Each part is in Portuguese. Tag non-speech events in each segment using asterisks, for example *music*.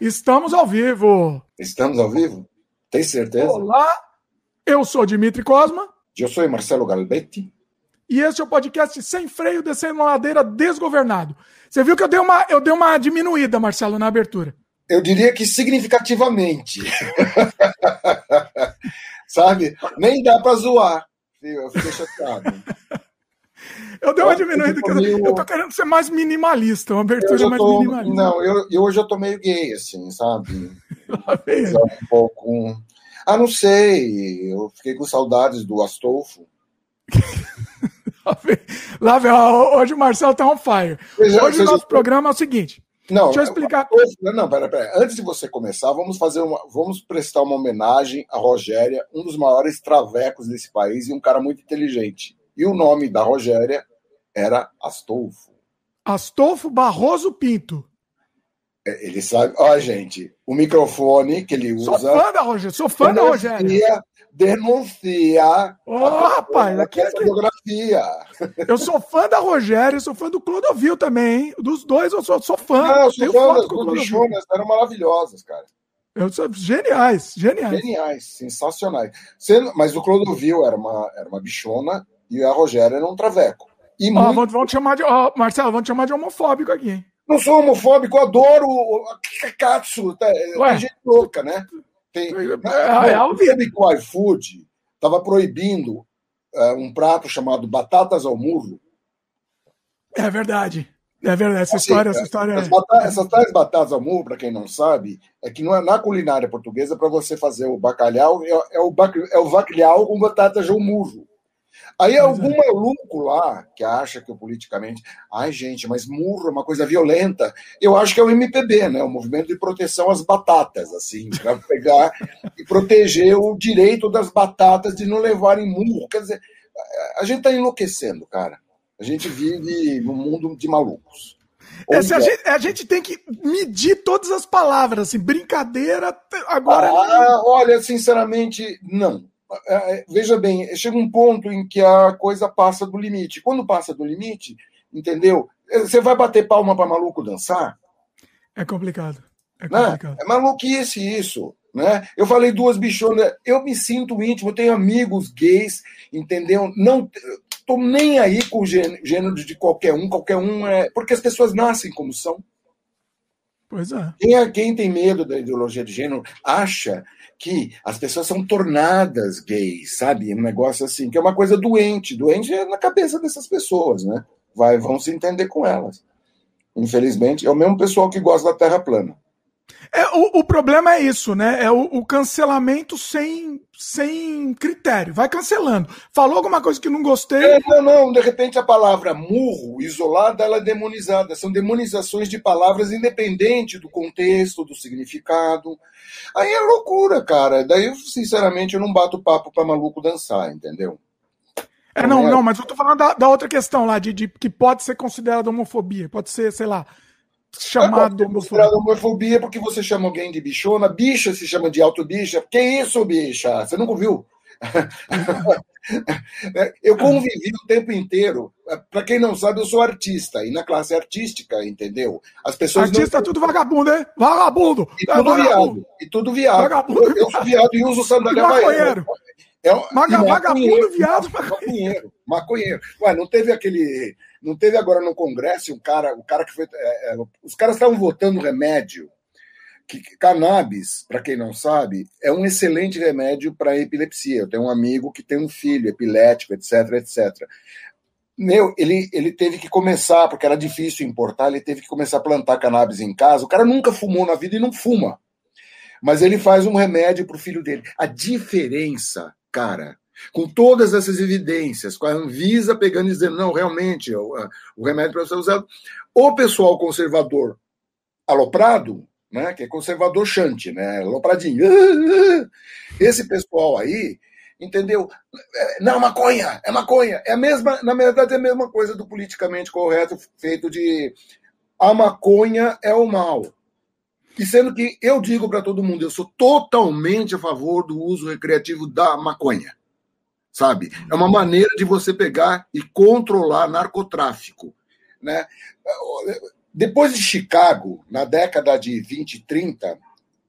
Estamos ao vivo. Estamos ao vivo? Tem certeza? Olá, eu sou Dimitri Cosma. Eu sou Marcelo Galbetti. E este é o podcast Sem Freio Descendo uma Ladeira Desgovernado. Você viu que eu dei uma, eu dei uma diminuída, Marcelo, na abertura. Eu diria que significativamente. *laughs* Sabe? Nem dá para zoar. Eu fiquei chateado. Eu dei uma diminuída, eu, meio... eu tô querendo ser mais minimalista, uma abertura mais tô... minimalista. Não, eu, eu hoje eu tô meio gay, assim, sabe? *laughs* um pouco. Ah, não sei. Eu fiquei com saudades do Astolfo. *laughs* Lá vem, hoje o Marcelo tá on fire. Hoje o nosso programa é o seguinte. Não, deixa eu explicar. Não, pera, pera. Antes de você começar, vamos fazer uma, vamos prestar uma homenagem a Rogéria, um dos maiores travecos desse país e um cara muito inteligente. E o nome da Rogéria era Astolfo. Astolfo Barroso Pinto. É, ele sabe, ó, gente, o microfone que ele usa. Sou fã da Rogéria, sou fã da Rogéria. Denuncia. Ô, oh, rapaz, aqui é fotografia. Eu sou fã da Rogéria, sou fã do Clodovil também, hein? Dos dois eu sou, sou fã. Não, eu sou fã das duas bichonas, eram maravilhosas, cara. Eu sou, geniais, geniais. Geniais, sensacionais. Mas o Clodovil era uma, era uma bichona e a Rogéria era um traveco. E muito... vão, te chamar de. Oh, Marcelo, vão te chamar de homofóbico aqui, hein? Não sou homofóbico, adoro o Katsu. Tá, tem gente louca, né? Tem, é, é, é, que o iFood estava proibindo é, um prato chamado batatas ao murro? É verdade. É verdade, essa assim, história, essa história. Essas, batatas, essas tais batatas ao murro, para quem não sabe, é que não é na culinária portuguesa para você fazer o bacalhau, é, é, o, é o bacalhau com batatas ao murro. Aí é. algum maluco lá que acha que o politicamente. Ai, gente, mas murro é uma coisa violenta. Eu acho que é o MPB, né? O movimento de proteção às batatas, assim, para pegar e proteger o direito das batatas de não levarem murro. Quer dizer, a gente está enlouquecendo, cara. A gente vive num mundo de malucos. É, a, gente, a, gente, tem que medir todas as palavras, assim, brincadeira. Agora. Ah, olha, sinceramente, não. É, é, veja bem, chega um ponto em que a coisa passa do limite. Quando passa do limite, entendeu? Você vai bater palma para maluco dançar? É complicado. É, né? complicado. Né? é maluquice isso. Né? Eu falei duas bichonas, eu me sinto íntimo, tenho amigos gays, entendeu? Não tô nem aí com o gênero de qualquer um, qualquer um é. Porque as pessoas nascem como são. Pois é. Quem, é, quem tem medo da ideologia de gênero acha que as pessoas são tornadas gays, sabe? Um negócio assim, que é uma coisa doente. Doente é na cabeça dessas pessoas, né? Vai, vão se entender com elas. Infelizmente, é o mesmo pessoal que gosta da Terra plana. É, o, o problema é isso, né? É o, o, cancelamento sem, sem critério. Vai cancelando. Falou alguma coisa que não gostei. É, não, não. De repente a palavra murro, isolada, ela é demonizada. São demonizações de palavras independente do contexto, do significado. Aí é loucura, cara. Daí, sinceramente, eu não bato papo pra maluco dançar, entendeu? É, não, é. não, mas eu tô falando da, da outra questão lá, de, de que pode ser considerada homofobia. Pode ser, sei lá chamado homofobia. homofobia porque você chama alguém de bichona, bicha se chama de auto-bicha. Que isso, bicha? Você nunca viu? *laughs* eu convivi o tempo inteiro. Para quem não sabe, eu sou artista e na classe artística, entendeu? As pessoas artista não... é tudo vagabundo, hein? Vagabundo. E tudo é viado. E tudo viado. Vagabundo, eu, eu sou viado e uso sandália havaiana. É, Maga, vagabundo, viado, maconheiro. Maconheiro. Ué, não teve aquele não teve agora no Congresso um cara, o cara que foi. É, é, os caras estavam votando remédio. Que cannabis, para quem não sabe, é um excelente remédio para epilepsia. Eu tenho um amigo que tem um filho epilético, etc, etc. Meu, ele, ele teve que começar, porque era difícil importar, ele teve que começar a plantar cannabis em casa. O cara nunca fumou na vida e não fuma. Mas ele faz um remédio para o filho dele. A diferença, cara, com todas essas evidências, com a Anvisa pegando e dizendo, não, realmente, o, o remédio para ser usado. O pessoal conservador aloprado, né, que é conservador chante, né, alopradinho, *laughs* esse pessoal aí, entendeu? É, não, maconha, é maconha. É a mesma, na verdade, é a mesma coisa do politicamente correto feito de a maconha é o mal. E sendo que eu digo para todo mundo, eu sou totalmente a favor do uso recreativo da maconha sabe? É uma maneira de você pegar e controlar narcotráfico, né? Depois de Chicago, na década de 20 e 30,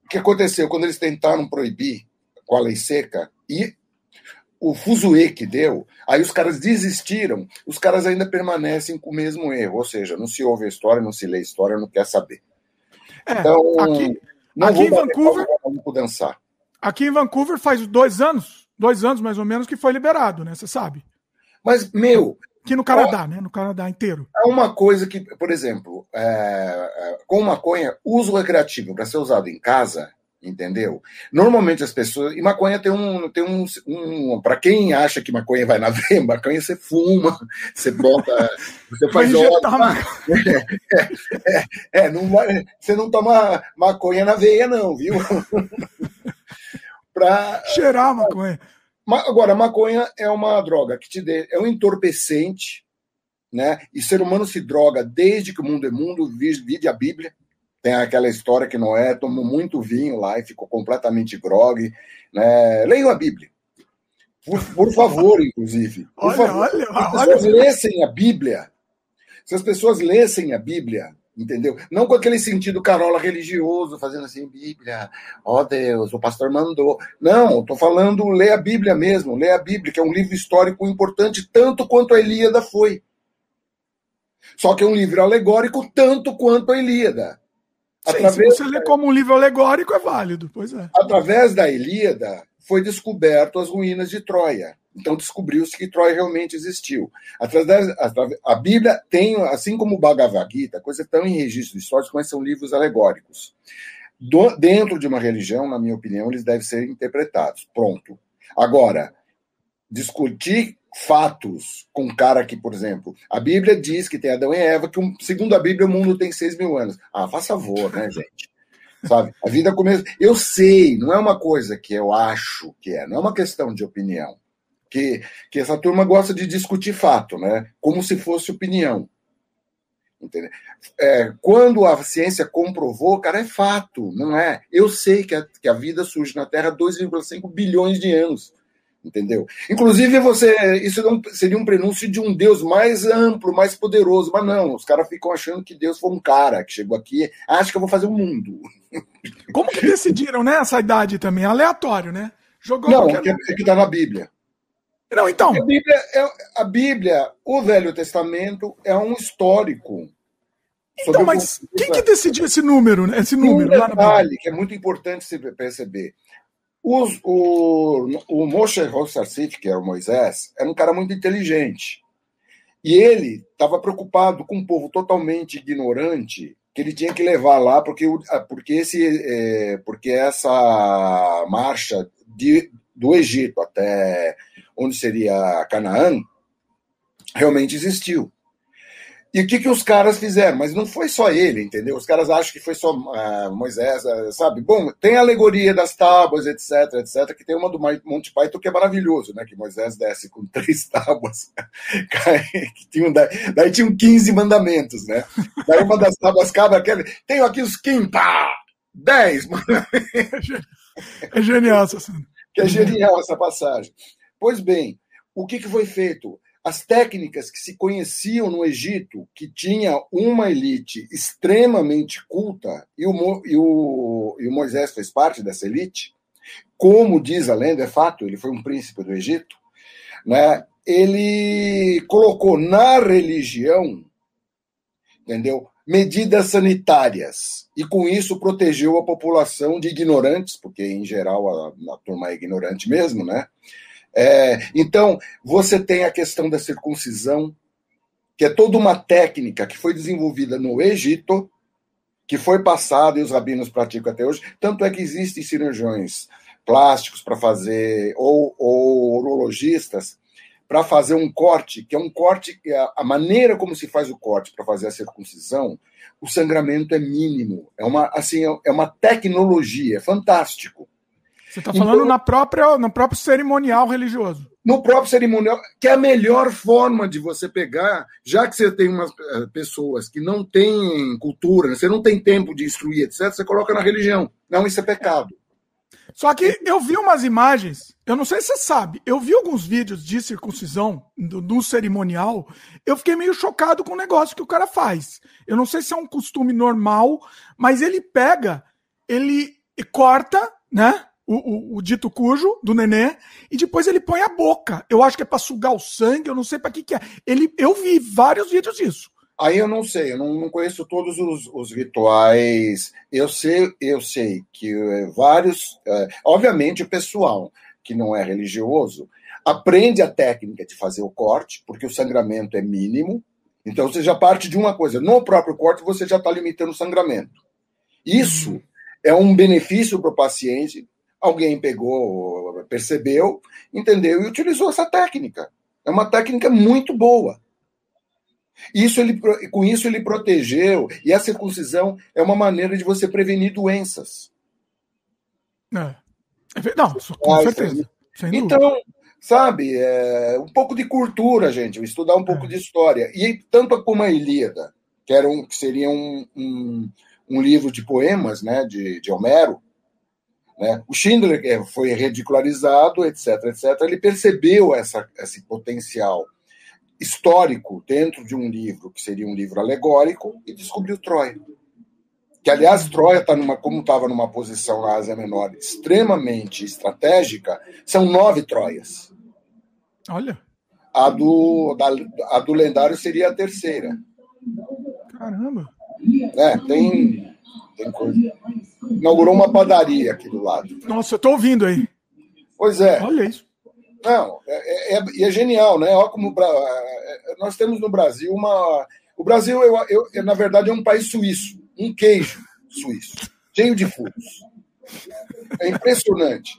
o que aconteceu? Quando eles tentaram proibir com a lei seca, e o fuzuê que deu, aí os caras desistiram, os caras ainda permanecem com o mesmo erro, ou seja, não se ouve a história, não se lê a história, não quer saber. É, então, aqui, não aqui em Vancouver, dançar. Aqui em Vancouver faz dois anos, dois anos mais ou menos que foi liberado, né? Você sabe? Mas meu, Aqui no Canadá, né? No Canadá inteiro. É uma coisa que, por exemplo, é, é com maconha, uso recreativo para ser usado em casa, entendeu? Normalmente as pessoas. E maconha tem um. Tem um, um para quem acha que maconha vai na *laughs* veia, maconha você fuma, você bota. Você *laughs* faz óleo. *laughs* É, é, é, não você não toma maconha na veia, não, viu? Pra, Cheirar maconha. Agora, maconha é uma droga que te dê, é um entorpecente, né? E ser humano se droga desde que o mundo é mundo, vide a Bíblia. Tem aquela história que Noé tomou muito vinho lá e ficou completamente grogue. Né? Leiam a Bíblia. Por, por favor, inclusive. Por olha, favor. olha, Se as pessoas olha. lessem a Bíblia, se as pessoas lessem a Bíblia, entendeu? Não com aquele sentido carola religioso, fazendo assim, Bíblia, ó oh Deus, o pastor mandou. Não, estou falando, lê a Bíblia mesmo, lê a Bíblia, que é um livro histórico importante tanto quanto a Ilíada foi. Só que é um livro alegórico tanto quanto a Ilíada. Sim, através se você lê como um livro alegórico, é válido, pois é. Através da Ilíada, foi descoberto as ruínas de Troia. Então descobriu-se que Troia realmente existiu. Através, a Bíblia tem, assim como o Bhagavad Gita, coisa tão em registros históricos, mas são livros alegóricos. Do, dentro de uma religião, na minha opinião, eles devem ser interpretados. Pronto. Agora, discutir fatos com um cara que, por exemplo, a Bíblia diz que tem Adão e Eva, que segundo a Bíblia o mundo tem seis mil anos. Ah, faz favor, né, gente? Sabe? A vida começa. Eu sei, não é uma coisa que eu acho que é, não é uma questão de opinião que, que essa turma gosta de discutir fato, né? Como se fosse opinião. Entendeu? É, quando a ciência comprovou, cara, é fato, não é? Eu sei que a, que a vida surge na Terra há 2,5 bilhões de anos. Entendeu? Inclusive, você isso não, seria um prenúncio de um Deus mais amplo, mais poderoso, mas não, os caras ficam achando que Deus foi um cara que chegou aqui, acha que eu vou fazer o um mundo. Como que decidiram, né? Essa idade também? Aleatório, né? Jogou não, é que, é que tá na Bíblia. Não, então. A Bíblia, é, a Bíblia, o Velho Testamento, é um histórico. Então, mas quem que decidiu esse número, né? Esse número um detalhe que é muito importante se perceber. Os, o, o Moshe Hossarcif, que era o Moisés, era um cara muito inteligente. E ele estava preocupado com um povo totalmente ignorante que ele tinha que levar lá, porque, porque, esse, é, porque essa marcha de, do Egito até onde seria Canaã, realmente existiu. E o que, que os caras fizeram? Mas não foi só ele, entendeu? Os caras acham que foi só uh, Moisés, uh, sabe? Bom, tem a alegoria das tábuas, etc, etc, que tem uma do Monte Python que é maravilhoso, né? Que Moisés desce com *laughs* três tábuas. *laughs* que tinha daí, daí tinham 15 mandamentos, né? Daí uma das tábuas cabe aquele. Tenho aqui os 15, pá! 10 É genial essa cena. Que é genial essa passagem. Pois bem, o que, que foi feito? As técnicas que se conheciam no Egito, que tinha uma elite extremamente culta, e o, e o, e o Moisés fez parte dessa elite, como diz a lenda, é fato, ele foi um príncipe do Egito, né? ele colocou na religião, entendeu? Medidas sanitárias e com isso protegeu a população de ignorantes, porque em geral a, a turma é ignorante mesmo, né? É, então, você tem a questão da circuncisão, que é toda uma técnica que foi desenvolvida no Egito, que foi passada e os rabinos praticam até hoje. Tanto é que existem cirurgiões plásticos para fazer, ou, ou urologistas, para fazer um corte, que é um corte, a maneira como se faz o corte para fazer a circuncisão, o sangramento é mínimo. É uma, assim, é uma tecnologia, é fantástico. Você está falando então, na própria, no próprio cerimonial religioso. No próprio cerimonial, que é a melhor forma de você pegar, já que você tem umas eh, pessoas que não têm cultura, você não tem tempo de instruir, etc., você coloca na religião. Não, isso é pecado. Só que eu vi umas imagens, eu não sei se você sabe, eu vi alguns vídeos de circuncisão do, do, cerimonial, eu fiquei meio chocado com o negócio que o cara faz. Eu não sei se é um costume normal, mas ele pega, ele corta, né? O, o, o, dito cujo do nenê e depois ele põe a boca. Eu acho que é para sugar o sangue, eu não sei para que, que é. Ele, eu vi vários vídeos disso. Aí eu não sei, eu não, não conheço todos os, os, rituais. Eu sei, eu sei que é, vários, é, obviamente, o pessoal que não é religioso aprende a técnica de fazer o corte, porque o sangramento é mínimo. Então você já parte de uma coisa: no próprio corte você já está limitando o sangramento. Isso uhum. é um benefício para o paciente. Alguém pegou, percebeu, entendeu e utilizou essa técnica. É uma técnica muito boa. Isso ele, com isso ele protegeu, e a circuncisão é uma maneira de você prevenir doenças. É. é não, com ah, certeza. Então, sabe, é, um pouco de cultura, gente, estudar um pouco é. de história. E tanto como a Ilíada, que, era um, que seria um, um, um livro de poemas né, de, de Homero, né? O Schindler foi ridicularizado, etc, etc. Ele percebeu essa, esse potencial histórico dentro de um livro que seria um livro alegórico e descobriu Troia. Que, aliás, Troia está numa, como estava numa posição na Ásia Menor extremamente estratégica, são nove Troias. Olha. A do, da, a do lendário seria a terceira. Caramba. É, tem, tem coisa. Inaugurou uma padaria aqui do lado. Nossa, eu estou ouvindo aí. Pois é. Olha isso. Não, é, é, é, é genial, né? Olha como é, nós temos no Brasil uma. O Brasil, eu, eu, na verdade, é um país suíço, um queijo suíço, cheio de furos. É impressionante.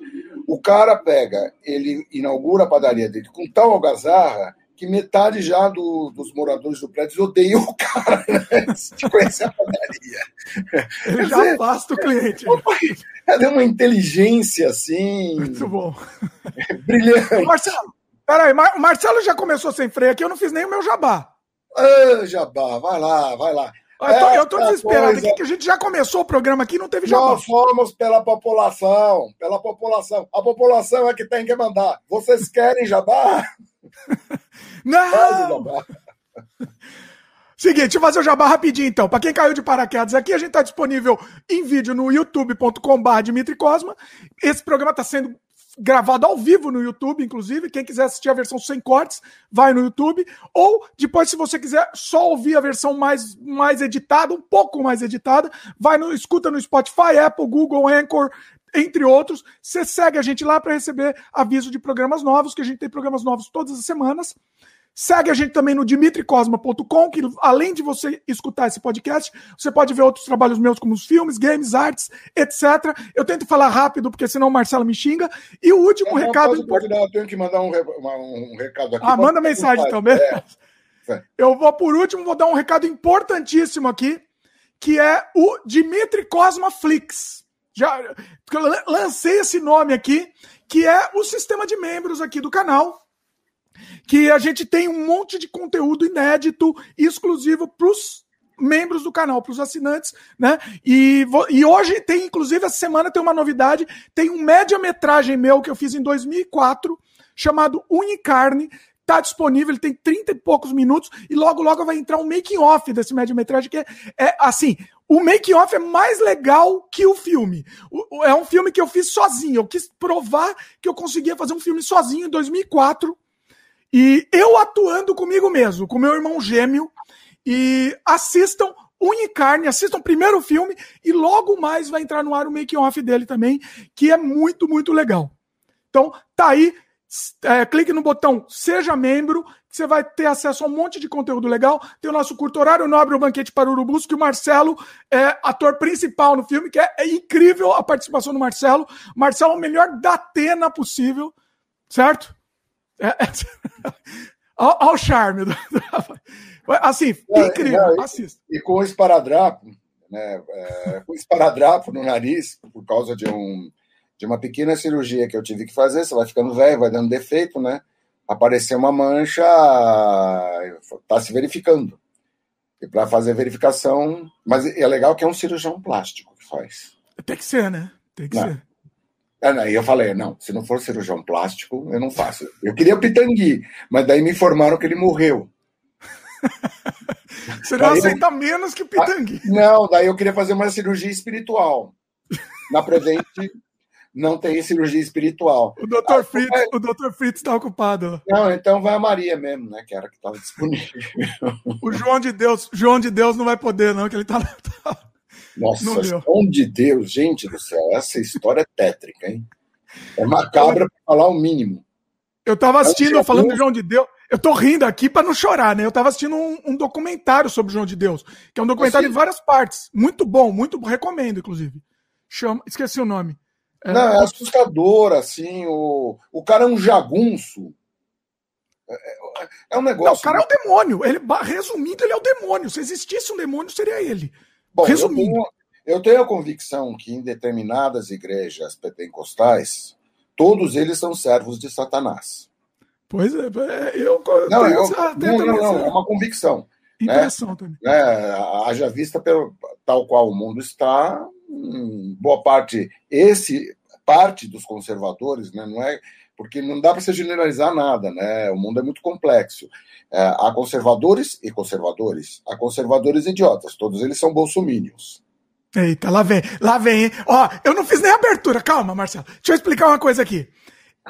O cara pega, ele inaugura a padaria dele com tal algazarra que metade já do, dos moradores do prédio odeiam o cara né? de conhecer a padaria. Ele já dizer, afasta o cliente. É uma inteligência assim. Muito bom. Brilhante. Marcelo, peraí, o Marcelo já começou sem freio aqui, eu não fiz nem o meu jabá. Ah, jabá, vai lá, vai lá. Eu tô, eu tô desesperado coisa... aqui, que a gente já começou o programa aqui não teve jabá. Nós fomos pela população, pela população. A população é que tem que mandar. Vocês querem jabá? *laughs* Não! *laughs* Seguinte, deixa eu fazer o jabá rapidinho então. Para quem caiu de paraquedas aqui, a gente está disponível em vídeo no youtube.com.br Dimitri Cosma. Esse programa está sendo gravado ao vivo no YouTube, inclusive. Quem quiser assistir a versão sem cortes, vai no YouTube. Ou depois, se você quiser só ouvir a versão mais, mais editada, um pouco mais editada, vai no escuta no Spotify, Apple, Google, Anchor, entre outros. Você segue a gente lá para receber aviso de programas novos, que a gente tem programas novos todas as semanas. Segue a gente também no dimitricosma.com, que além de você escutar esse podcast, você pode ver outros trabalhos meus, como os filmes, games, artes, etc. Eu tento falar rápido, porque senão o Marcelo me xinga. E o último é, recado. Importante... Eu tenho que mandar um, um recado aqui. Ah, manda mensagem também. É. É. Eu vou, por último, vou dar um recado importantíssimo aqui, que é o Dimitri Cosma Flix. Já lancei esse nome aqui, que é o sistema de membros aqui do canal que a gente tem um monte de conteúdo inédito exclusivo para os membros do canal, para os assinantes, né? E, e hoje tem, inclusive, essa semana tem uma novidade, tem um média-metragem meu que eu fiz em 2004, chamado Unicarne, tá disponível, ele tem 30 e poucos minutos, e logo, logo vai entrar um making-off desse média-metragem, que é, é assim, o making-off é mais legal que o filme. O, é um filme que eu fiz sozinho, eu quis provar que eu conseguia fazer um filme sozinho em 2004, e eu atuando comigo mesmo, com meu irmão gêmeo. E assistam Unicarne, assistam primeiro o filme e logo mais vai entrar no ar o making-off dele também, que é muito, muito legal. Então, tá aí. É, clique no botão Seja Membro, que você vai ter acesso a um monte de conteúdo legal. Tem o nosso curto horário nobre, o Banquete para Urubus, que o Marcelo é ator principal no filme, que é, é incrível a participação do Marcelo. Marcelo é o melhor da Atena possível, certo? É, é, *laughs* Olha o charme. Do, assim, incrível. Não, assista. E, e com o esparadrapo, né, é, com esparadrapo no nariz, por causa de, um, de uma pequena cirurgia que eu tive que fazer, você vai ficando velho, vai dando defeito, né? Apareceu uma mancha, está se verificando. E para fazer verificação. Mas é legal que é um cirurgião plástico que faz. Tem que ser, né? Tem que Não. ser. Aí eu falei, não, se não for cirurgião plástico, eu não faço. Eu queria Pitangui, mas daí me informaram que ele morreu. *laughs* Você não aceita eu... menos que Pitangui. Não, daí eu queria fazer uma cirurgia espiritual. Na Prevent não tem cirurgia espiritual. O Dr. Fritz, vai... o Dr. Fritz está ocupado. Não, então vai a Maria mesmo, né? Que era que estava disponível. O João de Deus, João de Deus não vai poder, não, que ele está. Nossa, João de Deus, gente do céu, essa história é tétrica, hein? É macabra para falar o mínimo. Eu estava assistindo, falando do João de Deus. Eu tô rindo aqui para não chorar, né? Eu tava assistindo um, um, documentário sobre o João de Deus, que é um documentário em várias partes. Muito bom, muito recomendo, inclusive. Chama, esqueci o nome. É, não, é assustador, assim. O, o cara é um jagunço. É, é, é um negócio. Não, o cara é o demônio. Ele, resumindo, ele é o demônio. Se existisse um demônio, seria ele. Bom, resumindo. Eu tenho, eu tenho a convicção que em determinadas igrejas pentecostais, todos eles são servos de Satanás. Pois é, é eu. Não, eu, não, não, não, é uma convicção. Né? Impressão né? também. É, haja vista pelo tal qual o mundo está, boa parte, esse parte dos conservadores, né, não é porque não dá para se generalizar nada, né? O mundo é muito complexo. É, há conservadores e conservadores, há conservadores idiotas, todos eles são bolsomínios. Eita, lá vem, lá vem, hein? Ó, eu não fiz nem abertura, calma, Marcelo. Deixa eu explicar uma coisa aqui.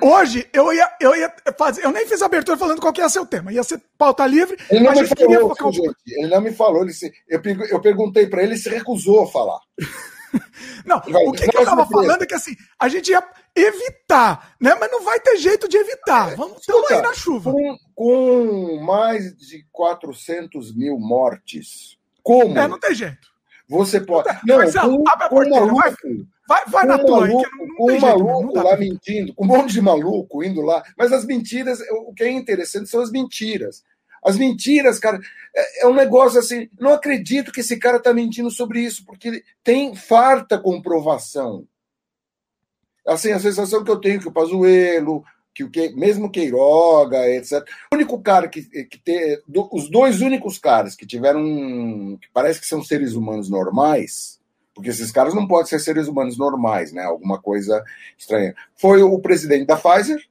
Hoje eu ia, eu ia fazer. Eu nem fiz abertura falando qual que ia ser o tema. Ia ser pauta livre. Ele não me falou, um... gente, ele não me falou. Ele se, eu, eu perguntei para ele, ele se recusou a falar. *laughs* não, vai, o que, que eu tava falando é que assim, a gente ia evitar, né? Mas não vai ter jeito de evitar. Vamos Escuta, aí na chuva. Com, com mais de 400 mil mortes, como? É, não tem jeito. Você pode. Não, Marcelo, com, abre a porteira, com vai, vai, vai na tua maluco, aí, não, não um maluco lá mentindo, com um monte de maluco indo lá. Mas as mentiras, o que é interessante são as mentiras. As mentiras, cara, é, é um negócio assim. Não acredito que esse cara está mentindo sobre isso, porque tem farta comprovação. Assim, a sensação que eu tenho que o Pazuello, que o que, mesmo Queiroga, etc. O único cara que, que tem. Do, os dois únicos caras que tiveram. que parece que são seres humanos normais, porque esses caras não podem ser seres humanos normais, né? Alguma coisa estranha. Foi o presidente da Pfizer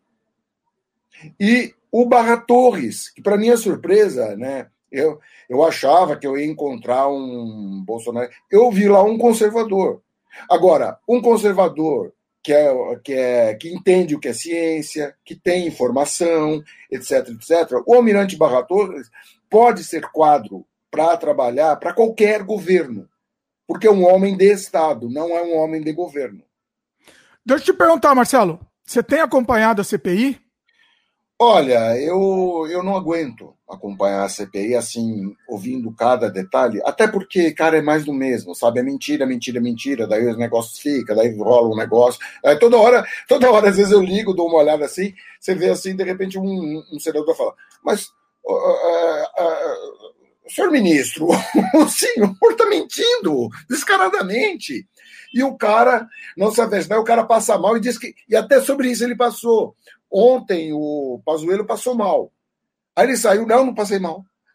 e o Barra Torres, que para minha surpresa, né? Eu, eu achava que eu ia encontrar um Bolsonaro. Eu vi lá um conservador. Agora, um conservador que, é, que, é, que entende o que é ciência, que tem informação, etc, etc. O Almirante Barra Torres pode ser quadro para trabalhar para qualquer governo, porque é um homem de Estado, não é um homem de governo. Deixa eu te perguntar, Marcelo, você tem acompanhado a CPI? Olha, eu, eu não aguento acompanhar a CPI assim, ouvindo cada detalhe, até porque, cara, é mais do mesmo, sabe? É mentira, mentira, mentira, daí os negócios ficam, daí rola um negócio. Toda hora, toda hora, às vezes eu ligo, dou uma olhada assim, você vê assim, de repente um, um senador fala, mas, uh, uh, uh, senhor ministro, *laughs* o senhor está mentindo descaradamente. E o cara não se aveste, o cara passa mal e diz que. E até sobre isso ele passou. Ontem o Pazuello passou mal. Aí ele saiu, não, não passei mal. *laughs*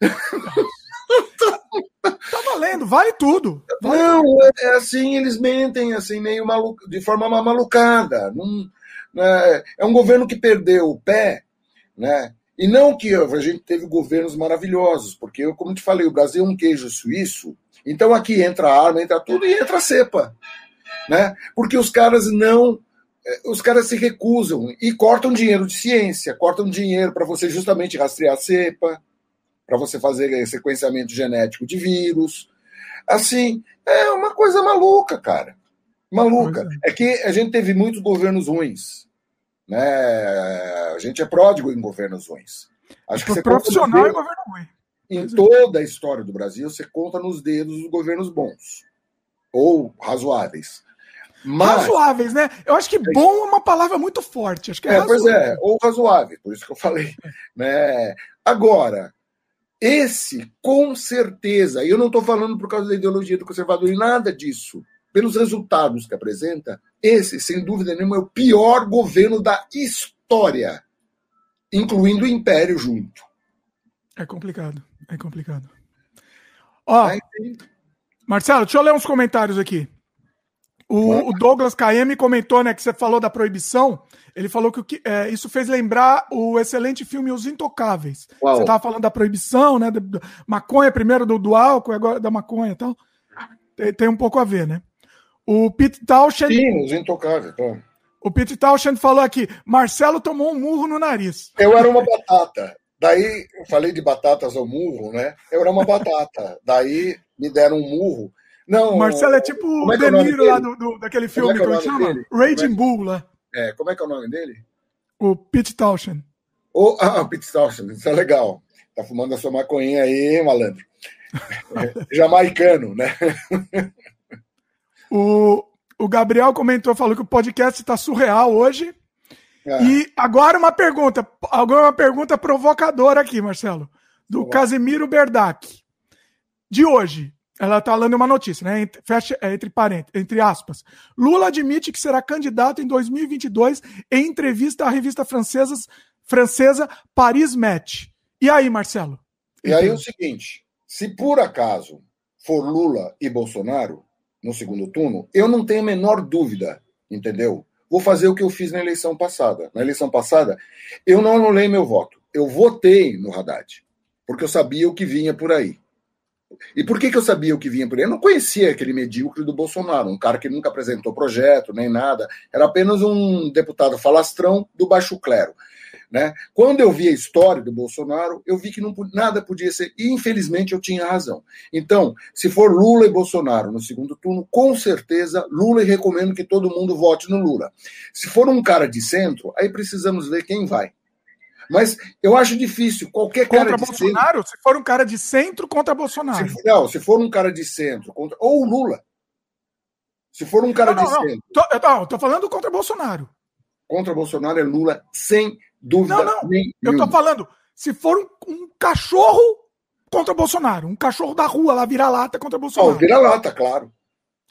tá valendo, vale tudo. Vale não, é assim, eles mentem assim, meio maluco, de forma malucada. Não, né, é um governo que perdeu o pé, né? E não que a gente teve governos maravilhosos, porque, eu, como te falei, o Brasil é um queijo suíço, então aqui entra arma, entra tudo e entra cepa. Né? Porque os caras não é, os caras se recusam e cortam dinheiro de ciência, cortam dinheiro para você justamente rastrear a cepa, para você fazer sequenciamento genético de vírus. Assim, é uma coisa maluca, cara. Maluca. É. é que a gente teve muitos governos ruins. Né? A gente é pródigo em governos ruins. Acho que você profissional é governo ruim. Em é. toda a história do Brasil, você conta nos dedos os governos bons ou razoáveis. Mas... Razoáveis, né? Eu acho que bom é uma palavra muito forte. Acho que é, é pois é, ou razoável, por isso que eu falei. *laughs* né? Agora, esse, com certeza, e eu não estou falando por causa da ideologia do conservador e nada disso, pelos resultados que apresenta, esse, sem dúvida nenhuma, é o pior governo da história, incluindo o Império junto. É complicado, é complicado. Ó, Marcelo, deixa eu ler uns comentários aqui. O, o, Douglas KM comentou, né, que você falou da proibição. Ele falou que é, isso fez lembrar o excelente filme Os Intocáveis. Uau. Você estava falando da proibição, né? Da, da maconha primeiro do, do álcool, agora da maconha e tal. Tem, tem, um pouco a ver, né? O Pete Townshend. Sim, Os Intocáveis, tá. O Pete Townshend falou aqui: Marcelo tomou um murro no nariz. Eu era uma batata. Daí, eu falei de batatas ao murro, né? Eu era uma batata. Daí me deram um murro. Não, Marcelo é tipo o é, é De Niro lá do, do, daquele filme, como é que, é chama? Raging é Bull lá. É, como é que é o nome dele? O Pete Townshend. O, ah, o Pete Townshend, isso é legal. Tá fumando a sua maconhinha aí, malandro. *laughs* Jamaicano, né? o, o Gabriel comentou, falou que o podcast está surreal hoje. É. E agora uma pergunta, agora uma pergunta provocadora aqui, Marcelo, do Olá. Casimiro Berdac. De hoje, ela está lendo uma notícia, né? Entre, fecha, é, entre parênteses, entre aspas. Lula admite que será candidato em 2022 em entrevista à revista francesa, francesa Paris Match. E aí, Marcelo? E aí é o seguinte: se por acaso for Lula e Bolsonaro no segundo turno, eu não tenho a menor dúvida, entendeu? Vou fazer o que eu fiz na eleição passada. Na eleição passada, eu não anulei meu voto. Eu votei no Haddad, porque eu sabia o que vinha por aí. E por que, que eu sabia o que vinha por aí? Eu não conhecia aquele medíocre do Bolsonaro, um cara que nunca apresentou projeto nem nada, era apenas um deputado falastrão do baixo clero. Né? Quando eu vi a história do Bolsonaro, eu vi que não, nada podia ser, e infelizmente eu tinha razão. Então, se for Lula e Bolsonaro no segundo turno, com certeza Lula e recomendo que todo mundo vote no Lula. Se for um cara de centro, aí precisamos ver quem vai. Mas eu acho difícil. Qualquer contra cara de Bolsonaro? Centro, se for um cara de centro contra Bolsonaro. Se, não, se for um cara de centro contra. Ou Lula. Se for um cara não, não, de não. centro. Tô, eu tô, tô, falando contra Bolsonaro. Contra Bolsonaro é Lula, sem dúvida. Não, não. Nenhuma. Eu tô falando, se for um, um cachorro contra Bolsonaro, um cachorro da rua lá, vira-lata contra Bolsonaro. Oh, vira-lata, claro.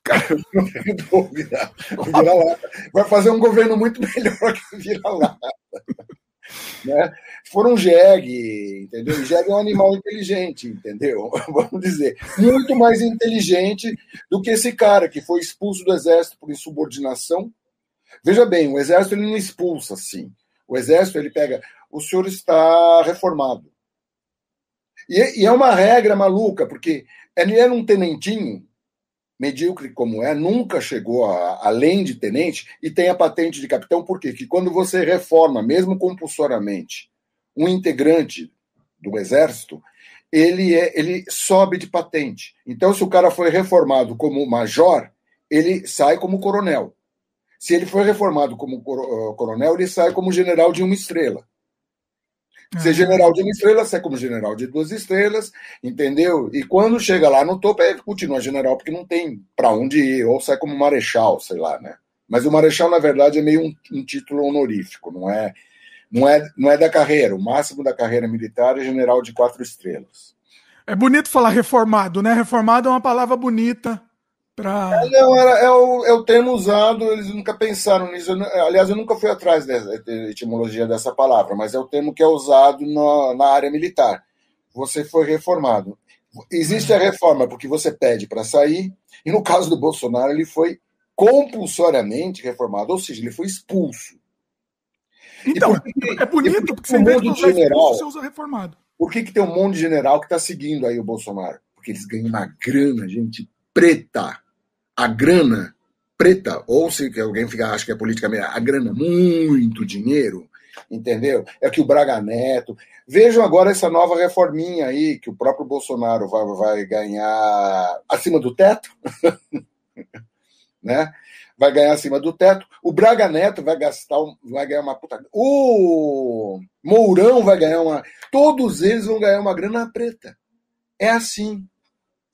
*laughs* Não tem dúvida. *laughs* Vira-lata. Vai fazer um governo muito *laughs* melhor que vira-lata. Né? For um jegue, entendeu? O jegue é um animal inteligente, entendeu? *laughs* Vamos dizer, muito mais inteligente do que esse cara que foi expulso do exército por insubordinação. Veja bem, o exército ele não expulsa assim. O exército ele pega, o senhor está reformado. E, e é uma regra maluca, porque ele era um tenentinho medíocre como é, nunca chegou a, além de tenente e tem a patente de capitão, por quê? Que quando você reforma, mesmo compulsoriamente, um integrante do exército, ele, é, ele sobe de patente. Então, se o cara foi reformado como major, ele sai como coronel. Se ele foi reformado como coronel, ele sai como general de uma estrela. Ser general de uma estrela, ser como general de duas estrelas, entendeu? E quando chega lá no topo, ele continua general, porque não tem para onde ir, ou sai como marechal, sei lá, né? Mas o marechal, na verdade, é meio um, um, título honorífico, não é, não, é, não é da carreira. O máximo da carreira militar é general de quatro estrelas. É bonito falar reformado, né? Reformado é uma palavra bonita. Pra... É, não, era, é, o, é o termo usado, eles nunca pensaram nisso. Eu, aliás, eu nunca fui atrás da etimologia dessa palavra, mas é o termo que é usado na, na área militar. Você foi reformado. Existe a reforma porque você pede para sair, e no caso do Bolsonaro, ele foi compulsoriamente reformado, ou seja, ele foi expulso. Então, é bonito porque você, um monte de general, expulso, você usa reformado. Por que, que tem um monte de general que está seguindo aí o Bolsonaro? Porque eles ganham uma grana, gente, preta a grana preta, ou se alguém fica, acha que é política, a grana, muito dinheiro, entendeu? É que o Braga Neto. Vejam agora essa nova reforminha aí, que o próprio Bolsonaro vai, vai ganhar acima do teto, *laughs* né? Vai ganhar acima do teto. O Braga Neto vai gastar, vai ganhar uma puta. O Mourão vai ganhar uma. Todos eles vão ganhar uma grana preta. É assim.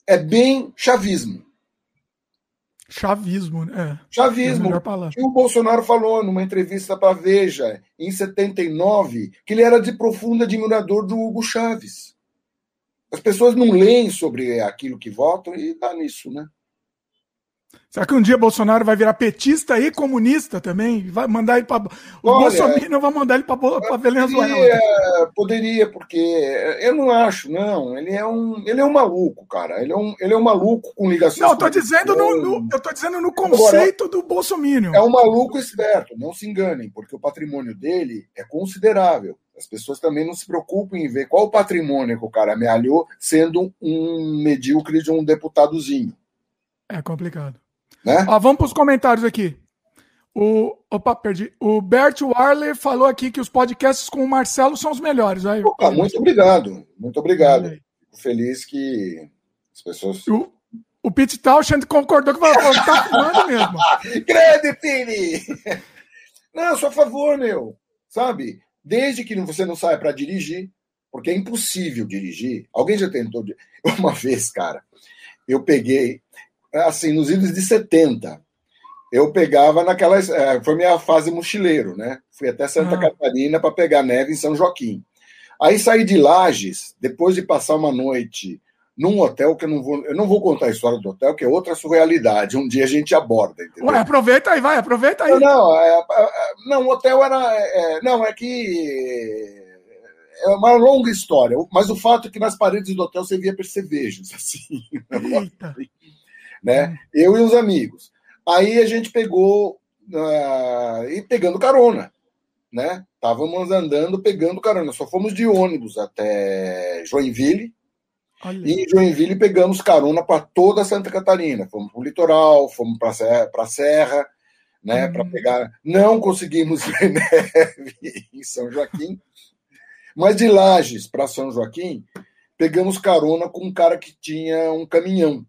É bem chavismo. Chavismo, né? É, chavismo. É o Bolsonaro falou numa entrevista para Veja, em 79, que ele era de profundo admirador do Hugo Chaves. As pessoas não leem sobre aquilo que votam e dá nisso, né? Será que um dia Bolsonaro vai virar petista e comunista também? Vai mandar ele para. O Olha, Bolsonaro vai mandar ele para Venezuela. Poderia, poderia, porque eu não acho, não. Ele é um, ele é um maluco, cara. Ele é um, ele é um maluco com ligações. Não, eu tô dizendo no, no, eu tô dizendo no conceito Agora, do Bolsonaro. É um maluco esperto, não se enganem, porque o patrimônio dele é considerável. As pessoas também não se preocupam em ver qual o patrimônio que o cara amealhou, sendo um medíocre de um deputadozinho. É complicado. Né? Ó, vamos para os comentários aqui. O, opa, perdi. O Bert Warler falou aqui que os podcasts com o Marcelo são os melhores. Aí, opa, muito obrigado. Muito obrigado. Fico feliz que as pessoas. O, o Pete Townshend concordou que falou tá fumando *laughs* mesmo. Grande, Pini! Não, sou a favor, meu. Sabe? Desde que você não saia para dirigir, porque é impossível dirigir. Alguém já tentou. *laughs* Uma vez, cara, eu peguei assim, nos idos de 70, eu pegava naquelas. É, foi minha fase mochileiro, né? Fui até Santa ah. Catarina para pegar neve em São Joaquim. Aí saí de Lages, depois de passar uma noite num hotel que eu não vou. Eu não vou contar a história do hotel, que é outra surrealidade. Um dia a gente aborda. Entendeu? Ué, aproveita aí, vai, aproveita aí. Não, não, é, é, não o hotel era. É, não, é que. É uma longa história, mas o fato é que nas paredes do hotel você via percevejos, *laughs* assim. Eita né? Eu e os amigos. Aí a gente pegou uh, e pegando carona, né? Estávamos andando pegando carona. Só fomos de ônibus até Joinville. Olha. E em Joinville pegamos carona para toda Santa Catarina. Fomos para o litoral, fomos para a Serra, né? Hum. Para pegar. Não conseguimos *laughs* ver neve em São Joaquim, mas de Lages para São Joaquim pegamos carona com um cara que tinha um caminhão.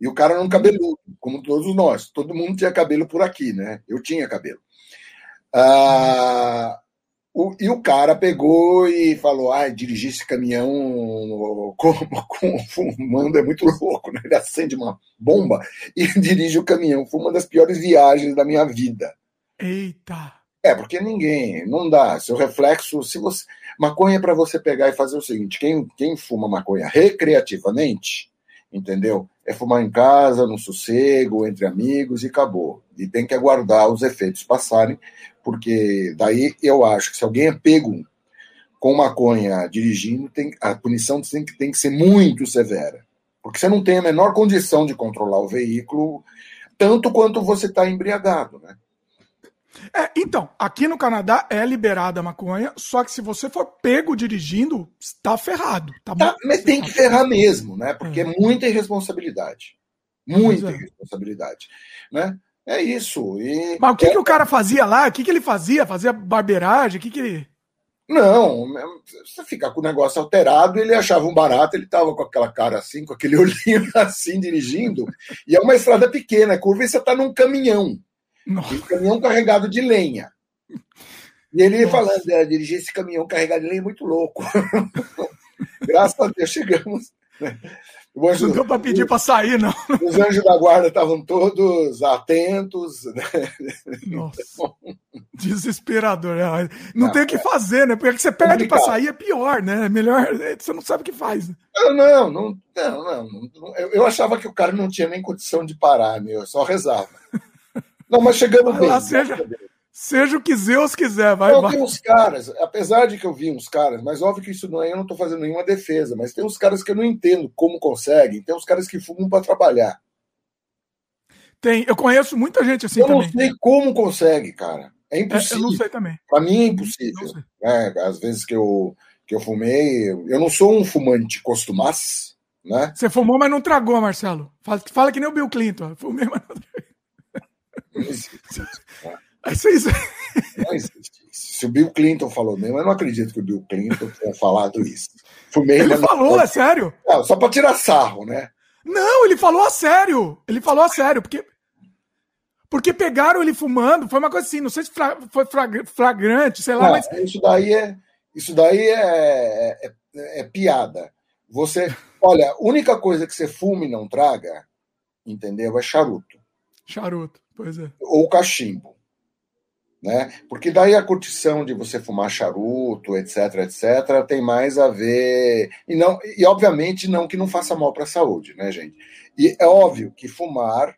E o cara não cabeludo, como todos nós. Todo mundo tinha cabelo por aqui, né? Eu tinha cabelo. Ah, o, e o cara pegou e falou: ah, dirigir esse caminhão *laughs* como, como, fumando é muito louco, né? Ele acende uma bomba e *laughs* dirige o caminhão. Foi uma das piores viagens da minha vida. Eita! É, porque ninguém, não dá. Seu reflexo, se você. Maconha é para você pegar e fazer o seguinte: quem, quem fuma maconha recreativamente, entendeu? É fumar em casa, no sossego, entre amigos e acabou. E tem que aguardar os efeitos passarem, porque daí eu acho que se alguém é pego com maconha dirigindo, tem, a punição tem que, tem que ser muito severa. Porque você não tem a menor condição de controlar o veículo, tanto quanto você está embriagado, né? É, então, aqui no Canadá é liberada a maconha, só que se você for pego dirigindo, está ferrado. Tá, tá mas tem que ferrar mesmo, né? Porque é, é muita irresponsabilidade. Muita é. irresponsabilidade. Né? É isso. E mas o que, é... que o cara fazia lá? O que, que ele fazia? Fazia barbeiragem? O que, que ele. Não, você fica com o negócio alterado, ele achava um barato, ele tava com aquela cara assim, com aquele *laughs* olhinho assim, dirigindo, e é uma estrada pequena, curva, e você tá num caminhão. Nossa. Um caminhão carregado de lenha. E ele Nossa. falando, é, dirigir esse caminhão carregado de lenha é muito louco. *laughs* Graças a Deus chegamos. Anjo, não deu para pedir para sair, não. Os anjos da guarda estavam todos atentos. Né? Nossa. Desesperador. Né? Não, não tem o que é. fazer, né? Porque você pede para sair é pior, né? É melhor, você não sabe o que faz. Né? Não, não, não, não, não, Eu achava que o cara não tinha nem condição de parar, meu. Eu só rezava. Não, mas chegamos bem. Lá, seja, seja o que Zeus quiser, vai. Não, vai. tem uns caras, apesar de que eu vi uns caras, mas óbvio que isso não é, eu não estou fazendo nenhuma defesa, mas tem uns caras que eu não entendo como conseguem, tem uns caras que fumam para trabalhar. Tem, eu conheço muita gente assim eu também. Eu não sei como consegue, cara. É impossível. É, eu não sei também. Para mim é impossível. Né? Às vezes que eu, que eu fumei, eu não sou um fumante costumasse, né? Você fumou, mas não tragou, Marcelo. Fala, fala que nem o Bill Clinton. Fumei, mas não não existe isso. Não existe isso. Se o Bill Clinton falou mesmo, eu não acredito que o Bill Clinton tenha falado isso. Fumei, ele falou, é sério? Não, só para tirar sarro, né? Não, ele falou a sério. Ele falou a sério, porque porque pegaram ele fumando, foi uma coisa assim, não sei se foi flagrante, sei lá, não, mas isso daí é isso daí é, é, é, é piada. Você, olha, a única coisa que você fume e não traga, entendeu? É charuto. Charuto. Pois é. Ou cachimbo. Né? Porque daí a curtição de você fumar charuto, etc, etc, tem mais a ver e não e obviamente não que não faça mal para a saúde, né, gente? E é óbvio que fumar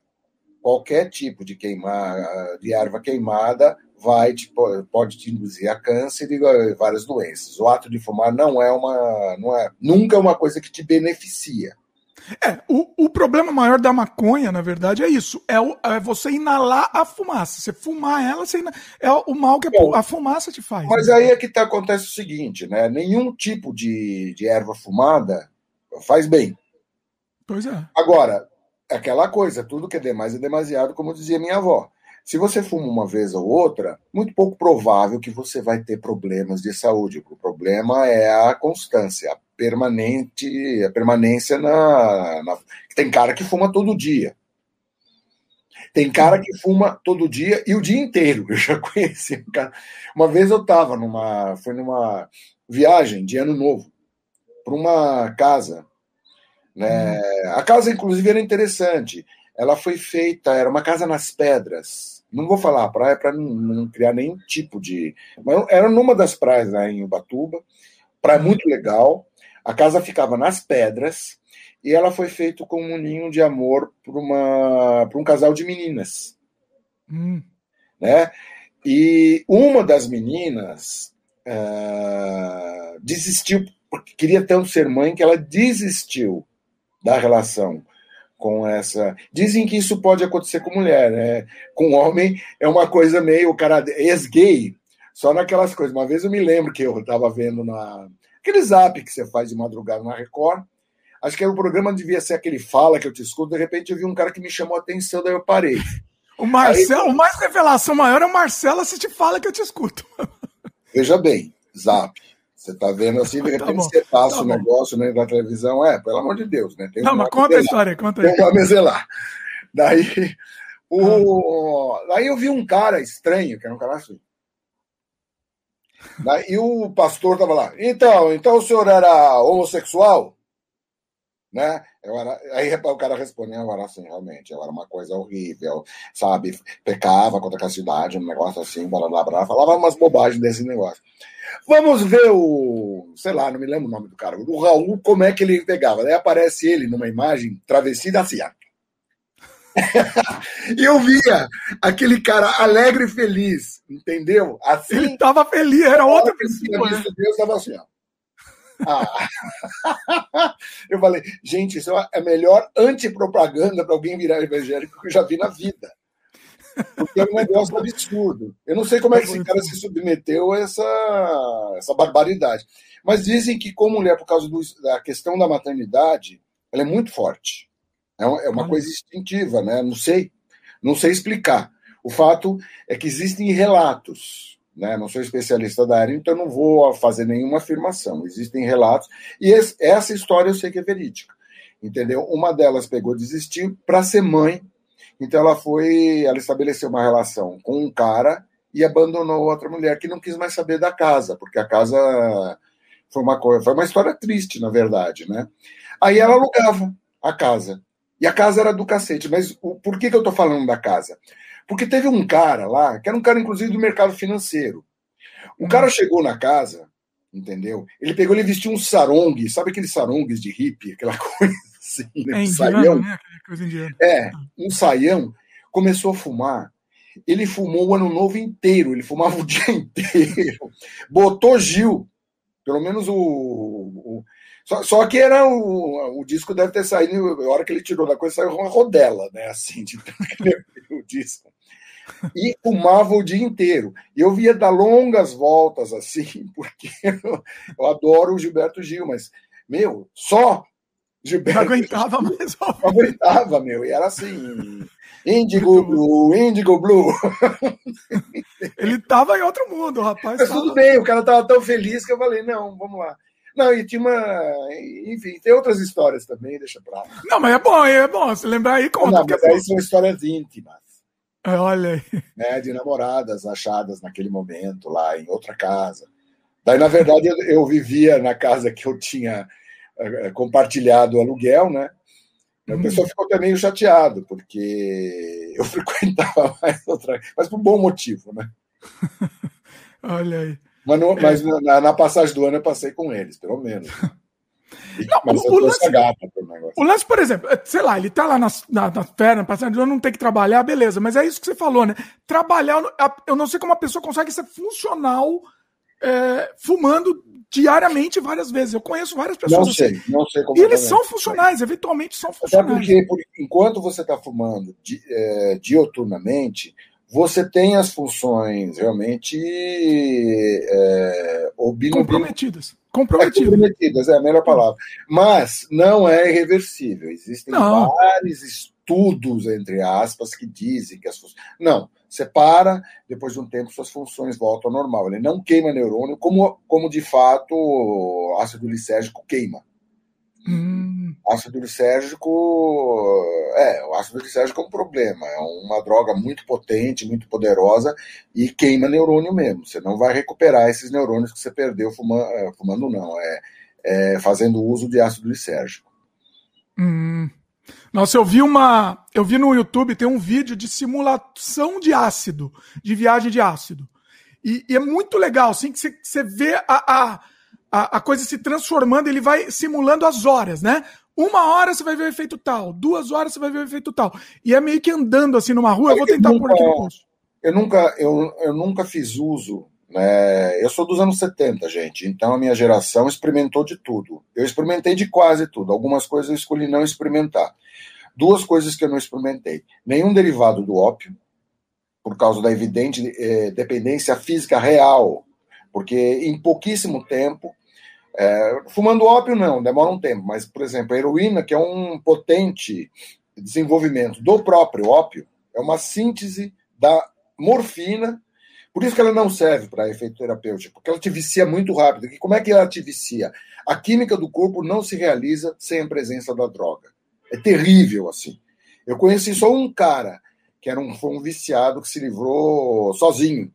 qualquer tipo de queimar, de erva queimada vai te, pode te induzir a câncer e várias doenças. O ato de fumar não é uma, não é nunca é uma coisa que te beneficia. É, o, o problema maior da maconha, na verdade, é isso. É, o, é você inalar a fumaça. Você fumar ela, você é o mal que a fumaça te faz. Mas né? aí é que tá, acontece o seguinte, né? Nenhum tipo de, de erva fumada faz bem. Pois é. Agora, aquela coisa, tudo que é demais é demasiado, como dizia minha avó. Se você fuma uma vez ou outra, muito pouco provável que você vai ter problemas de saúde. O problema é a constância, a permanente, a permanência na, na. Tem cara que fuma todo dia. Tem cara que fuma todo dia e o dia inteiro. *laughs* Eu já conheci um cara. Uma vez eu estava numa, foi numa viagem de ano novo para uma casa. Né? Hum. A casa, inclusive, era interessante. Ela foi feita, era uma casa nas pedras não vou falar a praia para não, criar nenhum tipo de. Mas era numa das praias lá em Ubatuba, praia muito legal. A casa ficava nas pedras e ela foi feita com um ninho de amor para um casal de meninas. Hum. Né? E uma das meninas uh, desistiu, porque queria tanto ser mãe que ela desistiu da relação com essa. Dizem que isso pode acontecer com mulher, né? Com homem é uma coisa meio cara ex-gay, só naquelas coisas. Uma vez eu me lembro que eu estava vendo na aquele zap que você faz de madrugada na Record. Acho que o programa devia ser aquele fala que eu te escuto. De repente eu vi um cara que me chamou a atenção, daí eu parei. O Marcelo, Aí, o mais revelação maior é o Marcelo se te fala que eu te escuto. *laughs* Veja bem, zap. Você está vendo assim, de tá repente tá você passa tá o negócio né, da televisão, é, pelo amor de Deus, né? Tem não, mas conta a história, conta aí. Tem uma meselar. Daí, o... Ah. Daí eu vi um cara estranho, que era um cara assim. Daí o pastor estava lá. Então, então o senhor era homossexual? Né? Eu era, aí o cara respondeu, eu era assim, realmente, eu era uma coisa horrível, sabe? Pecava contra a castidade, um negócio assim, blá blá blá, falava umas bobagens desse negócio. Vamos ver o, sei lá, não me lembro o nome do cara, o Raul, como é que ele pegava. Daí aparece ele numa imagem travestida assim, e *laughs* eu via aquele cara alegre e feliz, entendeu? Assim, ele estava feliz, era outra pessoa. Né? Deus estava assim, ó. Ah. *laughs* eu falei, gente, isso é a melhor antipropaganda para alguém virar evangélico que eu já vi na vida. Porque é um negócio absurdo. Eu não sei como é que esse cara se submeteu a essa, essa barbaridade. Mas dizem que, como mulher, por causa do, da questão da maternidade, ela é muito forte. É uma, é coisa instintiva, né? Não sei. Não sei explicar. O fato é que existem relatos. Né? Não sou especialista da área, então não vou fazer nenhuma afirmação. Existem relatos. E esse, essa história eu sei que é verídica. Entendeu? Uma delas pegou, desistiu para ser mãe então ela foi, ela estabeleceu uma relação com um cara e abandonou outra mulher que não quis mais saber da casa, porque a casa foi uma coisa, foi uma história triste, na verdade, né? Aí ela alugava a casa. E a casa era do cacete. Mas o, por que, que eu tô falando da casa? Porque teve um cara lá, que era um cara, inclusive, do mercado financeiro. O cara chegou na casa, entendeu? Ele pegou, ele vestiu um sarong, sabe aqueles sarongues de hippie, aquela *laughs* coisa assim, né? É, um saião. Né? É, um saião, começou a fumar. Ele fumou o ano novo inteiro, ele fumava o *laughs* dia inteiro. Botou Gil, pelo menos o. o só, só, que era o, o disco deve ter saído, a hora que ele tirou da coisa, saiu uma rodela, né? Assim, de *laughs* o disco. E fumava o dia inteiro. E eu via dar longas voltas assim, *laughs* porque eu, eu adoro o Gilberto Gil, mas, meu, só Gilberto. Não aguentava mais. Não aguentava, meu. E era assim. Indigo Blue, Indigo Blue. Ele tava em outro mundo, rapaz. Mas tava... tudo bem, o cara tava tão feliz que eu falei, não, vamos lá. Não, e tinha uma. Enfim, tem outras histórias também, deixa pra lá. Não, mas é bom, é bom. Se lembrar aí, conta. Não, mas aí são histórias íntimas. É, olha aí. Né, de namoradas achadas naquele momento, lá em outra casa. Daí, na verdade, eu, eu vivia na casa que eu tinha é, compartilhado o aluguel, né? A uhum. pessoa ficou até meio chateado, porque eu *laughs* frequentava mais outra, mas por um bom motivo, né? *laughs* Olha aí. Mas, mas na, na, passagem do ano eu passei com eles, pelo menos. *laughs* Não, Mas o, lance, o lance, por exemplo, é, sei lá, ele tá lá na, na, na perna, passando, eu não tem que trabalhar, beleza, mas é isso que você falou, né? Trabalhar, eu não sei como a pessoa consegue ser funcional é, fumando diariamente várias vezes. Eu conheço várias pessoas. Não sei, assim. não sei como. E eles são funcionais, eventualmente são funcionais. Até porque, enquanto você está fumando di, é, dioturnamente, você tem as funções realmente é, comprometidas. Comprometidas. É, comprometidas, é a melhor palavra. Mas não é irreversível. Existem não. vários estudos, entre aspas, que dizem que as funções. Não, você para, depois de um tempo suas funções voltam ao normal. Ele não queima neurônio, como, como de fato o ácido lisérgico queima. Hum. Ácido lisérgico. É, o ácido lisérgico é um problema. É uma droga muito potente, muito poderosa e queima neurônio mesmo. Você não vai recuperar esses neurônios que você perdeu fumando, é, fumando não. É, é fazendo uso de ácido lisérgico. Hum. Nossa, eu vi uma. Eu vi no YouTube, tem um vídeo de simulação de ácido, de viagem de ácido. E, e é muito legal, assim, que você, você vê a, a, a, a, coisa se transformando, ele vai simulando as horas, né? Uma hora você vai ver o efeito tal, duas horas você vai ver o efeito tal. E é meio que andando assim numa rua, eu vou tentar pôr aqui no post. Eu nunca, eu, eu nunca fiz uso né? Eu sou dos anos 70, gente, então a minha geração experimentou de tudo. Eu experimentei de quase tudo. Algumas coisas eu escolhi não experimentar. Duas coisas que eu não experimentei: nenhum derivado do ópio, por causa da evidente eh, dependência física real, porque em pouquíssimo tempo. É, fumando ópio, não, demora um tempo, mas, por exemplo, a heroína, que é um potente desenvolvimento do próprio ópio, é uma síntese da morfina por isso que ela não serve para efeito terapêutico, porque ela te vicia muito rápido. E como é que ela te vicia? A química do corpo não se realiza sem a presença da droga. É terrível assim. Eu conheci só um cara que era um, um viciado que se livrou sozinho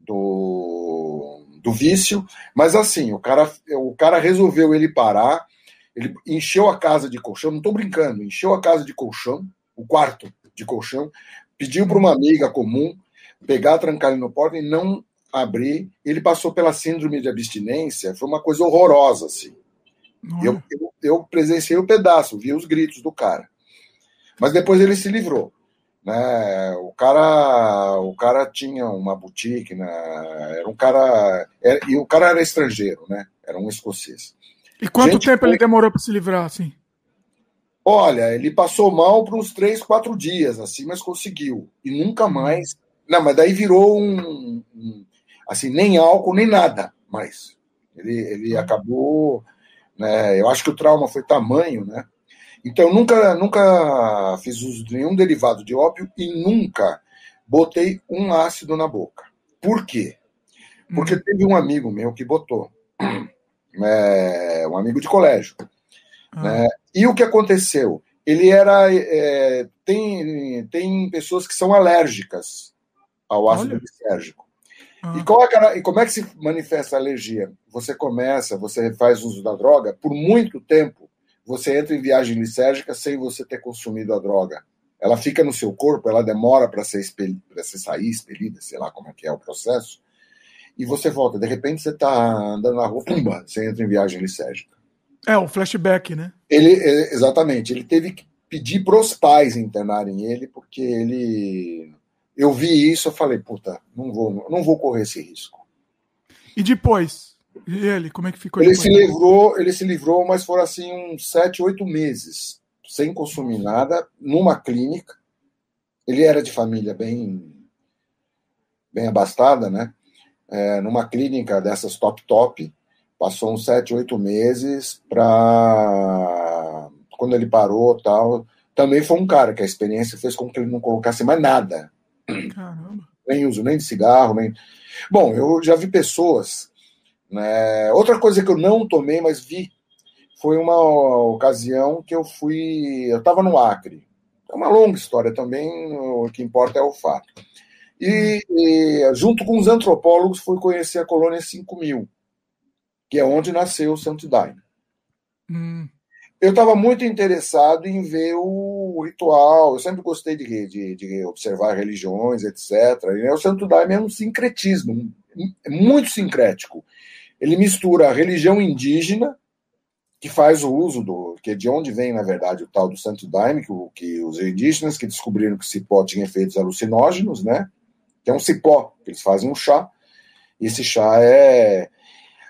do, do vício, mas assim, o cara, o cara resolveu ele parar, ele encheu a casa de colchão, não estou brincando, encheu a casa de colchão, o quarto de colchão, pediu para uma amiga comum pegar, trancar ele no porta e não abrir. Ele passou pela síndrome de abstinência, foi uma coisa horrorosa, assim. Eu, eu, eu, presenciei o um pedaço, vi os gritos do cara. Mas depois ele se livrou. Né? O cara, o cara tinha uma boutique, né? era um cara, era, e o cara era estrangeiro, né? Era um escocês. E quanto Gente, tempo ele demorou para se livrar, assim? Olha, ele passou mal por uns três, quatro dias, assim, mas conseguiu. E nunca mais não, mas daí virou um, um assim, nem álcool, nem nada mais. Ele, ele acabou. Né, eu acho que o trauma foi tamanho, né? Então, nunca, nunca fiz uso de nenhum derivado de ópio e nunca botei um ácido na boca. Por quê? Porque hum. teve um amigo meu que botou, *clears throat* é, um amigo de colégio. Ah. Né? E o que aconteceu? Ele era. É, tem, tem pessoas que são alérgicas ao ácido lisérgico. Ah. E, qual é, e como é que se manifesta a alergia? Você começa, você faz uso da droga, por muito tempo você entra em viagem lisérgica sem você ter consumido a droga. Ela fica no seu corpo, ela demora para ser para você sair, expelida, sei lá como é que é o processo. E você volta, de repente você está andando na rua, pumba, você entra em viagem lisérgica. É, o flashback, né? Ele, exatamente, ele teve que pedir para os pais internarem ele, porque ele eu vi isso, eu falei, puta, não vou, não vou correr esse risco. E depois? E ele, como é que ficou? Ele depois? se livrou, ele se livrou, mas foram assim uns sete, oito meses sem consumir nada, numa clínica. Ele era de família bem, bem abastada, né? É, numa clínica dessas top top, passou uns sete, oito meses para quando ele parou tal. Também foi um cara que a experiência fez com que ele não colocasse mais nada Caramba. Nem uso nem de cigarro, nem. Bom, eu já vi pessoas. Né... Outra coisa que eu não tomei, mas vi, foi uma ocasião que eu fui. Eu estava no Acre. É uma longa história também, o que importa é o fato. E, e junto com os antropólogos, fui conhecer a colônia 5000, que é onde nasceu o Santo Daime. Hum eu estava muito interessado em ver o ritual. Eu sempre gostei de, de, de observar religiões, etc. E, o Santo Daime é um sincretismo, muito sincrético. Ele mistura a religião indígena, que faz o uso do. que é de onde vem, na verdade, o tal do Santo Daime, que, que os indígenas que descobriram que o cipó tinha efeitos alucinógenos, né? Que é um cipó, que eles fazem um chá. E esse chá é.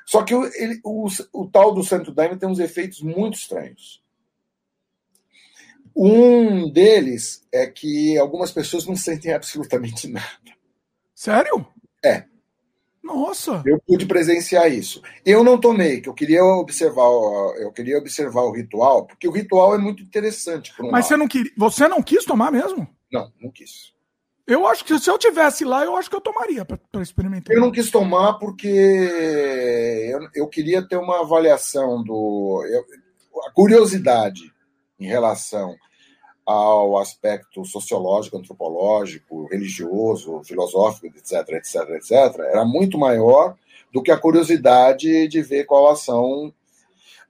Só que o, ele, o, o tal do Santo Daime tem uns efeitos muito estranhos. Um deles é que algumas pessoas não sentem absolutamente *laughs* nada. Sério? É. Nossa! Eu pude presenciar isso. Eu não tomei, que eu queria observar, eu queria observar o ritual, porque o ritual é muito interessante. Um Mas você não, queria, você não quis tomar mesmo? Não, não quis. Eu acho que se eu tivesse lá, eu acho que eu tomaria para experimentar. Eu não quis tomar porque eu, eu queria ter uma avaliação do. Eu, a curiosidade em relação ao aspecto sociológico, antropológico, religioso, filosófico, etc, etc, etc, era muito maior do que a curiosidade de ver qual a ação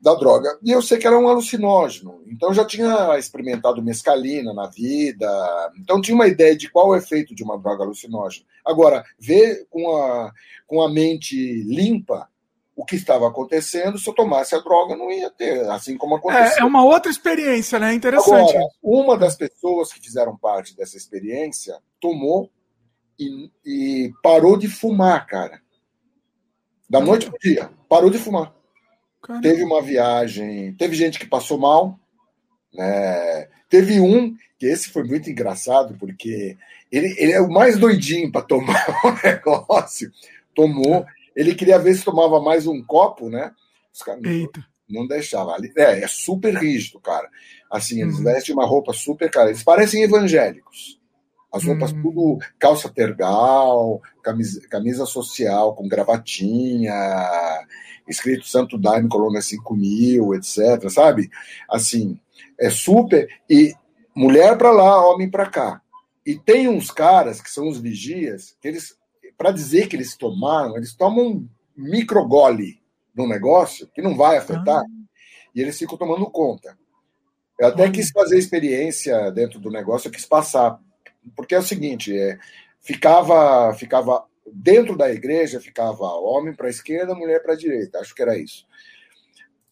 da droga. E eu sei que era um alucinógeno, então já tinha experimentado mescalina na vida, então tinha uma ideia de qual é o efeito de uma droga alucinógena. Agora, ver com a, com a mente limpa o que estava acontecendo, se eu tomasse a droga, não ia ter, assim como aconteceu. É, é uma outra experiência, né? Interessante. Agora, uma das pessoas que fizeram parte dessa experiência tomou e, e parou de fumar, cara. Da noite pro dia, parou de fumar. Caramba. Teve uma viagem, teve gente que passou mal, né? Teve um, que esse foi muito engraçado, porque ele, ele é o mais doidinho para tomar o *laughs* negócio. Tomou, ele queria ver se tomava mais um copo, né? Os caras Eita. não deixavam. É, é super rígido, cara. Assim, eles uhum. vestem uma roupa super, cara. Eles parecem evangélicos. As roupas uhum. tudo calça tergal, camisa, camisa social com gravatinha, escrito Santo Daime, Colônia 5000, etc, sabe? Assim, é super. E mulher para lá, homem para cá. E tem uns caras que são os vigias, que eles para dizer que eles tomaram, eles tomam um microgole no negócio que não vai afetar ah. e eles ficam tomando conta. Eu até quis fazer experiência dentro do negócio, eu quis passar, porque é o seguinte, é, ficava, ficava dentro da igreja, ficava homem para a esquerda, mulher para a direita, acho que era isso.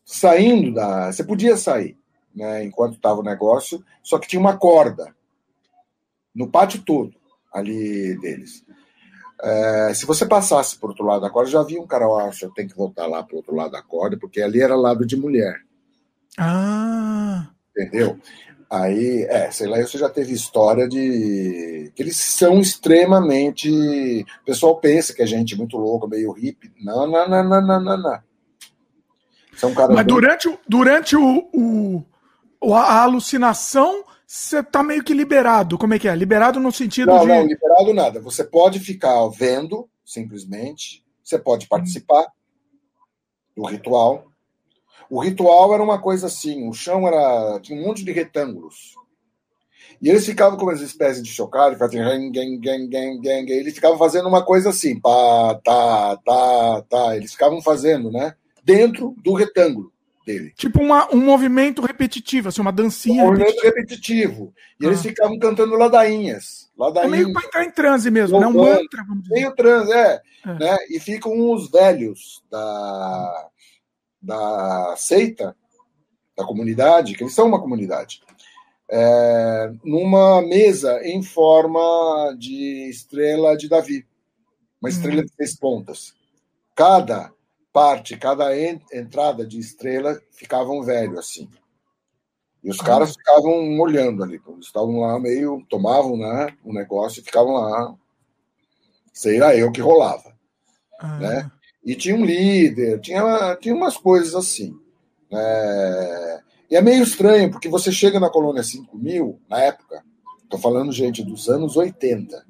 Saindo da, você podia sair, né, enquanto estava o negócio, só que tinha uma corda no pátio todo ali deles. É, se você passasse por outro lado da corda, já vi um cara, eu acho, eu tenho que voltar lá para outro lado da corda, porque ali era lado de mulher. Ah! Entendeu? Aí, é, sei lá, você já teve história de. que eles são extremamente. O pessoal pensa que a gente é muito louco, meio hippie. Não, não, não, não, não, não. não. São caras Mas durante, durante o, o, a alucinação você está meio que liberado. Como é que é? Liberado no sentido não, de. Não, liberado nada. Você pode ficar vendo, simplesmente. Você pode participar do ritual. O ritual era uma coisa assim: o chão era. tinha um monte de retângulos. E eles ficavam com uma espécie de chocalho, eles ficavam fazendo uma coisa assim, pá, tá, tá, tá. Eles ficavam fazendo, né? Dentro do retângulo dele. Tipo uma, um movimento repetitivo, assim, uma dancinha. Um movimento repetitivo. E ah. eles ficavam cantando ladainhas. ladainhas. É meio para entrar em transe mesmo, né? Um mantra, vamos dizer. Meio transe, é. é. Né? E ficam os velhos da, da seita, da comunidade, que eles são uma comunidade, é, numa mesa em forma de estrela de Davi. Uma estrela uhum. de seis pontas. Cada parte, cada entrada de estrela ficava um velho assim. E os caras ah. ficavam olhando ali, eles estavam lá meio, tomavam né, um negócio e ficavam lá. Sei lá eu que rolava. Ah. Né? E tinha um líder, tinha, tinha umas coisas assim. É... E é meio estranho, porque você chega na colônia 5000, na época, estou falando, gente, dos anos 80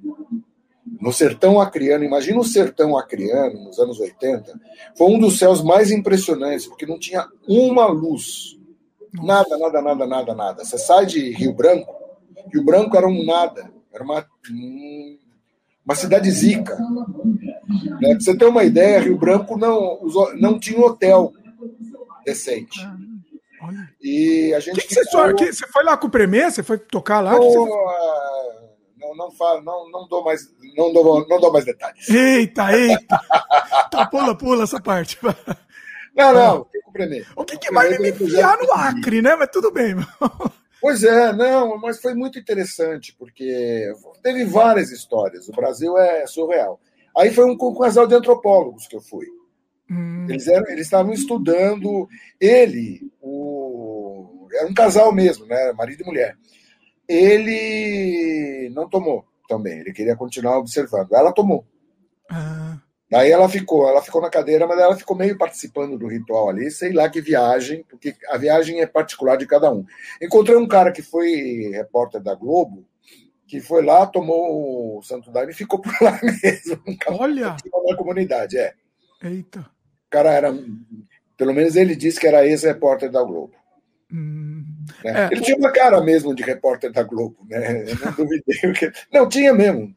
no sertão acriano, imagina o sertão acriano nos anos 80, foi um dos céus mais impressionantes, porque não tinha uma luz. Nada, nada, nada, nada, nada. Você sai de Rio Branco, Rio Branco era um nada, era uma, uma cidade zica. Né? Pra você ter uma ideia, Rio Branco não, não tinha um hotel decente. E a gente. Que que você, ficou... você, foi lá com o Premier? Você foi tocar lá? Não, não, falo, não, não dou mais, não dou, não dou mais detalhes. Eita, eita! tá, pula, pula essa parte. Não, não, tem que O que, que vai me enfiar no Acre, né? Mas tudo bem. Pois é, não, mas foi muito interessante, porque teve várias histórias. O Brasil é surreal. Aí foi um, um casal de antropólogos que eu fui. Hum. Eles, eram, eles estavam estudando. Ele, o, era um casal mesmo, né? Marido e mulher. Ele não tomou também, ele queria continuar observando. Ela tomou. Ah. Daí ela ficou, ela ficou na cadeira, mas ela ficou meio participando do ritual ali, sei lá que viagem, porque a viagem é particular de cada um. Encontrei um cara que foi repórter da Globo, que foi lá, tomou o Santo Daime e ficou *laughs* por lá mesmo. Olha! Na comunidade, é. Eita. O cara era, pelo menos ele disse que era ex-repórter da Globo. Hum, né? é. Ele tinha uma cara mesmo de repórter da Globo, né? Eu não duvidei. *laughs* Que... Não, tinha mesmo.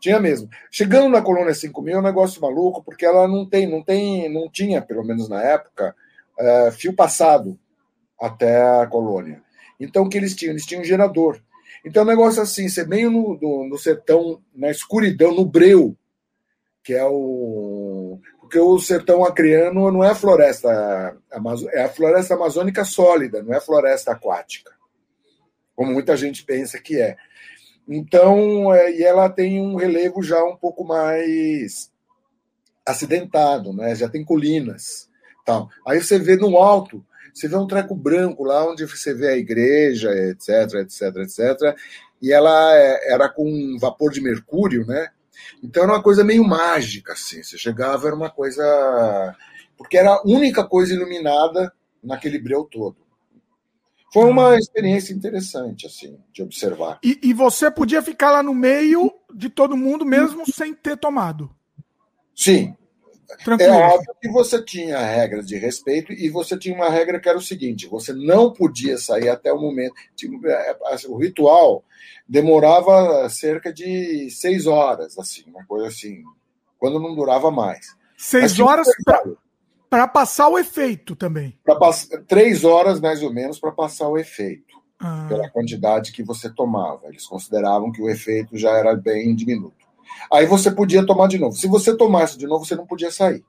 Tinha mesmo. Chegando na colônia 5000 é um negócio maluco, porque ela não tem, não tem, não tinha, pelo menos na época, uh, fio passado até a colônia. Então o que eles tinham? Eles tinham um gerador. Então, é um negócio assim, você meio no, no, no sertão, na escuridão, no breu, que é o. Porque o sertão acreano não é a floresta é a floresta amazônica sólida, não é floresta aquática, como muita gente pensa que é. Então, é, e ela tem um relevo já um pouco mais acidentado, né? Já tem colinas, tal. Aí você vê no alto você vê um treco branco lá onde você vê a igreja, etc, etc, etc. E ela é, era com vapor de mercúrio, né? Então era uma coisa meio mágica, assim. Você chegava, era uma coisa. Porque era a única coisa iluminada naquele breu todo. Foi uma uhum. experiência interessante, assim, de observar. E, e você podia ficar lá no meio de todo mundo, mesmo sem ter tomado? Sim, Tranquilo. É óbvio que você tinha regras de respeito e você tinha uma regra que era o seguinte: você não podia sair até o momento. Tipo, é, o ritual demorava cerca de seis horas, assim, uma coisa assim, quando não durava mais. Seis horas para passar o efeito também. Três horas, mais ou menos, para passar o efeito, ah. pela quantidade que você tomava. Eles consideravam que o efeito já era bem diminuto. Aí você podia tomar de novo. Se você tomasse de novo, você não podia sair.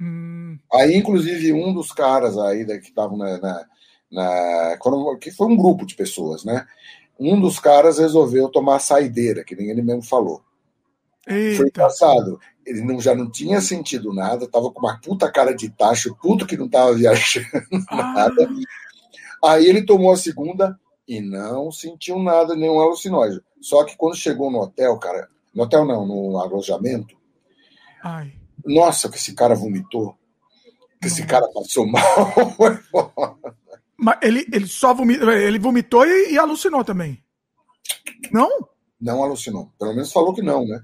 Hum. Aí, inclusive, um dos caras aí que estavam na, na, na, que foi um grupo de pessoas, né? Um dos caras resolveu tomar saideira, que nem ele mesmo falou. Eita. Foi engraçado. Ele não, já não tinha sentido nada, tava com uma puta cara de tacho, puto que não tava *laughs* viajando ah. nada. Aí ele tomou a segunda e não sentiu nada, nenhum alucinógeno. Só que quando chegou no hotel, cara, no hotel não, no alojamento. Ai. Nossa, que esse cara vomitou. Que esse cara passou mal. *laughs* Mas ele, ele só vomitou, ele vomitou e, e, alucinou também. Não? Não alucinou. Pelo menos falou que não, né?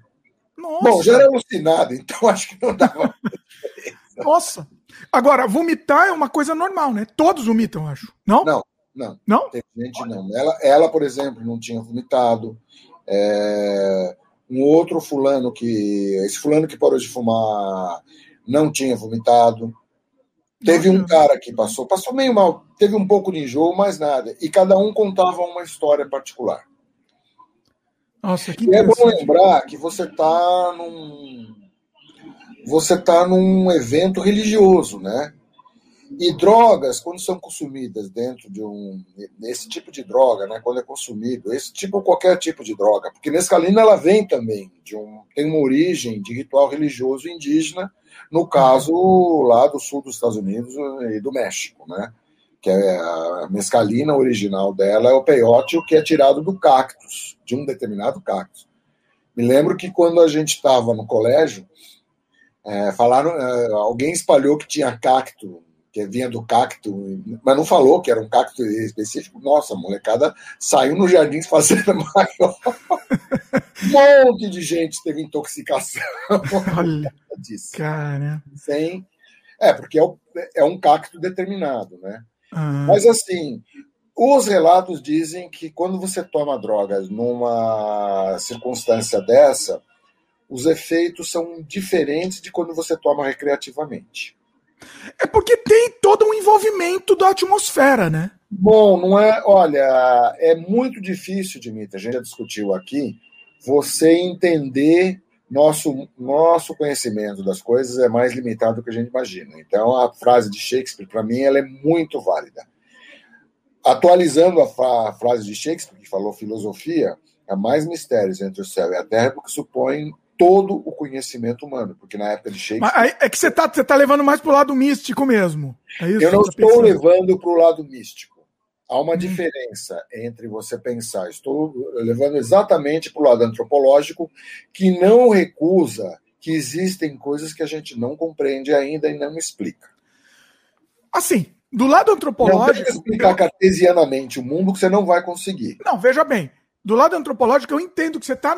Nossa. Bom, já era alucinado, então acho que não dava. *laughs* Nossa. Agora, vomitar é uma coisa normal, né? Todos vomitam, acho. Não? Não, não. Não? Tem gente não. Ela, ela, por exemplo, não tinha vomitado. É um outro fulano que. Esse fulano que parou de fumar não tinha vomitado. Teve um cara que passou, passou meio mal, teve um pouco de enjoo, mas nada. E cada um contava uma história particular. Nossa, que e é bom lembrar que você está num. Você está num evento religioso, né? E drogas, quando são consumidas dentro de um. Esse tipo de droga, né? Quando é consumido, esse tipo, qualquer tipo de droga, porque mescalina ela vem também de um. tem uma origem de ritual religioso indígena, no caso lá do sul dos Estados Unidos e do México, né? Que é a mescalina original dela é o peiote, o que é tirado do cactus, de um determinado cactus. Me lembro que quando a gente estava no colégio, é, falaram, é, alguém espalhou que tinha cacto que vinha do cacto, mas não falou que era um cacto específico. Nossa, a molecada saiu no jardim fazendo maior. um *laughs* monte de gente teve intoxicação. Olha, *laughs* disso. Cara. Sem... É, porque é, é um cacto determinado, né? Ah. Mas assim, os relatos dizem que quando você toma drogas numa circunstância dessa, os efeitos são diferentes de quando você toma recreativamente. É porque tem todo um envolvimento da atmosfera, né? Bom, não é. Olha, é muito difícil, Dimitri, a gente já discutiu aqui, você entender nosso, nosso conhecimento das coisas é mais limitado do que a gente imagina. Então, a frase de Shakespeare, para mim, ela é muito válida. Atualizando a, a, frase de Shakespeare, que falou filosofia, há mais mistérios entre o céu e a terra, porque supõe todo o conhecimento humano, porque na época de Shakespeare... É que você está você tá levando mais para o lado místico mesmo. É eu não tá estou pensando. levando para o lado místico. Há uma hum. diferença entre você pensar, estou levando exatamente para o lado antropológico, que não recusa que existem coisas que a gente não compreende ainda e não explica. Assim, do lado antropológico. Não explicar cartesianamente o mundo que você não vai conseguir. Não, veja bem. Do lado antropológico, eu entendo que você está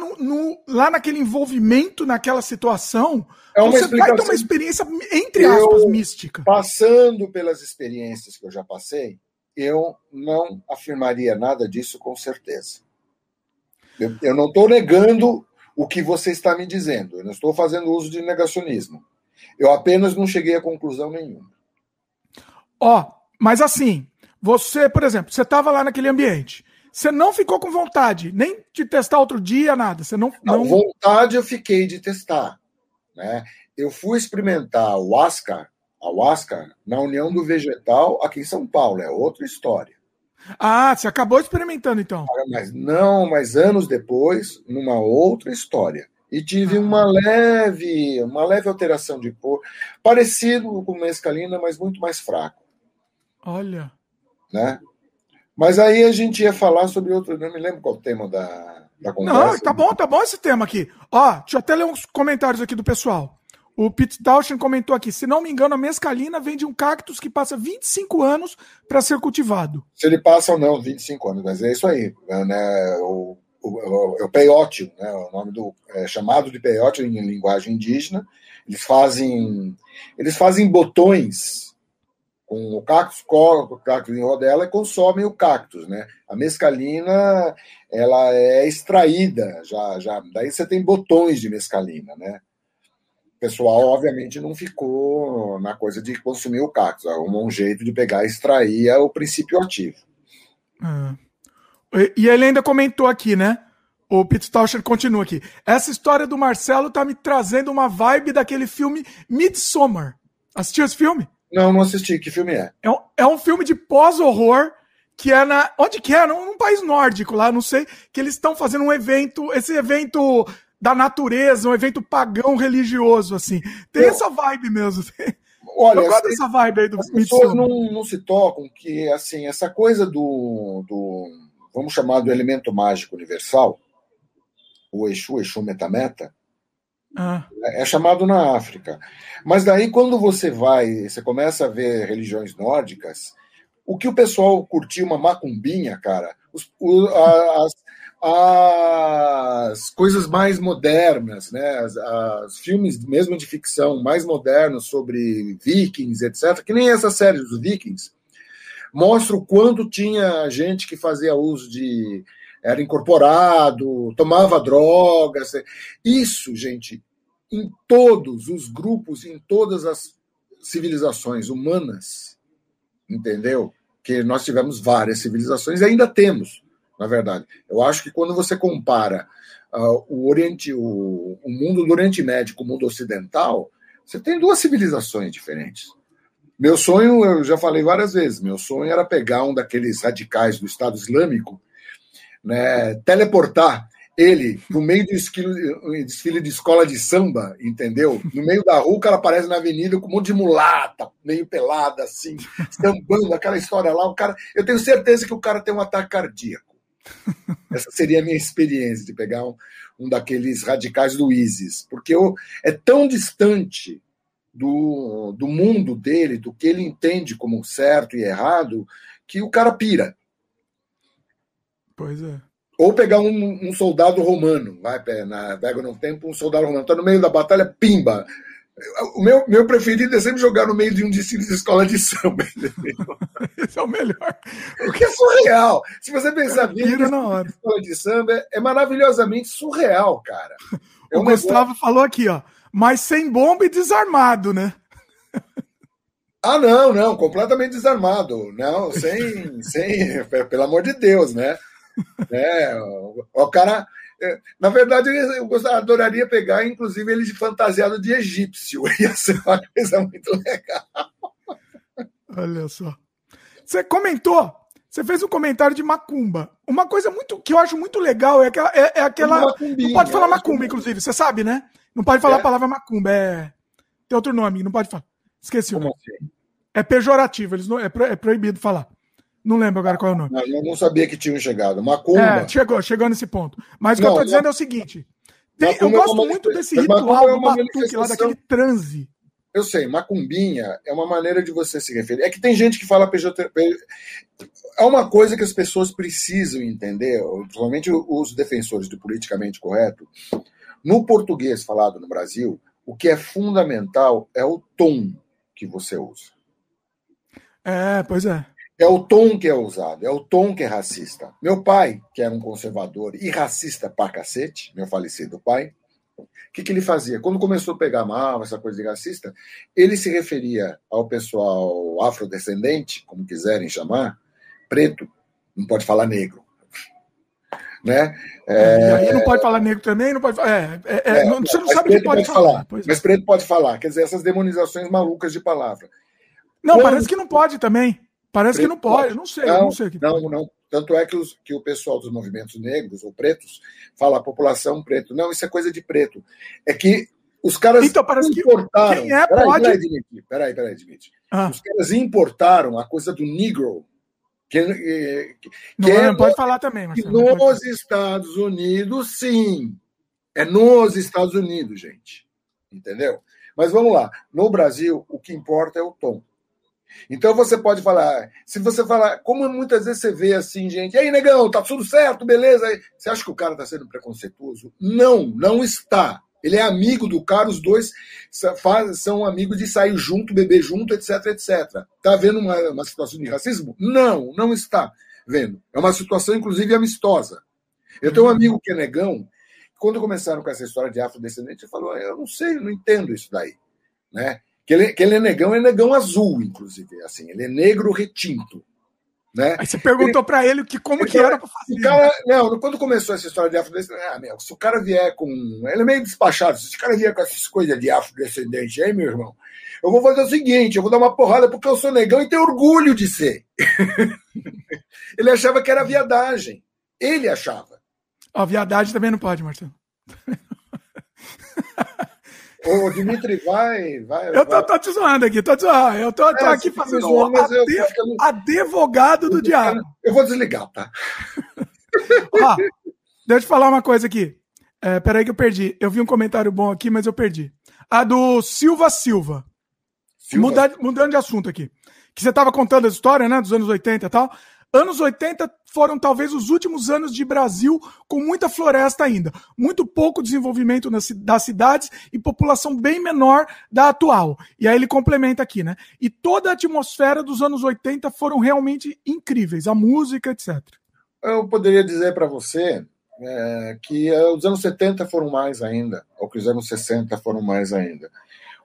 lá naquele envolvimento, naquela situação. É uma você vai ter uma experiência, entre aspas, eu, mística. Passando pelas experiências que eu já passei, eu não afirmaria nada disso com certeza. Eu, eu não estou negando o que você está me dizendo, eu não estou fazendo uso de negacionismo. Eu apenas não cheguei a conclusão nenhuma. Ó, oh, mas assim, você, por exemplo, você estava lá naquele ambiente. Você não ficou com vontade, nem de testar outro dia, nada. Você não, não... A vontade eu fiquei de testar. Né? Eu fui experimentar o Ascar ayahuasca na União do Vegetal aqui em São Paulo, é outra história. Ah, você acabou experimentando então? Mas não, mas anos depois, numa outra história. E tive ah. uma leve, uma leve alteração de cor, parecido com mescalina, mas muito mais fraco. Olha. Né? Mas aí a gente ia falar sobre outro, não me lembro qual o tema da, da conversa. Não, tá bom, tá bom esse tema aqui. Ó, deixa eu até ler uns comentários aqui do pessoal. O Pete Dawson comentou aqui: se não me engano, a mescalina vem de um cactus que passa 25 anos para ser cultivado. Se ele passa ou não 25 anos, mas é isso aí. Né? O, o, o, o peiote, né? o nome do é chamado de peiote em linguagem indígena. Eles fazem eles fazem botões com o cactus, colocam o cactus em rodela e consomem o cactus, né? A mescalina ela é extraída já, já. Daí você tem botões de mescalina, né? pessoal, obviamente, não ficou na coisa de consumir o cactus. Arrumou um jeito de pegar e extrair o princípio ativo. É. E ele ainda comentou aqui, né? O Pete Tauscher continua aqui. Essa história do Marcelo tá me trazendo uma vibe daquele filme Midsommar. Assistiu esse filme? Não, não assisti. Que filme é? É um, é um filme de pós-horror que é na. Onde que é? Num, num país nórdico lá, não sei. Que eles estão fazendo um evento. Esse evento da natureza, um evento pagão religioso, assim. Tem eu, essa vibe mesmo. *laughs* Olha, eu gosto dessa vibe aí do As pessoas não, não se tocam que, assim, essa coisa do, do, vamos chamar do elemento mágico universal, o Exu, Exu Metameta, ah. é, chamado na África. Mas daí, quando você vai, você começa a ver religiões nórdicas, o que o pessoal curtia uma macumbinha, cara, os, o, as, as coisas mais modernas, né, as, as, filmes mesmo de ficção mais modernos sobre vikings, etc., que nem essa série dos vikings, mostra o quanto tinha gente que fazia uso de era incorporado, tomava drogas. Isso, gente, em todos os grupos, em todas as civilizações humanas, entendeu? Que nós tivemos várias civilizações e ainda temos na verdade. Eu acho que quando você compara uh, o Oriente, o, o, mundo do Oriente Médio com o mundo ocidental, você tem duas civilizações diferentes. Meu sonho, eu já falei várias vezes, meu sonho era pegar um daqueles radicais do Estado Islâmico, né, teleportar ele no meio do desfile de escola de samba, entendeu? No meio da rua, o cara aparece na avenida com um monte de mulata, meio pelada, assim, sambando, aquela história lá. O cara, eu tenho certeza que o cara tem um ataque cardíaco. Essa seria a minha experiência de pegar um, um daqueles radicais do ISIS, porque eu, é tão distante do, do mundo dele, do que ele entende como certo e errado, que o cara pira. Pois é. Ou pegar um, um soldado romano, vai, na, pega no tempo um soldado romano, está no meio da batalha, pimba, o meu, meu preferido é sempre jogar no meio de um desfile de escola de samba. *laughs* Esse é o melhor. O que é surreal. Se você pensar bem, hora. escola de samba é maravilhosamente surreal, cara. *laughs* É o Gustavo negócio... falou aqui, ó. Mas sem bomba e desarmado, né? *laughs* Ah, não, não, completamente desarmado. Não, sem, sem, pelo amor de Deus, né? É, o, o cara É, na verdade, eu adoraria pegar, inclusive, ele fantasiado de egípcio. *laughs* Ia ser uma coisa muito legal. Olha só. Você comentou, você fez um comentário de macumba. Uma coisa muito que eu acho muito legal é aquela. É, é aquela não pode falar macumba, inclusive, você sabe, né? Não pode falar é. a palavra macumba, é. Tem outro nome, não pode falar. Esqueci o nome. Assim? É pejorativo, eles não, é, pro, é proibido falar. Não lembro agora qual é o nome. Não, eu não sabia que tinham chegado. Macumba. É, chegou, chegou nesse ponto. Mas o que eu tô dizendo é o seguinte: tem, eu é gosto é muito desse ritual é do batuque lá, daquele transe. Eu sei, macumbinha é uma maneira de você se referir. É que tem gente que fala PJ. É uma coisa que as pessoas precisam entender, principalmente os defensores do politicamente correto. No português falado no Brasil, o que é fundamental é o tom que você usa. É, pois é. É o tom que é usado, é o tom que é racista. Meu pai, que era um conservador e racista pra cacete, meu falecido pai, o que, que ele fazia? Quando começou a pegar mal, essa coisa de racista, ele se referia ao pessoal afrodescendente, como quiserem chamar, preto, não pode falar negro. *laughs* Né? É, e aí não pode falar negro também, não pode é, é, é, é, não, você não sabe o que pode, pode falar. falar. Mas preto pode falar, quer dizer, essas demonizações malucas de palavra. Não, Quando... parece que não pode também. Parece preto que não pode, pode. não sei. Não, não, sei não, não. Tanto é que, os, que o pessoal dos movimentos negros ou pretos fala a população preto. Não, isso é coisa de preto. É que os caras então, parece importaram. Que quem é, peraí, pode... peraí, peraí, peraí, Dimitri. Ah. Os caras importaram a coisa do negro. Que, que, não, é, não pode falar também, mas nos Estados Unidos, sim. É nos Estados Unidos, gente. Entendeu? Mas vamos lá. No Brasil, o que importa é o tom. Então você pode falar, se você falar, como muitas vezes você vê assim, gente, aí, negão, tá tudo certo, beleza? Você acha que o cara está sendo preconceituoso? Não, não está. Ele é amigo do cara, os dois são amigos de sair junto, beber junto, etc, etc. Está vendo uma, uma situação de racismo? Não, não está vendo. É uma situação, inclusive, amistosa. Eu tenho um amigo que é negão, quando começaram com essa história de afrodescendente, ele falou: eu não sei, eu não entendo isso daí. Né? Que ele, que ele é negão, é negão azul, inclusive. Assim, ele é negro retinto. Né? Aí você perguntou para ele que, como ele, que era para fazer. Cara, não, quando começou essa história de afrodescendente, ah, meu, se o cara vier com. Ele é meio despachado. Se o cara vier com essas coisas de afrodescendente aí, meu irmão, eu vou fazer o seguinte: eu vou dar uma porrada porque eu sou negão e tenho orgulho de ser. *laughs* ele achava que era viadagem. Ele achava. A viadagem também não pode, Marcelo. *laughs* O Dimitri vai. vai eu tô, tô te zoando aqui, tô te zoando. Eu tô, tô é, aqui fazendo o ade... eu... advogado do diabo. Eu vou desligar, tá? *laughs* Ó, deixa eu te falar uma coisa aqui. É, peraí que eu perdi. Eu vi um comentário bom aqui, mas eu perdi. A do Silva Silva. Silva. Mudando, mudando de assunto aqui. Que você estava contando a história, né? Dos anos 80 e tal. Anos 80 foram talvez os últimos anos de Brasil com muita floresta ainda, muito pouco desenvolvimento nas, das cidades e população bem menor da atual. E aí ele complementa aqui, né? E toda a atmosfera dos anos 80 foram realmente incríveis, a música, etc. Eu poderia dizer para você é, que é, os anos 70 foram mais ainda, ou que os anos 60 foram mais ainda.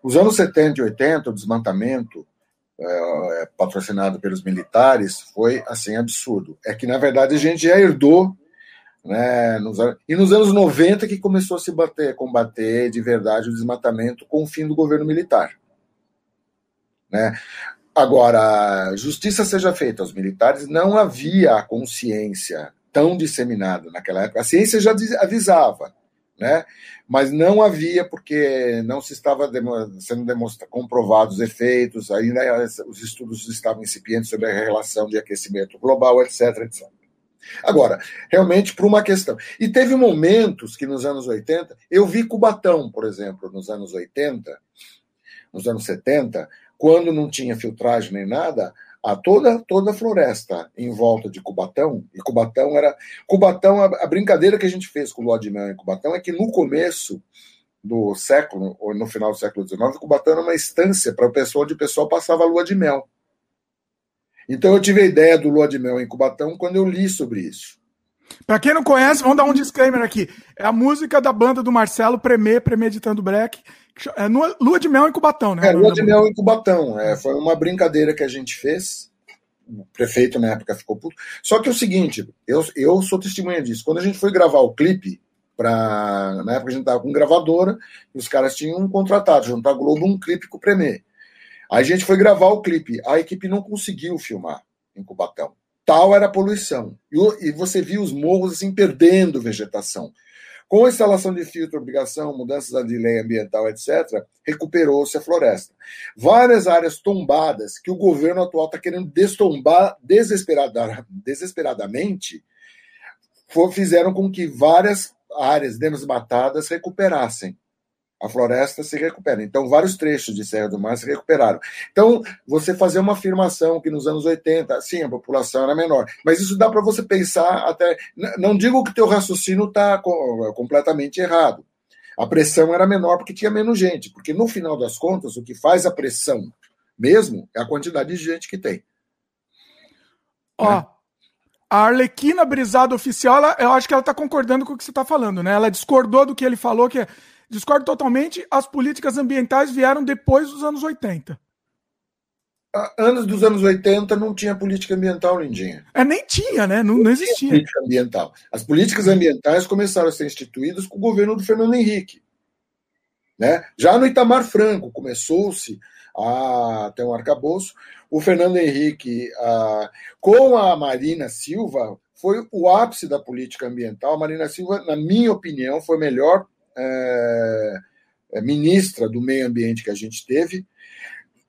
Os anos 70 e 80, o desmantamento, é, é, patrocinado pelos militares foi assim absurdo. É que na verdade a gente já herdou, né, nos, e nos anos 90 que começou a se bater, combater de verdade o desmatamento com o fim do governo militar. Né? Agora, justiça seja feita aos militares, não havia a consciência tão disseminada naquela época. A ciência já avisava, né? mas não havia, porque não se estava sendo comprovados os efeitos, ainda os estudos estavam incipientes sobre a relação de aquecimento global, etc, etc. Agora, realmente, por uma questão. E teve momentos que nos anos 80, eu vi Cubatão, por exemplo, nos anos 80, nos anos 70, quando não tinha filtragem nem nada, a toda toda a floresta em volta de Cubatão, e Cubatão era. Cubatão, a, a brincadeira que a gente fez com o Mel em Cubatão é que no começo do século, ou no final do século XIX, Cubatão era uma estância para o pessoal onde o pessoal passava a lua de mel. Então eu tive a ideia do lua de mel em Cubatão quando eu li sobre isso. Para quem não conhece, vamos dar um disclaimer aqui. É a música da banda do Marcelo Premê, Premeditando Break, é Lua de Mel em Cubatão, né? É, Lua de Mel em Cubatão. É, foi uma brincadeira que a gente fez. O prefeito na época ficou puto. Só que é o seguinte, eu, eu sou testemunha disso. Quando a gente foi gravar o clipe Pra, na época a gente estava com gravadora e os caras tinham um contratado junto à Globo um clipe com o Premier. A gente foi gravar o clipe. A equipe não conseguiu filmar em Cubatão. Tal era a poluição. E, e você viu os morros assim perdendo vegetação. Com a instalação de filtro, obrigação, mudanças de lei ambiental, etc., recuperou-se a floresta. Várias áreas tombadas que o governo atual está querendo destombar desesperada, desesperadamente fizeram com que várias áreas desmatadas recuperassem a floresta se recupera. Então, vários trechos de Serra do Mar se recuperaram. Então, você fazer uma afirmação que nos anos 80, sim, a população era menor, mas isso dá para você pensar até. Não digo que teu raciocínio está completamente errado. A pressão era menor porque tinha menos gente, porque no final das contas, o que faz a pressão mesmo é a quantidade de gente que tem. Ó, né? a Arlequina Brisada Oficial, ela, eu acho que ela está concordando com o que você está falando, né? Ela discordou do que ele falou, que é Discordo totalmente. As políticas ambientais vieram depois dos anos 80. Anos dos anos 80 não tinha política ambiental, Lindinha. É, nem tinha, né? Não, não existia. Política ambiental. As políticas ambientais começaram a ser instituídas com o governo do Fernando Henrique. Né? Já no Itamar Franco começou-se a ter um arcabouço. O Fernando Henrique, a, com a Marina Silva, foi o ápice da política ambiental. A Marina Silva, na minha opinião, foi melhor é, é, ministra do meio ambiente que a gente teve,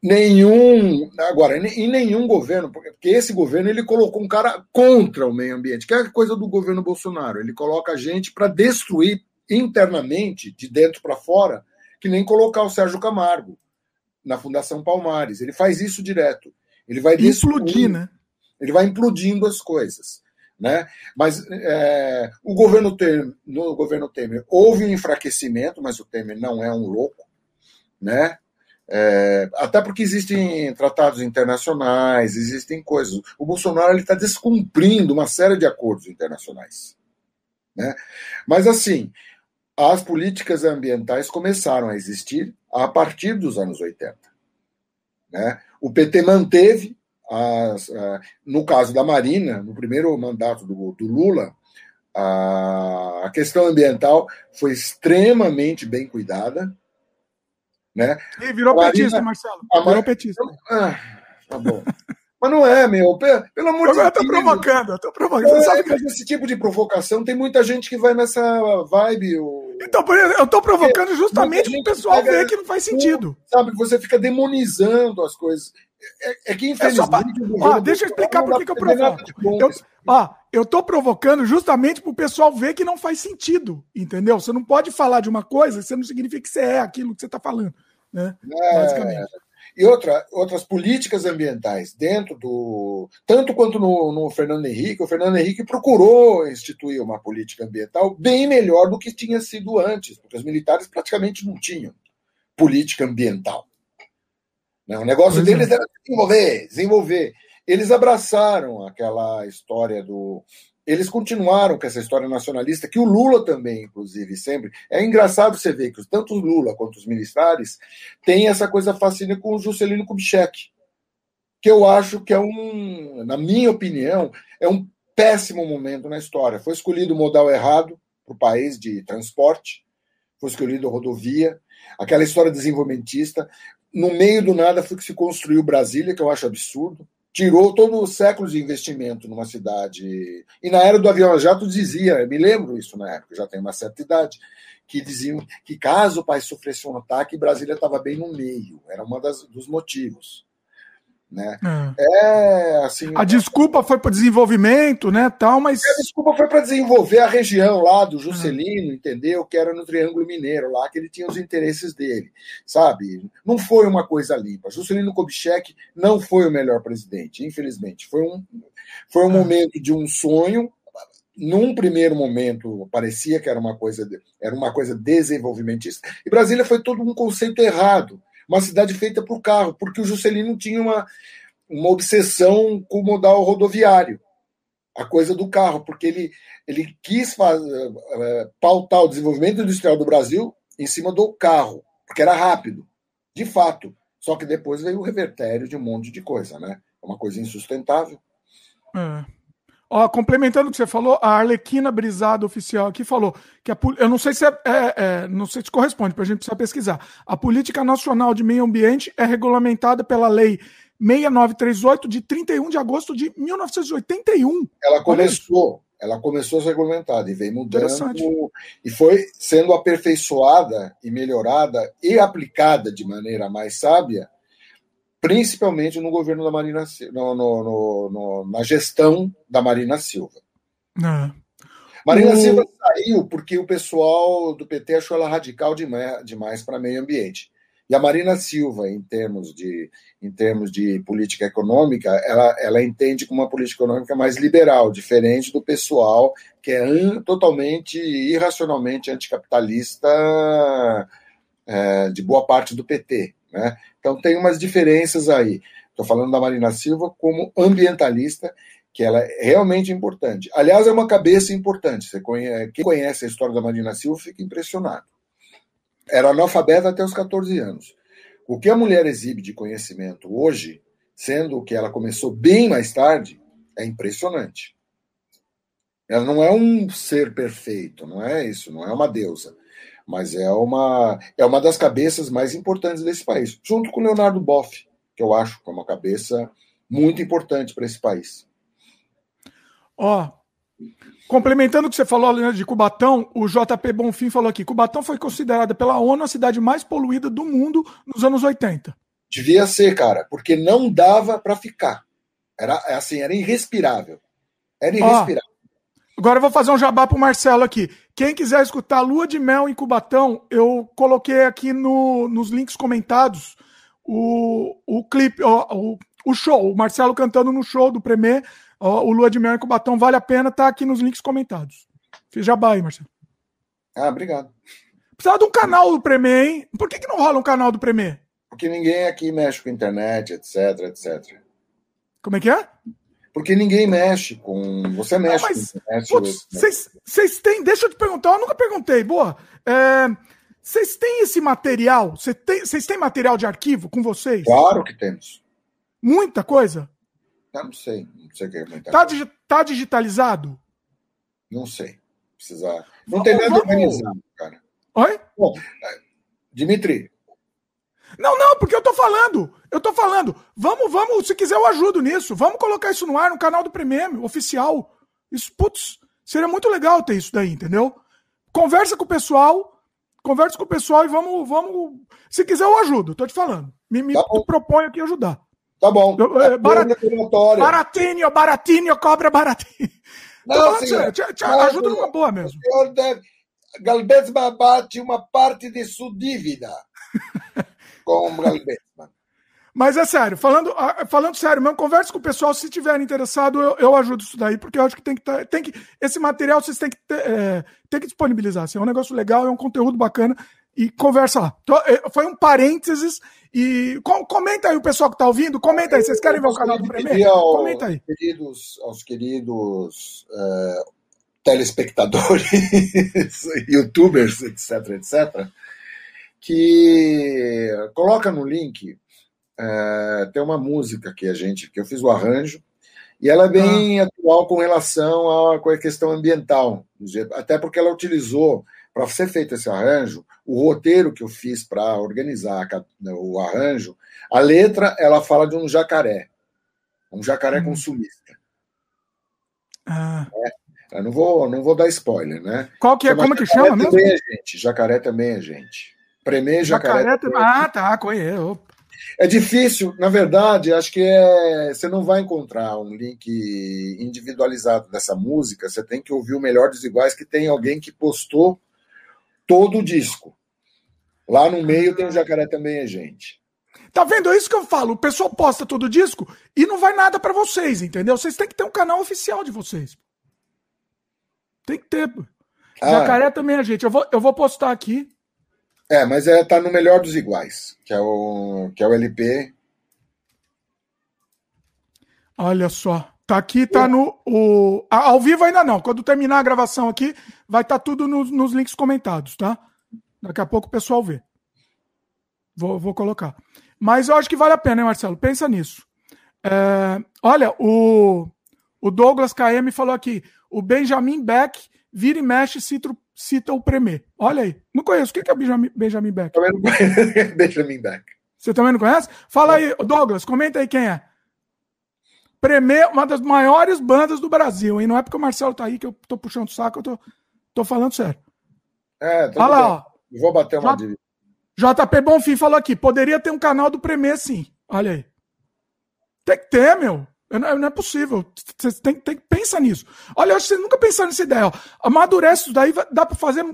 nenhum agora em nenhum governo porque esse governo ele colocou um cara contra o meio ambiente que é a coisa do governo Bolsonaro. Ele coloca a gente para destruir internamente de dentro para fora que nem colocar o Sérgio Camargo na Fundação Palmares. Ele faz isso direto. Ele vai implodir né? ele vai implodindo as coisas né? Mas é, o governo Temer, no governo Temer houve um enfraquecimento, mas o Temer não é um louco, né? É, até porque existem tratados internacionais, existem coisas. O Bolsonaro está descumprindo uma série de acordos internacionais. Né? Mas, assim, as políticas ambientais começaram a existir a partir dos anos 80. Né? O PT manteve as, uh, no caso da Marina, no primeiro mandato do, do Lula, a, a, questão ambiental foi extremamente bem cuidada. Né? E virou Marina, petista, Marcelo. A virou petista. Ah, tá bom. Mas não é, meu. Pelo amor de Deus. Eu tô provocando, eu tô provocando. É, sabe que... Esse tipo de provocação, tem muita gente que vai nessa vibe. O... Então, eu tô provocando justamente para o pessoal ver que não faz sentido. Sabe, você fica demonizando as coisas. É, é que, infelizmente. É ó, deixa eu explicar por que eu provoco. Eu, ó, eu tô provocando justamente para o pessoal ver que não faz sentido, entendeu? Você não pode falar de uma coisa, você não significa que você é aquilo que você está falando. Né? É, Basicamente. E outra, outras políticas ambientais dentro do. Tanto quanto no, no Fernando Henrique, o Fernando Henrique procurou instituir uma política ambiental bem melhor do que tinha sido antes, porque os militares praticamente não tinham política ambiental. Né? O negócio deles é. era desenvolver, desenvolver. Eles abraçaram aquela história do. Eles continuaram com essa história nacionalista, que o Lula também, inclusive, sempre. É engraçado você ver que tanto o Lula quanto os militares têm essa coisa fascina com o Juscelino Kubitschek, que eu acho que é um, na minha opinião, é um péssimo momento na história. Foi escolhido o modal errado para o país de transporte, foi escolhido a rodovia, aquela história desenvolvimentista no meio do nada foi que se construiu Brasília, que eu acho absurdo. Tirou todo o século de investimento numa cidade. E na era do avião a jato dizia, me lembro isso na época, já tenho uma certa idade, que diziam que caso o país sofresse um ataque, Brasília estava bem no meio. Era um dos motivos. Né? É. é assim. A desculpa foi para desenvolvimento, né? Tal, mas. A desculpa foi para desenvolver a região lá do Juscelino, entendeu? Que era no Triângulo Mineiro, lá que ele tinha os interesses dele, sabe? Não foi uma coisa limpa. Juscelino Kubitschek não foi o melhor presidente, infelizmente. Foi um, foi um momento de um sonho. Num primeiro momento parecia que era uma coisa era uma coisa desenvolvimentista e Brasília foi todo um conceito errado uma cidade feita para o carro, porque o Juscelino tinha uma, uma obsessão com o modal rodoviário, a coisa do carro, porque ele, ele quis fazer, é, pautar o desenvolvimento industrial do Brasil em cima do carro, porque era rápido, de fato. Só que depois veio o revertério de um monte de coisa, né? É uma coisa insustentável. É. Ó, complementando o que você falou, a Arlequina Brisado oficial aqui falou que a, eu não sei se é, é, é, não sei se corresponde, para a gente precisar pesquisar. A política nacional de meio ambiente é regulamentada pela lei 6938 de 31 de agosto de 1981. Ela começou, ela começou a ser regulamentada e veio mudando e foi sendo aperfeiçoada e melhorada e aplicada de maneira mais sábia principalmente no governo da Marina no, no, no, na gestão da Marina Silva. É. Marina o... Silva saiu porque o pessoal do PT achou ela radical demais, demais para meio ambiente. E a Marina Silva, em termos de, em termos de política econômica, ela, ela entende como uma política econômica mais liberal, diferente do pessoal que é totalmente irracionalmente anticapitalista é, de boa parte do PT. Né? Então tem umas diferenças aí. Estou falando da Marina Silva como ambientalista, que ela é realmente importante. Aliás, é uma cabeça importante. Você conhece, quem conhece a história da Marina Silva fica impressionado. Era analfabeta até os 14 anos. O que a mulher exibe de conhecimento hoje, sendo que ela começou bem mais tarde, é impressionante. Ela não é um ser perfeito, não é isso, não é uma deusa mas é uma, é uma das cabeças mais importantes desse país, junto com Leonardo Boff, que eu acho que é uma cabeça muito importante para esse país. Ó, oh, complementando o que você falou né, de Cubatão, o JP Bonfim falou aqui: Cubatão foi considerada pela ONU a cidade mais poluída do mundo nos anos 80. Devia ser, cara, porque não dava para ficar. Era assim, era irrespirável. Era irrespirável. Agora eu vou fazer um jabá pro Marcelo aqui. Quem quiser escutar Lua de Mel em Cubatão, eu coloquei aqui no, nos links comentados o, o clipe, ó, o, o show, o Marcelo cantando no show do Premier, ó, o Lua de Mel em Cubatão, vale a pena, tá aqui nos links comentados. Fiz jabá aí, Marcelo. Ah, obrigado. Precisava de um canal do Premier, hein? Por que, que não rola um canal do Premier? Porque ninguém aqui mexe com internet, etc, etc. Como é que é? Porque ninguém mexe com. Você mexe não, com Vocês têm. Deixa eu te perguntar, eu nunca perguntei, boa. Vocês é, têm esse material? Vocês têm, têm material de arquivo com vocês? Claro que temos. Muita coisa? Eu não sei. Não sei o que é muita tá, coisa. tá digitalizado? Não sei. Precisar. Não tem nada organizado, cara. Oi? Bom, Dimitri, não, não, porque eu tô falando. Eu tô falando. Vamos, vamos, se quiser eu ajudo nisso. Vamos colocar isso no ar no canal do Premium, oficial. Isso, putz, seria muito legal ter isso daí, entendeu? Conversa com o pessoal, conversa com o pessoal e vamos, vamos. Se quiser eu ajudo, tô te falando. Me, me tá proponho aqui ajudar. Tá bom. Eu, é, barat... Baratinho, baratinho, cobra baratinho. Não, sim, te, te ajuda numa boa mesmo. O senhor deve... Galvez Babate, uma parte de sua dívida. *laughs* com Mas é sério, falando, falando sério mesmo, converse com o pessoal. Se tiverem interessado, eu, eu ajudo isso daí, porque eu acho que tem que ter, tem que Esse material vocês têm que, ter, é, tem que disponibilizar. Assim, é um negócio legal, é um conteúdo bacana. E conversa lá. É, foi um parênteses. E com, comenta aí o pessoal que está ouvindo. Comenta aí. Vocês querem ver o canal do Premier? Ao, comenta aí. Queridos, aos queridos uh, telespectadores, *laughs* youtubers, etc, etc que coloca no link é, tem uma música que a gente que eu fiz o arranjo e ela é bem ah. atual com relação à, com a questão ambiental até porque ela utilizou para ser feito esse arranjo o roteiro que eu fiz para organizar o arranjo a letra ela fala de um jacaré um jacaré hum. consumista ah. é, eu não vou não vou dar spoiler né qual que é como que chama mesmo? também é gente jacaré também é gente Premier Jacaré. Jacaré ah, tá, conheço. É difícil, na verdade, acho que é, você não vai encontrar um link individualizado dessa música, você tem que ouvir o Melhor dos Iguais, que tem alguém que postou todo o disco. Lá no meio tem o Jacaré também é gente. Tá vendo? É isso que eu falo. O pessoal posta todo o disco e não vai nada para vocês, entendeu? Vocês têm que ter um canal oficial de vocês. Tem que ter. Ah. Jacaré também é gente. Eu vou, eu vou postar aqui. É, mas é, tá no melhor dos iguais, que é o, que é o LP. Olha só. Tá aqui, tá no. O, ao vivo ainda não. Quando terminar a gravação aqui, vai estar tá tudo nos, nos links comentados, tá? Daqui a pouco o pessoal vê. Vou, vou colocar. Mas eu acho que vale a pena, hein, Marcelo? Pensa nisso. É, olha, o, O Douglas KM falou aqui. O Benjamin Beck vira e mexe cita, cita o Premier. Olha aí. Não conheço. O que é o Benjamin, Benjamin Beck? *laughs* Benjamin Beck. Você também não conhece? Fala aí, Douglas, comenta aí quem é. Premier, uma das maiores bandas do Brasil, hein? Não é porque o Marcelo tá aí que eu tô puxando o saco, eu tô, tô falando sério. É, Olha lá, ó. Vou bater uma dívida. JP Bonfim falou aqui: poderia ter um canal do Premier, sim. Olha aí. Tem que ter, meu. Não, não é possível. Você tem, tem que pensar nisso. Olha, eu acho que vocês nunca pensaram nessa ideia. Ó. Amadurece isso daí, dá para fazer.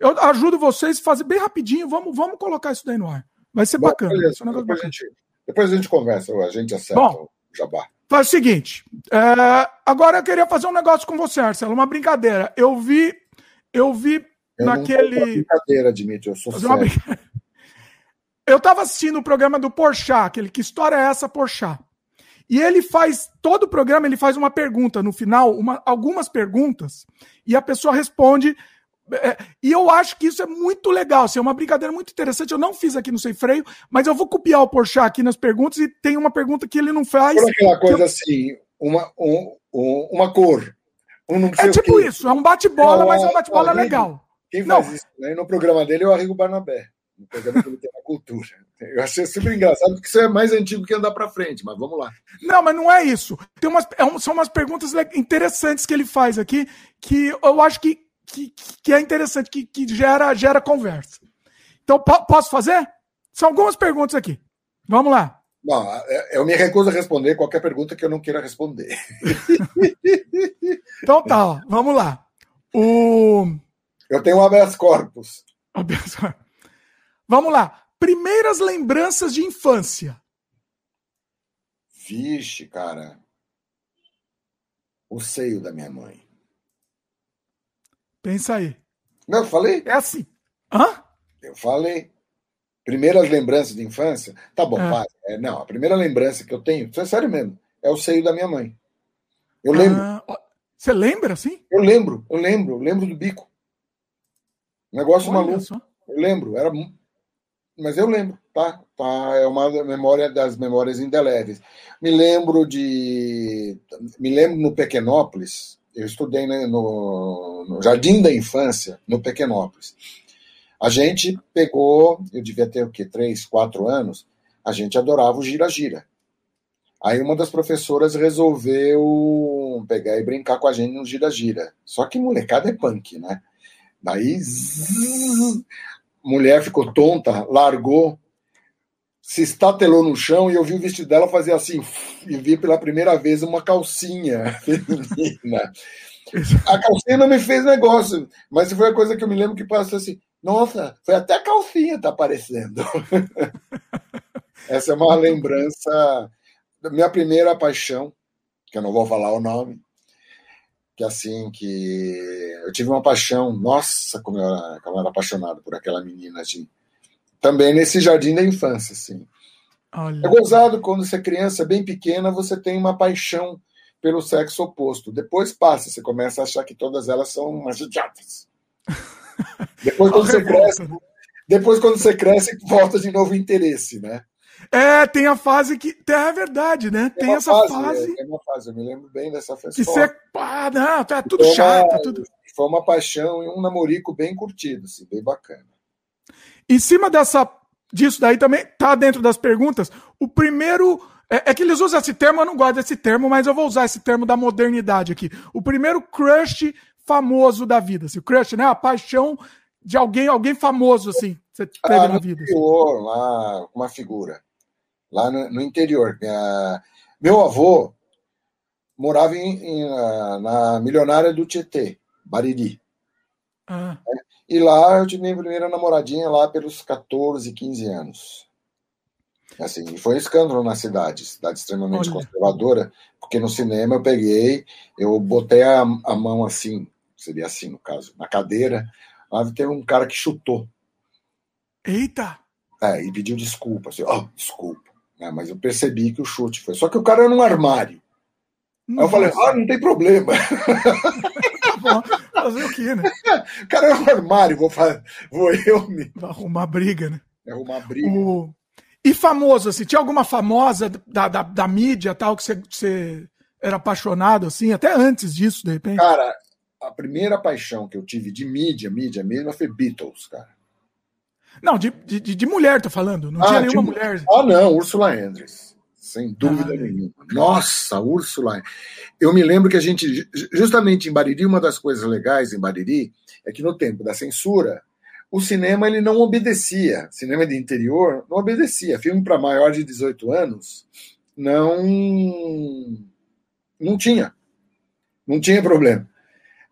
Eu ajudo vocês a fazer bem rapidinho. Vamos, vamos colocar isso daí no ar. Vai ser Bom, bacana. Beleza, depois, bacana. A gente, depois, A gente, conversa, a gente acerta Bom, o jabá. Faz o seguinte. É, agora eu queria fazer um negócio com você, Marcelo, uma brincadeira. Eu vi. Eu vi eu naquele. brincadeira, Dimitri, eu sou sério. *laughs* Eu tava assistindo o programa do Porchat, aquele Que História é essa, Porchat? E ele faz, todo o programa, ele faz uma pergunta no final, uma, algumas perguntas, e a pessoa responde. É, e eu acho que isso é muito legal, assim, é uma brincadeira muito interessante. Eu não fiz aqui no Sem Freio, mas eu vou copiar o Porchat aqui nas perguntas e tem uma pergunta que ele não faz. Por aquela coisa eu... assim, uma, um, um, uma cor. Um é tipo isso, é um bate-bola, mas é um bate-bola legal. Quem faz não. isso? Né? No programa dele é o Arrigo Barnabé que ele tem na cultura. Eu achei super engraçado, porque isso é mais antigo que andar para frente, mas vamos lá. Não, mas não é isso. Tem umas, é são umas perguntas interessantes que ele faz aqui, que eu acho que, que, que é interessante, que, que gera, gera conversa. Então, po posso fazer? São algumas perguntas aqui. Vamos lá. Não, é, eu me recuso a responder qualquer pergunta que eu não queira responder. *laughs* então tá, ó, vamos lá. O... Eu tenho um habeas corpus. Habeas corpus. Vamos lá. Primeiras lembranças de infância. Vixe, cara. O seio da minha mãe. Pensa aí. Não, eu falei? É assim. Hã? Eu falei. Primeiras lembranças de infância? Tá bom, é. É, não, a primeira lembrança que eu tenho, isso é sério mesmo, é o seio da minha mãe. Eu lembro. Ah, você lembra, assim? Eu lembro, eu lembro, eu lembro do bico. Negócio Olha maluco. Só. Eu lembro, era mas eu lembro, tá? tá? É uma memória das memórias indeléveis. Me lembro de. Me lembro no Pequenópolis, eu estudei né, no, no Jardim da Infância, no Pequenópolis. A gente pegou, eu devia ter o quê? Três, quatro anos, a gente adorava o gira-gira. Aí uma das professoras resolveu pegar e brincar com a gente no gira-gira. Só que molecada é punk, né? Daí zzz, mulher ficou tonta, largou, se estatelou no chão e eu vi o vestido dela fazer assim, e vi pela primeira vez uma calcinha *laughs* feminina. A calcinha não me fez negócio, mas foi a coisa que eu me lembro que passou assim, nossa, foi até a calcinha tá aparecendo. *laughs* Essa é uma lembrança da minha primeira paixão, que eu não vou falar o nome, que assim, que eu tive uma paixão, nossa, como eu era, como eu era apaixonado por aquela menina, assim. Também nesse jardim da infância, assim. Olha. É gozado quando você é criança, bem pequena, você tem uma paixão pelo sexo oposto. Depois passa, você começa a achar que todas elas são umas idiotas. *laughs* Depois quando você cresce, depois quando você cresce, volta de novo o interesse, né? É, tem a fase que. É verdade, né? Tem, tem essa fase. fase... É, tem uma fase, eu me lembro bem dessa fase. Que você. Ah, não, tá tudo foi chato. Uma, tudo... Foi uma paixão e um namorico bem curtido, assim, bem bacana. Em cima dessa, disso daí também, tá dentro das perguntas, o primeiro. É, é, que eles usam esse termo, eu não gosto desse termo, mas eu vou usar esse termo da modernidade aqui. O primeiro crush famoso da vida. Assim, o crush, né? A paixão de alguém, alguém famoso, assim, você teve ah, na vida. Assim. Lá, uma figura lá no, no interior. Minha, meu avô morava em, em, na milionária do Tietê, Bariri. Ah. E lá eu tive minha primeira namoradinha lá pelos 14, 15 anos. Assim, foi um escândalo na cidade, cidade extremamente Olha. conservadora, porque no cinema eu peguei, eu botei a, a mão assim, seria assim no caso, na cadeira, lá teve um cara que chutou. Eita! É, e pediu desculpa, assim, ó, oh, desculpa. Né? Mas eu percebi que o chute foi. Só que o cara era num armário. Nossa. Aí eu falei, ah, não tem problema. *laughs* fazer o quê, né? O cara era um armário, vou, fazer, vou eu me. Arrumar briga, né? Arrumar briga. O... E famoso, assim, tinha alguma famosa da, da, da mídia tal que você, você era apaixonado, assim, até antes disso, de repente? Cara, a primeira paixão que eu tive de mídia, mídia mesmo, foi Beatles, cara. Não, de, de, de mulher, tô falando. Não ah, tinha nenhuma tipo, mulher. Ah, não, Ursula Andress. Sem dúvida ah, nenhuma. Nossa, Ursula. Eu me lembro que a gente, justamente em Bariri, uma das coisas legais em Bariri é que no tempo da censura, o cinema ele não obedecia. Cinema de interior não obedecia. Filme para maior de 18 anos não não tinha. Não tinha problema.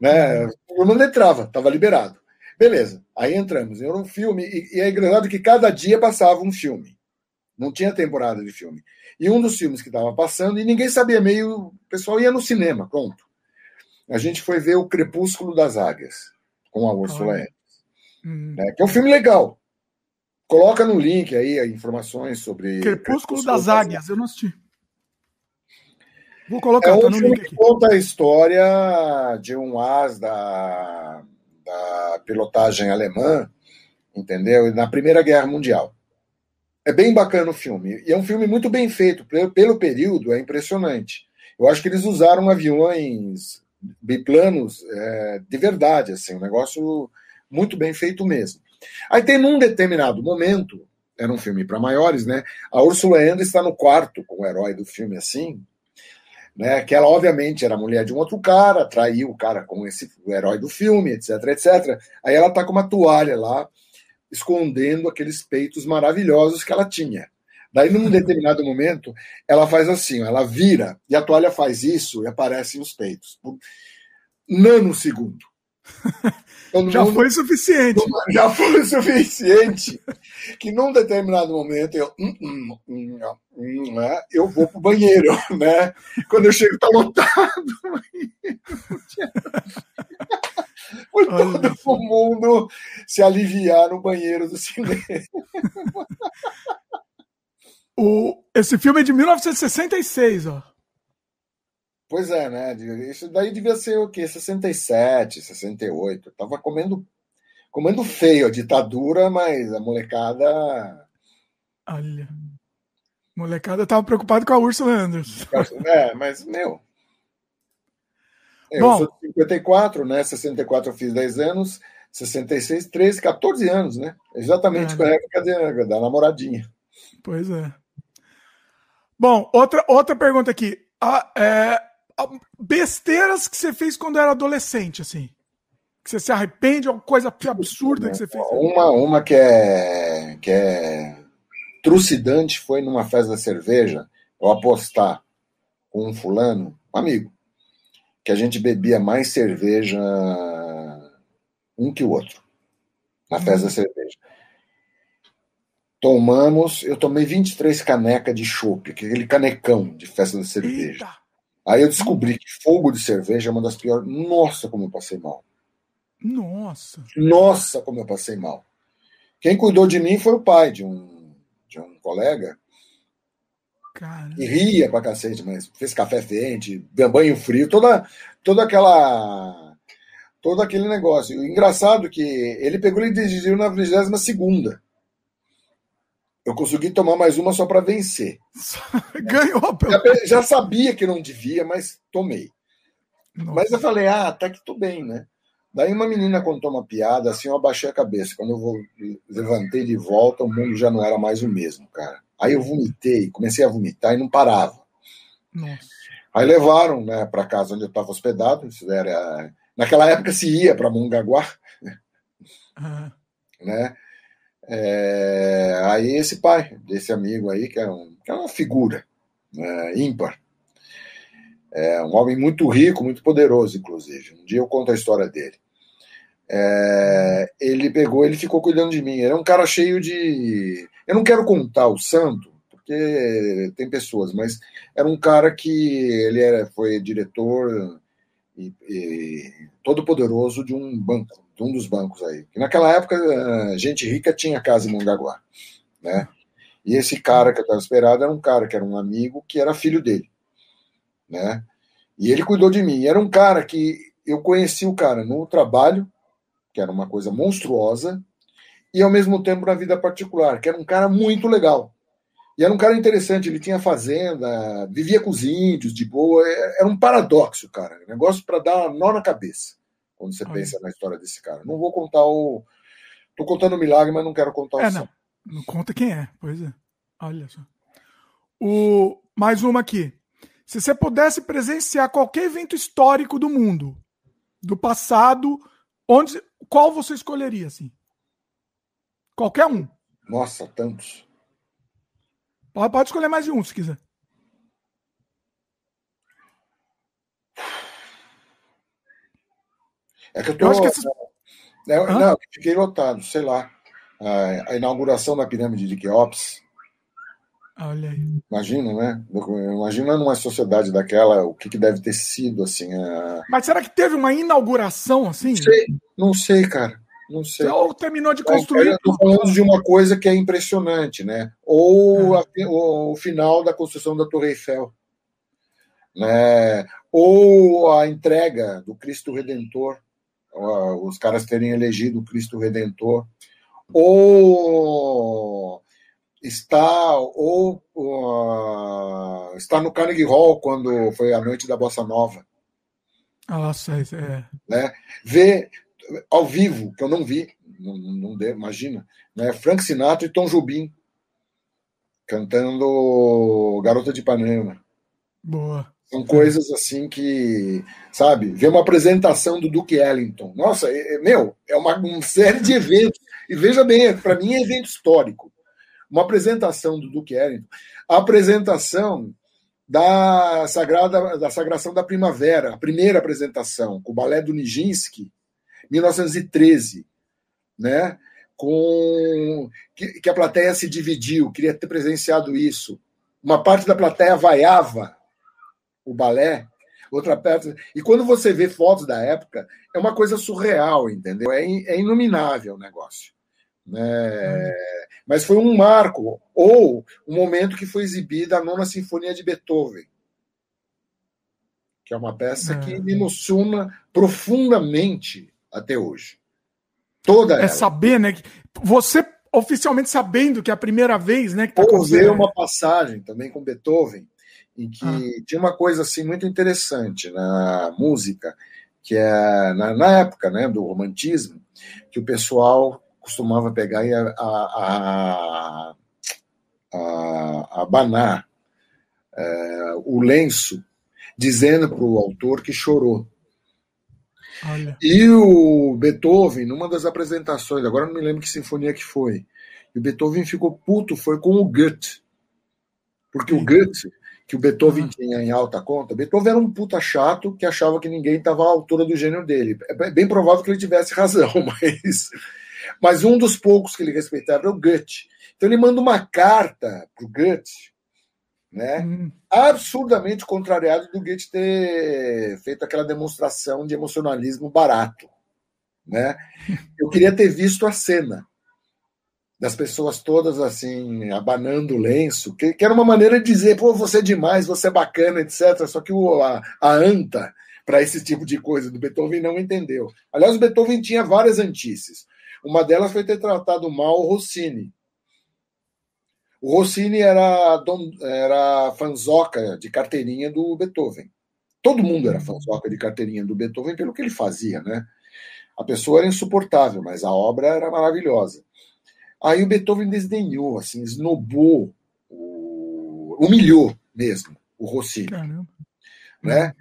Né? O não entrava, estava liberado. Beleza, aí entramos. Era um filme, e, e é engraçado que cada dia passava um filme. Não tinha temporada de filme. E um dos filmes que estava passando, e ninguém sabia meio. O pessoal ia no cinema, pronto. A gente foi ver O Crepúsculo das Águias, com a Ursula Andress. Hum. Né, que é um filme legal. Coloca no link aí informações sobre. Crepúsculo, Crepúsculo das, das Águias, Águias, eu não assisti. Vou colocar, é um tá filme que conta a história de um as da, da pilotagem alemã, entendeu? Na Primeira Guerra Mundial. É bem bacana o filme. E é um filme muito bem feito. Pelo, pelo período, é impressionante. Eu acho que eles usaram aviões biplanos é, de verdade, assim, um negócio muito bem feito mesmo. Aí tem num determinado momento, era um filme para maiores, né? A Ursula Andress está no quarto com o herói do filme, assim, né? Que ela, obviamente, era mulher de um outro cara, traiu o cara com esse o herói do filme, etc, etc. Aí ela tá com uma toalha lá, escondendo aqueles peitos maravilhosos que ela tinha. Daí, num determinado momento, ela faz assim, ela vira, e a toalha faz isso, e aparecem os peitos. Nanosegundo. *laughs* Todo já mundo, foi suficiente. *laughs* Já foi suficiente que num determinado momento eu, hum, hum, hum, hum né, eu vou pro banheiro, *laughs* né? Quando eu chego tá lotado. *laughs* Foi todo o mundo se aliviar no banheiro do cinema. O, esse filme é de 1966, ó. Pois é, né? Isso daí devia ser o quê? 67, 68. tava comendo, comendo feio a ditadura, mas a molecada. Olha. Molecada tava preocupada com a Ursula Andress. É, mas, meu. Eu Bom, sou de 54, né? 64 eu fiz 10 anos, 66, 13, 14 anos, né? Exatamente é. com a época da, da namoradinha. Pois é. Bom, outra, outra pergunta aqui. Ah, é, besteiras que você fez quando era adolescente, assim? Que você se arrepende, alguma coisa absurda que você fez? Uma, uma que é, que é trucidante foi numa festa da cerveja, eu apostar com um fulano, um amigo, que a gente bebia mais cerveja um que o outro, na festa da cerveja. Tomamos, eu tomei 23 canecas de chopp, aquele canecão de festa da cerveja. Eita. Aí eu descobri que fogo de cerveja é uma das piores. Nossa, como eu passei mal. Nossa. Nossa, como eu passei mal. Quem cuidou de mim foi o pai de um, de um colega. Caramba. E ria pra cacete, mas fez café quente, banho frio, toda, toda aquela. Todo aquele negócio. O engraçado é que ele pegou e dirigiu na 22 segunda eu consegui tomar mais uma só para vencer. *laughs* Ganhou, pelo... já, já sabia que não devia, mas tomei. Nossa. Mas eu falei, ah, até que tô bem, né? Daí uma menina contou uma piada, assim, eu abaixei a cabeça. Quando eu vou, levantei de volta, o mundo já não era mais o mesmo, cara. Aí eu vomitei, comecei a vomitar e não parava. Nossa. Aí levaram, né, para casa onde eu estava hospedado. Isso era, naquela época se ia para Mongaguá, *laughs* uhum. né? É, aí esse pai, desse amigo aí, que é, um, que é uma figura né, ímpar, é um homem muito rico, muito poderoso, inclusive. Um dia eu conto a história dele. É, ele pegou, ele ficou cuidando de mim. Ele é um cara cheio de. Eu não quero contar o santo, porque tem pessoas, mas era um cara que ele era, foi diretor e, e todo poderoso de um banco de um dos bancos aí. Que naquela época, eh, gente rica tinha casa em Mongaguá, né? E esse cara que eu estava esperado era um cara que era um amigo que era filho dele, né? E ele cuidou de mim. Era um cara que eu conheci o cara no trabalho, que era uma coisa monstruosa, e ao mesmo tempo na vida particular, que era um cara muito legal. E era um cara interessante, ele tinha fazenda, vivia com os índios de boa. Era um paradoxo, cara. Negócio para dar nó na cabeça quando você pensa na história desse cara. Não vou contar o. Tô contando o milagre, mas não quero contar o. É, não. Não conta quem é, pois é. Olha só. O... Mais uma aqui. Se você pudesse presenciar qualquer evento histórico do mundo, do passado, onde, qual você escolheria, assim? Qualquer um. Nossa, tantos. Pode escolher mais de um, se quiser. É que eu tô. Eu acho que essas... é, não, fiquei lotado, sei lá. A, a inauguração da pirâmide de Queops. Olha aí. Imagina, né? Imagina numa sociedade daquela o que, que deve ter sido, assim. A... Mas será que teve uma inauguração assim? Não sei, não sei, cara. Não sei. Ou terminou de construir. Estou falando de uma coisa que é impressionante, né? Ou é. a, o, o, final da construção da Torre Eiffel. Né? Ou a entrega do Cristo Redentor, os caras terem elegido o Cristo Redentor. Ou está ou uh, está no Carnegie Hall quando foi a noite da bossa nova. Ah, sei, é. Né? Ver ao vivo, que eu não vi, não, não deu, imagina, né? Frank Sinatra e Tom Jobim cantando Garota de Ipanema. Boa. São coisas assim que, sabe, ver uma apresentação do Duke Ellington. Nossa, é, é meu, é uma, uma série de eventos. E veja bem, para mim é evento histórico. Uma apresentação do Duke Ellington. A apresentação da Sagrada da Sagração da Primavera, a primeira apresentação, com o balé do Nijinsky, 1913, né? Com que, que a plateia se dividiu, queria ter presenciado isso. Uma parte da plateia vaiava o balé, outra parte. E quando você vê fotos da época, é uma coisa surreal, entendeu? É, é inominável o negócio. Né? Mas foi um marco, ou um momento que foi exibida a nona sinfonia de Beethoven, que é uma peça que me emociona profundamente até hoje. Toda é ela. saber, né? Você oficialmente sabendo que é a primeira vez, né? Que tá Ou ver uma passagem também com Beethoven, em que ah. tinha uma coisa assim muito interessante na música, que é na, na, época né, do romantismo, que o pessoal costumava pegar e a, a, a, abanar é, o lenço, dizendo para o autor que chorou. Olha. E o Beethoven, numa das apresentações, agora não me lembro que sinfonia que foi, e o Beethoven ficou puto, foi com o Goethe. Porque Sim. o Goethe, que o Beethoven ah. tinha em alta conta, Beethoven era um puta chato que achava que ninguém estava à altura do gênio dele. É bem provável que ele tivesse *laughs* razão, mas, mas um dos poucos que ele respeitava era o Goethe. Então ele manda uma carta para o Goethe, né? Hum. Absurdamente contrariado do Goethe ter feito aquela demonstração de emocionalismo barato, né? Eu queria ter visto a cena das pessoas todas assim abanando o lenço, que, que era uma maneira de dizer, pô, você é demais, você é bacana, etc. Só que o, a, a anta para esse tipo de coisa do Beethoven não entendeu. Aliás, o Beethoven tinha várias antices. Uma delas foi ter tratado mal o Rossini, o Rossini era, don, era fanzoca de carteirinha do Beethoven. Todo mundo era fanzoca de carteirinha do Beethoven pelo que ele fazia, né? A pessoa era insuportável, mas a obra era maravilhosa. Aí o Beethoven desdenhou, assim, esnobou, humilhou mesmo o Rossini. Caramba. Né?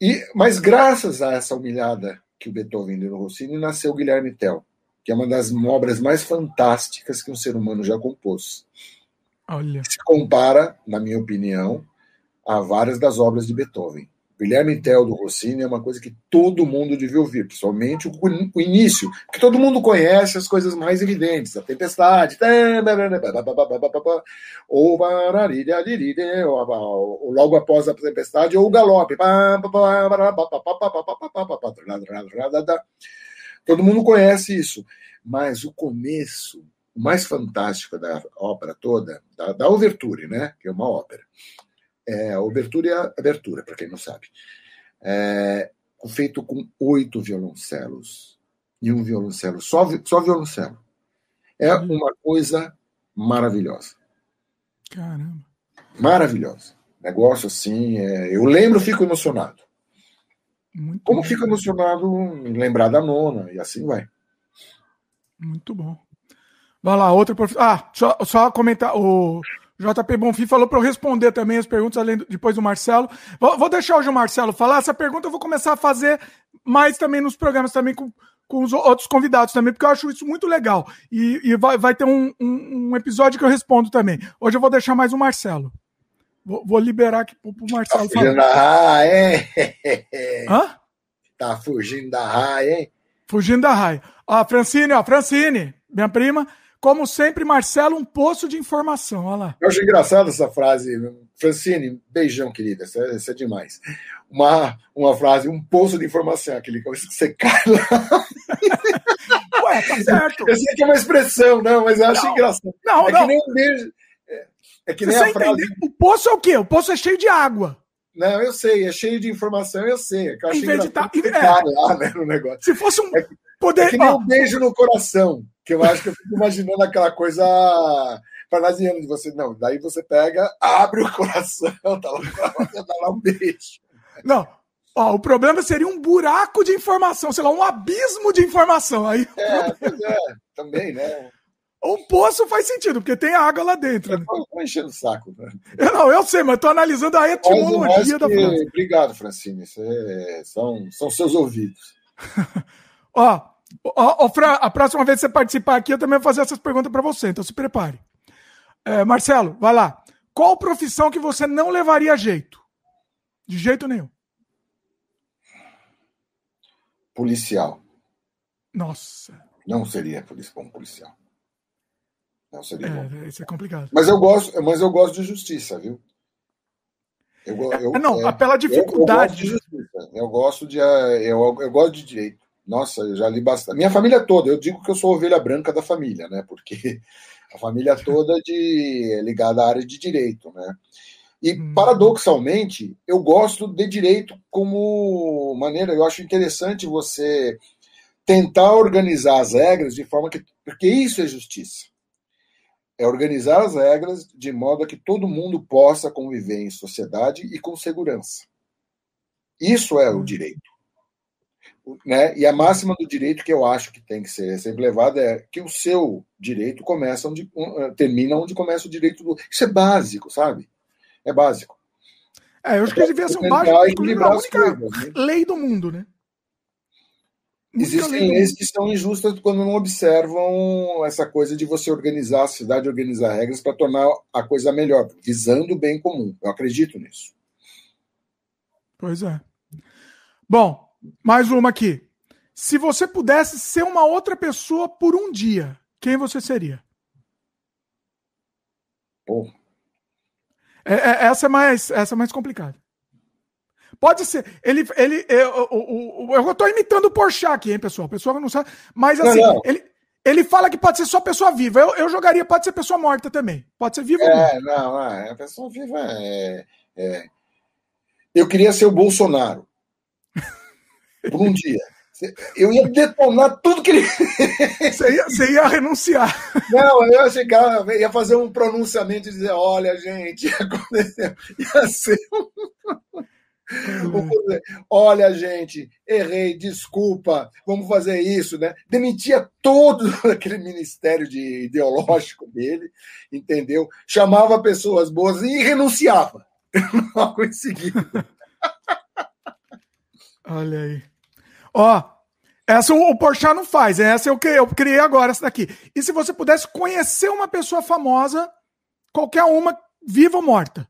E, mas graças a essa humilhada que o Beethoven deu no Rossini, nasceu o Guilherme Tell que é uma das obras mais fantásticas que um ser humano já compôs. Olha. Se compara, na minha opinião, a várias das obras de Beethoven. Guilherme Tell do Rossini é uma coisa que todo mundo devia ouvir, principalmente o, início, porque todo mundo conhece as coisas mais evidentes, a tempestade, ou logo após a tempestade, ou o galope. Todo mundo conhece isso. Mas o começo, o mais fantástico da ópera toda, da, da Overture, né? Que é uma ópera. É, a Overture é a abertura, para quem não sabe. É, feito com oito violoncelos. E um violoncelo, só, só violoncelo. É uma coisa maravilhosa. Caramba. Maravilhosa. Negócio assim, é... eu lembro, fico emocionado. Muito Como bom. fico emocionado em lembrar da nona, e assim vai. Muito bom. Vai lá, outra prof... Ah, só, só comentar. O JP Bonfim falou para eu responder também as perguntas, além do, depois do Marcelo. Vou, vou deixar hoje o Marcelo falar. Essa pergunta eu vou começar a fazer mais também nos programas, também com, com os outros convidados também, porque eu acho isso muito legal. E, e vai, vai ter um, um, um, episódio que eu respondo também. Hoje eu vou deixar mais o Marcelo. Vou, vou liberar aqui pro, pro Marcelo tá fugindo da raia, hein? Hã? Tá fugindo da raia, hein? Fugindo da raia. Ó, Francine, ó, Francine, minha prima. Como sempre, Marcelo, um poço de informação. Olha lá. Eu acho engraçado essa frase. Francine, beijão, querida. Isso é, isso é demais. Uma, uma frase, um poço de informação, aquele que você cai lá. *laughs* Ué, tá certo. Eu sei que é uma expressão, não, mas eu acho não, engraçado. Não, é não. que nem um beijo. É, é que nem você a frase. O poço é o quê? O poço é cheio de água. Não, eu sei, é cheio de informação, eu sei. É que eu acho em vez de tá, é. lá, né, no negócio. Se fosse um. É, poder... é que nem um beijo no coração, que eu acho que eu fico imaginando aquela coisa parnasiana de você. Não, daí você pega, abre o coração, *laughs* tá lá, dá lá um beijo. Não, Ó, o problema seria um buraco de informação, sei lá, um abismo de informação. Aí... É, pois é, também, né? Um poço faz sentido, porque tem água lá dentro. Eu tô, tô enchendo o saco. Né? Eu, não, eu sei, mas tô analisando a etimologia da frase. Obrigado, Francine. É, são, são seus ouvidos. *laughs* ó, ó, ó Fran, a próxima vez que você participar aqui, eu também vou fazer essas perguntas para você, então se prepare. É, Marcelo, vai lá. Qual profissão que você não levaria a jeito? De jeito nenhum. Policial. Nossa. Não seria bom policial. Não seria é, bom. Isso é complicado. Mas eu gosto, mas eu gosto de justiça, viu? Eu, eu, é, não, é, pela dificuldade. Eu, eu, gosto de justiça. Eu gosto de, eh, eu, eu gosto de direito. Nossa, eu já li bastante. Minha família toda, eu digo que eu sou ovelha branca da família, né? Porque *laughs* a família toda de é ligada à área de direito, né? E hum. paradoxalmente, eu gosto de direito como maneira, eu acho interessante você tentar organizar as regras de forma que porque isso é justiça é organizar as regras de modo a que todo mundo possa conviver em sociedade e com segurança. Isso é o direito. Né? E a máxima do direito que eu acho que tem que ser sempre levada é que o seu direito começa onde eh, termina onde começa o direito do. Isso é básico, sabe? É básico. É, eu acho que devia ser um básico, a única coisas, né? lei do mundo, né? Existem leis que são injustas quando não observam essa coisa de você organizar a cidade, organizar regras para tornar a coisa melhor, visando o bem comum. Eu acredito nisso. Pois é. Bom, mais uma aqui. Se você pudesse ser uma outra pessoa por um dia, quem você seria? É, é, essa é mais, essa é mais complicada. Pode ser. Ele. ele eu, eu, eu, eu tô imitando o Porchat aqui, hein, pessoal? O pessoal não sabe. Mas assim, não, não. Ele, ele fala que pode ser só pessoa viva. Eu, eu jogaria, pode ser pessoa morta também. Pode ser viva é, ou morta. Não, é, a pessoa viva é, é. Eu queria ser o Bolsonaro. Por um dia. Eu ia detonar tudo que ele. Você ia, você ia renunciar. Não, eu ia chegar, ia fazer um pronunciamento e dizer: olha, gente, *laughs* aconteceu. Ia ser um. Olha, gente, errei, desculpa, vamos fazer isso, né? Demitia todo *laughs* aquele ministério de ideológico dele, entendeu? Chamava pessoas boas e renunciava *laughs* logo em seguida. Olha aí. Ó, essa o Porchat não faz, essa eu, eu criei agora, essa daqui. E se você pudesse conhecer uma pessoa famosa, qualquer uma, viva ou morta,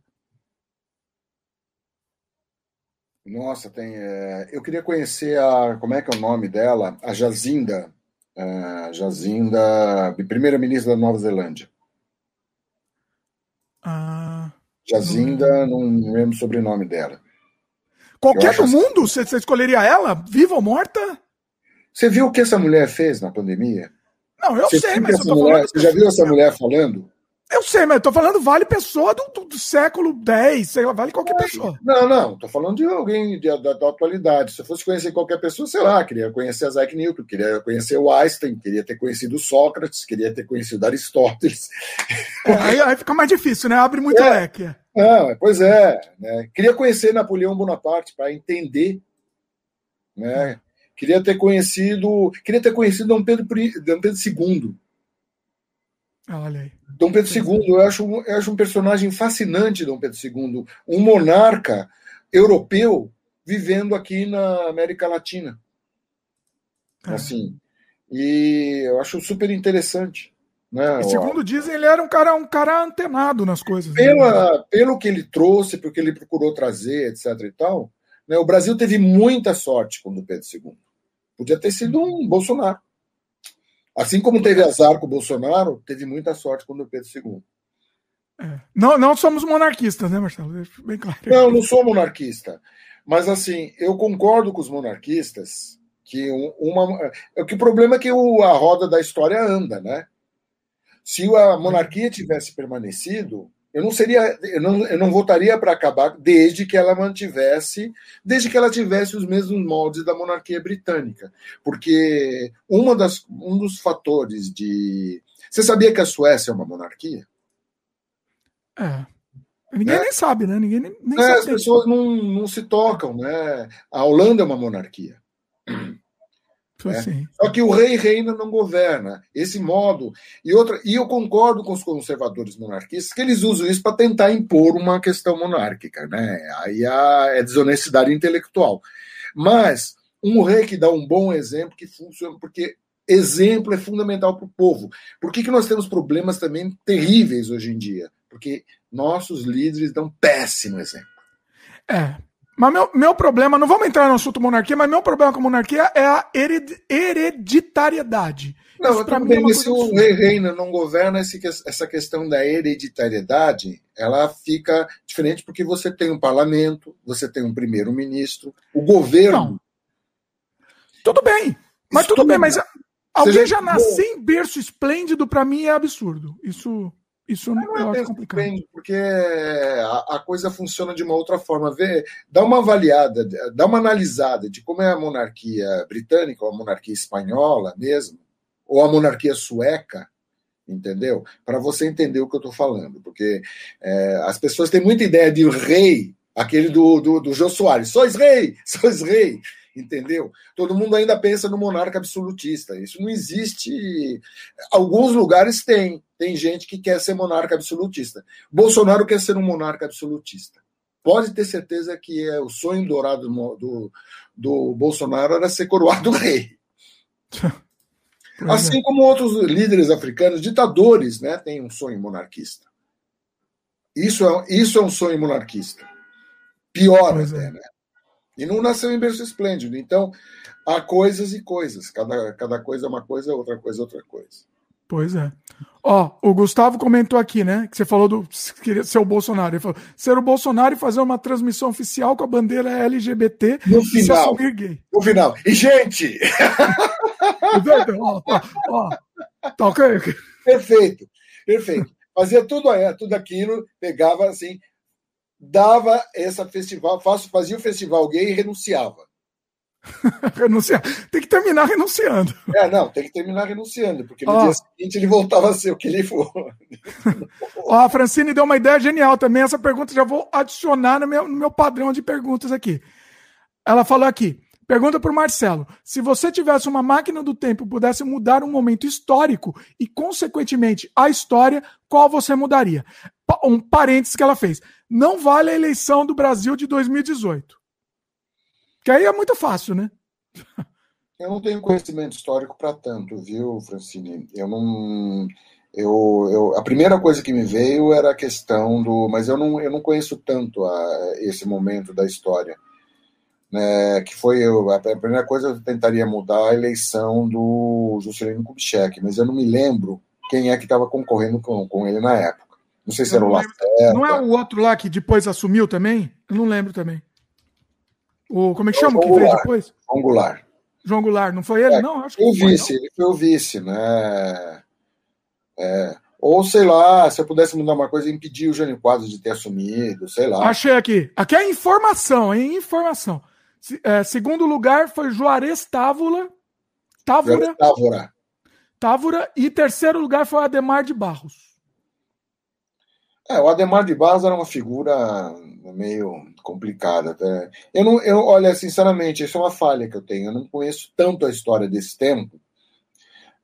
Nossa, tem. É... Eu queria conhecer a. Como é que é o nome dela? A Jazinda. A Jazinda, primeira-ministra da Nova Zelândia. Ah. Jazinda, não lembro o sobrenome dela. Qualquer do assim... mundo? Você, você escolheria ela? Viva ou morta? Você viu o que essa mulher fez na pandemia? Não, eu você sei, mas eu tô mulher, falando. Você já viu essa mulher falando? Eu sei, mas eu tô falando vale pessoa do, do, do século X, sei lá, vale qualquer é, pessoa. Não, não, tô falando de alguém de, da, da, atualidade. Se eu fosse conhecer qualquer pessoa, sei lá, queria conhecer Isaac Newton, queria conhecer o Einstein, queria ter conhecido Sócrates, queria ter conhecido Aristóteles. É, aí, aí, fica mais difícil, né? Abre muito é. leque. Não, pois é. Né? Queria conhecer Napoleão Bonaparte para entender. Né? Queria ter conhecido. Queria ter conhecido Dom Pedro, Dom Pedro II. Olha aí. Dom Pedro II, eu acho, eu acho um personagem fascinante, Dom Pedro II, um monarca europeu vivendo aqui na América Latina. É. Assim, e eu acho super interessante. Né? E segundo dizem, ele era um cara, um cara antenado nas coisas. Né? Pela, né? Pelo que ele trouxe, porque ele procurou trazer, etc. e tal, né? o Brasil teve muita sorte com o Pedro II. Podia ter sido um Bolsonaro. Assim como teve azar com o Bolsonaro, teve muita sorte com o Pedro II. É. Não, não somos monarquistas, né, Marcelo? Bem claro. Não, não sou monarquista. Mas, assim, eu concordo com os monarquistas que uma. É que o problema é que o, a roda da história anda, né? Se a monarquia tivesse permanecido, eu não seria, eu não, eu não votaria para acabar desde que ela mantivesse, desde que ela tivesse os mesmos moldes da monarquia britânica, porque uma das, um dos fatores de, você sabia que a Suécia é uma monarquia? É. Ninguém é. nem sabe, né? Ninguém nem, nem é, sabe. As pessoas não, não se tocam, né? A Holanda é uma monarquia. É. Só que o rei reina não governa. Esse modo. E, outra, e eu concordo com os conservadores monarquistas que eles usam isso para tentar impor uma questão monárquica. Né? Aí é desonestidade intelectual. Mas um rei que dá um bom exemplo que funciona, porque exemplo é fundamental para o povo. Por que, que nós temos problemas também terríveis hoje em dia? Porque nossos líderes dão péssimo exemplo. É, mas meu, meu problema, não vamos entrar no assunto monarquia, mas meu problema com a monarquia é a hered, hereditariedade. Não, para mim, é se o rei reina não governa, essa questão da hereditariedade, ela fica diferente porque você tem um parlamento, você tem um primeiro-ministro, o governo. Não. Tudo bem, mas tudo bem, mas alguém já nascer em berço esplêndido, para mim, é absurdo. Isso. Isso não, não é complicado. Bem, porque a, a, coisa funciona de uma outra forma. Vê, dá uma avaliada, dá uma analisada de como é a monarquia britânica, ou a monarquia espanhola mesmo, ou a monarquia sueca, entendeu? Para você entender o que eu estou falando. Porque é, as pessoas têm muita ideia de rei, aquele do, do, do Jô Soares. Sois rei, *laughs* sois rei entendeu? Todo mundo ainda pensa no monarca absolutista. Isso não existe. Alguns lugares tem. Tem gente que quer ser monarca absolutista. Bolsonaro quer ser um monarca absolutista. Pode ter certeza que é o sonho dourado do, do, Bolsonaro era ser coroado *laughs* rei. Assim como outros líderes africanos, ditadores, né, têm um sonho monarquista. Isso é, isso é um sonho monarquista. Pior pois até, é. né? E não nasceu em berço esplêndido. Então, há coisas e coisas. Cada, cada coisa é uma coisa, outra coisa é outra coisa. Pois é. Ó, o Gustavo comentou aqui, né? Que você falou do queria ser o Bolsonaro. Ele falou: ser o Bolsonaro e fazer uma transmissão oficial com a bandeira LGBT no final, assumir gay. No final. E, gente! *laughs* ó, ó, ó, tá ok? Perfeito, perfeito. Fazia tudo, tudo aquilo, pegava assim, dava essa festival, fazia o festival gay e renunciava. *laughs* renunciar. Tem que terminar renunciando. É, não, tem que terminar renunciando, porque no dia seguinte ele voltava a ser o que ele for. *laughs* a Francine deu uma ideia genial também. Essa pergunta já vou adicionar no meu, no meu padrão de perguntas aqui. Ela falou aqui: pergunta para o Marcelo: se você tivesse uma máquina do tempo e pudesse mudar um momento histórico e, consequentemente, a história, qual você mudaria? Um parênteses que ela fez. Não vale a eleição do Brasil de 2018. Que aí é muito fácil, né? *laughs* Eu não tenho conhecimento histórico para tanto, viu, Francine? Eu não. Eu, eu, a primeira coisa que me veio era a questão do. Mas eu não, eu não conheço tanto a, esse momento da história. Né, que foi eu, a primeira coisa eu tentaria mudar a eleição do Juscelino Kubitschek, mas eu não me lembro quem é que estava concorrendo com, com ele na época. Não sei se eu era o Lacerda. Não é o outro lá que depois assumiu também? Eu não lembro também. O, como é que chama? O que veio depois? João Goulart. João Goulart, não foi ele? É, não, acho que o vice, foi, ele foi o vice, né? É, Ou, sei lá, se eu pudesse mudar uma coisa, impedir o Jânio Quadros de ter assumido, sei lá. Achei aqui. Aqui é informação, hein? Informação. É, segundo lugar foi Juarez Távora. Távora. Távora. Távora. E terceiro lugar foi Ademar de Barros. É, o Ademar de Barros era uma figura meio complicada. Tá? Eu não, eu, olha, sinceramente, isso é uma falha que eu tenho. Eu não conheço tanto a história desse tempo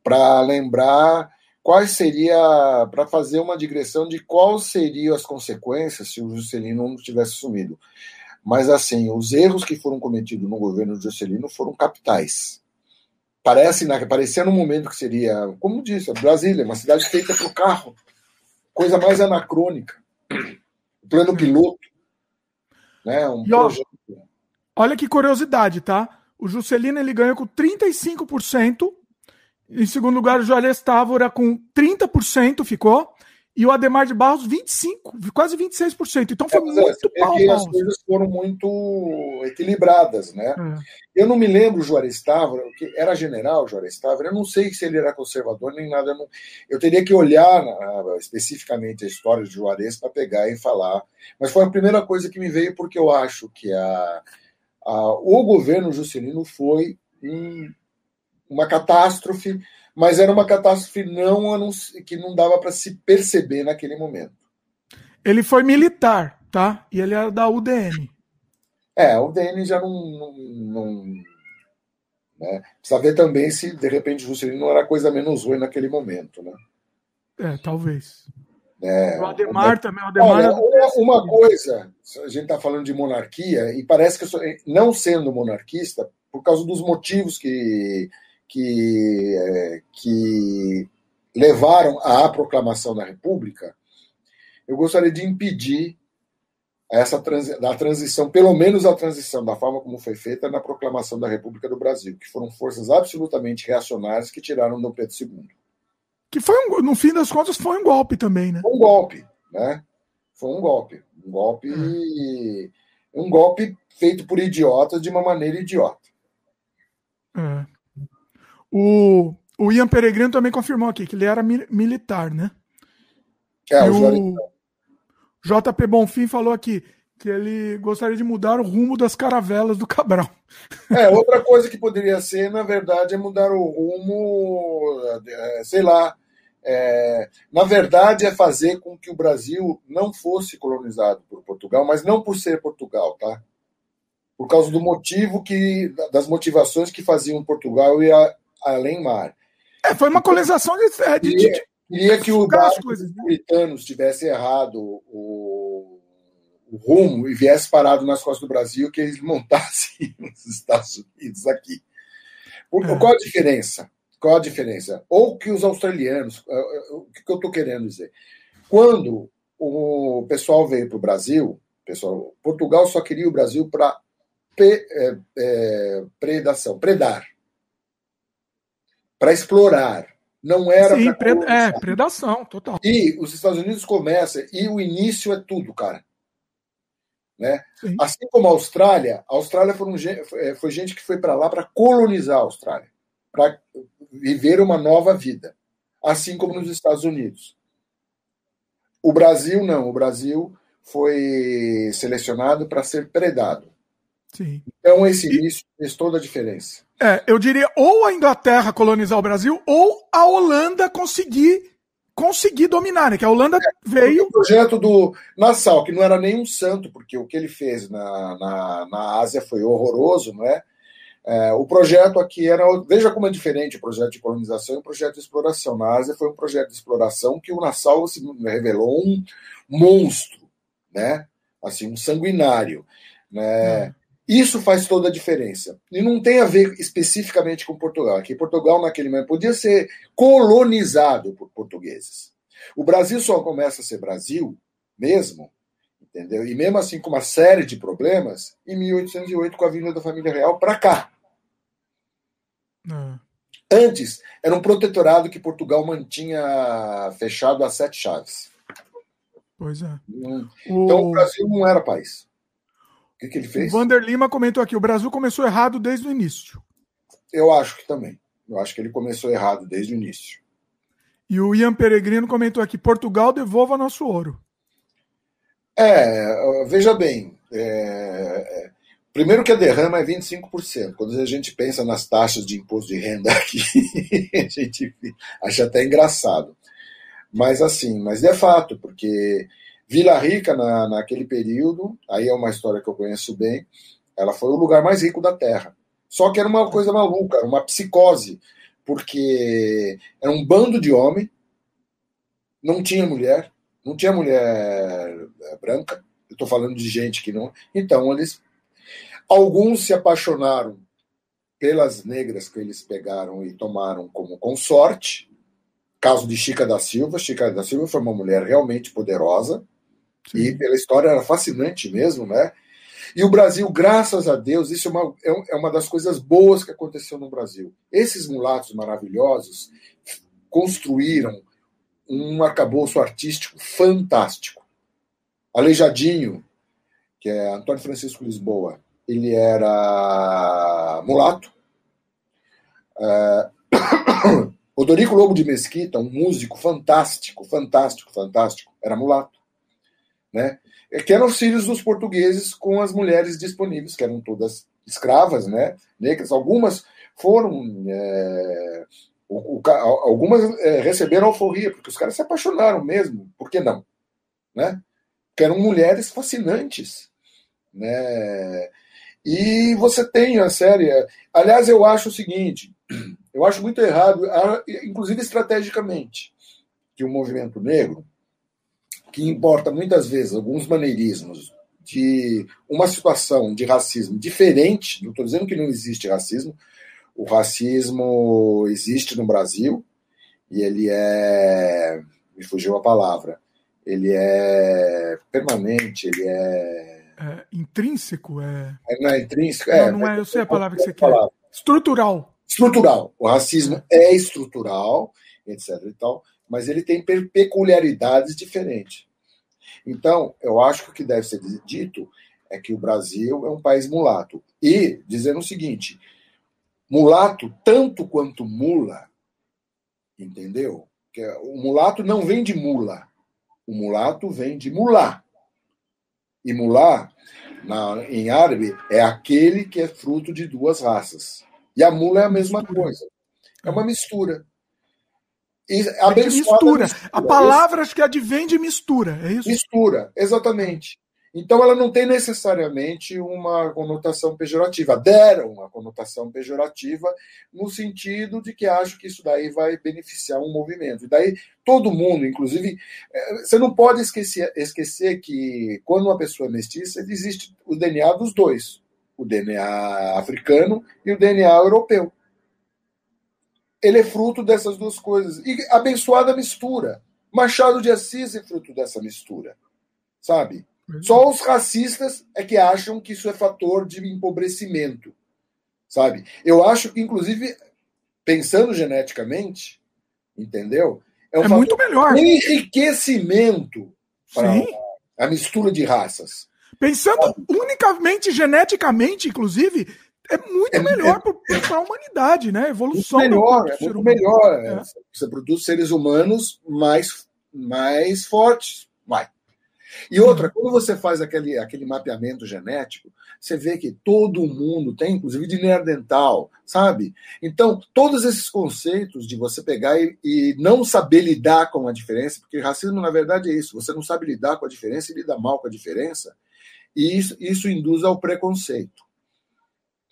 para lembrar quais seria para fazer uma digressão de quais seriam as consequências se o Juscelino não tivesse sumido. Mas assim, os erros que foram cometidos no governo de Juscelino foram capitais. Parece, né, parecia no momento que seria, como disse, Brasília, uma cidade feita o carro, coisa mais anacrônica. O plano piloto, né, um e, ó. Olha que curiosidade, tá? O Juscelino ele ganhou com 35% em segundo lugar, o Juarez Távora com 30% ficou. E o Ademar de Barros, 25, quase 26%. Então foi é, muito é, pau, As coisas foram muito equilibradas, né? É. Eu não me lembro o Juarez Távora, que era general Juarez Távora, eu não sei se ele era conservador nem nada. Eu, não, eu teria que olhar uh, especificamente a história de Juarez para pegar e falar. Mas foi a primeira coisa que me veio, porque eu acho que a, a o governo Juscelino foi um uma catástrofe, mas era uma catástrofe não que não dava para se perceber naquele momento. Ele foi militar, tá? E ele era da UDN. É, a UDN já não. não, não né? Precisa ver também se, de repente, Juscelino não era coisa menos ruim naquele momento, né? É, talvez. É, o Ademar também. O Ademar olha, uma, uma, coisa, a gente está falando de monarquia, e parece que eu sou, não sendo monarquista, por causa dos motivos que que, é, que levaram à proclamação da República, eu gostaria de impedir essa transi da transição, pelo menos a transição da forma como foi feita na proclamação da República do Brasil, que foram forças absolutamente reacionárias que tiraram Dom Pedro II. Que foi, um, no fim das contas, foi um golpe também, né? Um golpe, né? Foi um golpe. Um golpe. Uhum. Um golpe feito por idiotas de uma maneira idiota. É. O, o Ian Peregrino também confirmou aqui que ele era mi militar, né? É, o, o JP Bonfim falou aqui que ele gostaria de mudar o rumo das caravelas do Cabral. *laughs* É, outra coisa que poderia ser, na verdade, é mudar o rumo, é, sei lá. É, na verdade, é fazer com que o Brasil não fosse colonizado por Portugal, mas não por ser Portugal, tá? Por causa do motivo que, das motivações que faziam Portugal e a, além mar. É, foi uma colonização de. É, de, queria, de, queria que o barco né? britanos tivesse errado o, o, rumo e viesse parado nas costas do Brasil, que eles montassem *laughs* os Estados Unidos aqui. é. Qual a diferença? Qual a diferença? Ou que os australianos. É, é, o que eu estou querendo dizer? Quando o pessoal veio para o Brasil, pessoal, Portugal só queria o Brasil para é, é, predação, predar para explorar. Não era Sim, pred é, predação, total. E os Estados Unidos começam, e o início é tudo, cara. Né? Assim como a Austrália, a Austrália foi, um, é, foi gente que foi para lá para colonizar a Austrália, para viver uma nova vida. Assim como nos Estados Unidos. O Brasil não, o Brasil foi selecionado para ser predado. Sim. Então esse início fez toda a diferença. É, eu diria ou a Inglaterra colonizar o Brasil ou a Holanda conseguir conseguir dominar, né? Que a Holanda é, veio. O projeto do Nassau, que não era nem um santo, porque o que ele fez na, na, na Ásia foi horroroso, não é? é? o projeto aqui era. Veja como é diferente o projeto de colonização e o projeto de exploração. Na Ásia foi um projeto de exploração que o Nassau se revelou um monstro, né? Assim, um sanguinário. Né? É. Isso faz toda a diferença. E não tem a ver especificamente com Portugal. Aqui, Portugal, naquele momento, podia ser colonizado por portugueses. O Brasil só começa a ser Brasil, mesmo, entendeu? E mesmo assim, com uma série de problemas, em 1808, com a vinda da família real para cá. Hum. Antes, era um protetorado que Portugal mantinha fechado a sete chaves. Pois é. Hum. Então, o... o Brasil não era país que, que ele fez? O Vander Lima comentou aqui: o Brasil começou errado desde o início. Eu acho que também. Eu acho que ele começou errado desde o início. E o Ian Peregrino comentou aqui: Portugal devolva nosso ouro. É, veja bem. É, primeiro que a derrama é 25%. Quando a gente pensa nas taxas de imposto de renda *laughs* aqui, a gente acha até engraçado. Mas assim, mas é fato, porque Vila Rica, na, naquele período, aí é uma história que eu conheço bem, ela foi o lugar mais rico da Terra. Só que era uma coisa maluca, uma psicose, porque era um bando de homem, não tinha mulher, não tinha mulher eh, branca, eu estou falando de gente que não. Então, eles. Alguns se apaixonaram pelas negras que eles pegaram e tomaram como consorte. Caso de Chica da Silva. Chica da Silva foi uma mulher realmente poderosa. Sim. E pela história era fascinante mesmo, né? E o Brasil, graças a Deus, isso é uma, é, é uma das coisas boas que aconteceu no Brasil. Esses mulatos maravilhosos construíram um arcabouço artístico fantástico. Aleijadinho, que é Antônio Francisco Lisboa, ele era mulato. É... *coughs* Odorico Lobo de Mesquita, um músico fantástico, fantástico, fantástico, era mulato. Né? É que eram os filhos dos portugueses com as mulheres disponíveis, que eram todas escravas, né, negras. Algumas foram. É, o, o, algumas é, receberam alforria, porque os caras se apaixonaram mesmo. Por que não? Né? Que eram mulheres fascinantes. Né? E você tem a série. Aliás, eu acho o seguinte: eu acho muito errado, inclusive estrategicamente, que o movimento negro que importa muitas vezes alguns maneirismos de uma situação de racismo diferente, não estou dizendo que não existe racismo, o racismo existe no Brasil e ele é. me fugiu a palavra. Ele é permanente, ele é. é intrínseco? É... é... Não é intrínseco? Não, é, não é, eu sei a palavra que você quer. Estrutural. Estrutural. O racismo é estrutural, etc. E tal mas ele tem peculiaridades diferentes. Então, eu acho que o que deve ser dito é que o Brasil é um país mulato. E dizendo o seguinte: mulato, tanto quanto mula, entendeu? Que o mulato não vem de mula, o mulato vem de mulá. E mulá, na, em árabe, é aquele que é fruto de duas raças. E a mula é a mesma coisa. É uma mistura. E mistura. mistura. A palavra acho que advém de mistura, é isso? Mistura, exatamente. Então ela não tem necessariamente uma conotação pejorativa. Deram uma conotação pejorativa no sentido de que acho que isso daí vai beneficiar um movimento. E daí todo mundo, inclusive, é, você não pode esquecer, esquecer que quando uma pessoa é mestiça, existe o DNA dos dois. O DNA africano e o DNA europeu ele é fruto dessas duas coisas. E abençoada mistura. Machado de Assis é fruto dessa mistura. Sabe? Uhum. Só os racistas é que acham que isso é fator de empobrecimento. Sabe? Eu acho que, inclusive, pensando geneticamente, entendeu? É, um é muito melhor. enriquecimento para a mistura de raças. Pensando unicamente geneticamente, inclusive, é muito é, melhor é, para a humanidade, né? Evolução. Muito melhor, é muito melhor. É. Você produz seres humanos mais, mais fortes. Vai. E outra, quando você faz aquele, aquele mapeamento genético, você vê que todo mundo tem, inclusive de neandertal, sabe? Então, todos esses conceitos de você pegar e, e, não saber lidar com a diferença, porque racismo, na verdade, é isso: você não sabe lidar com a diferença e lida mal com a diferença, e isso, isso induz ao preconceito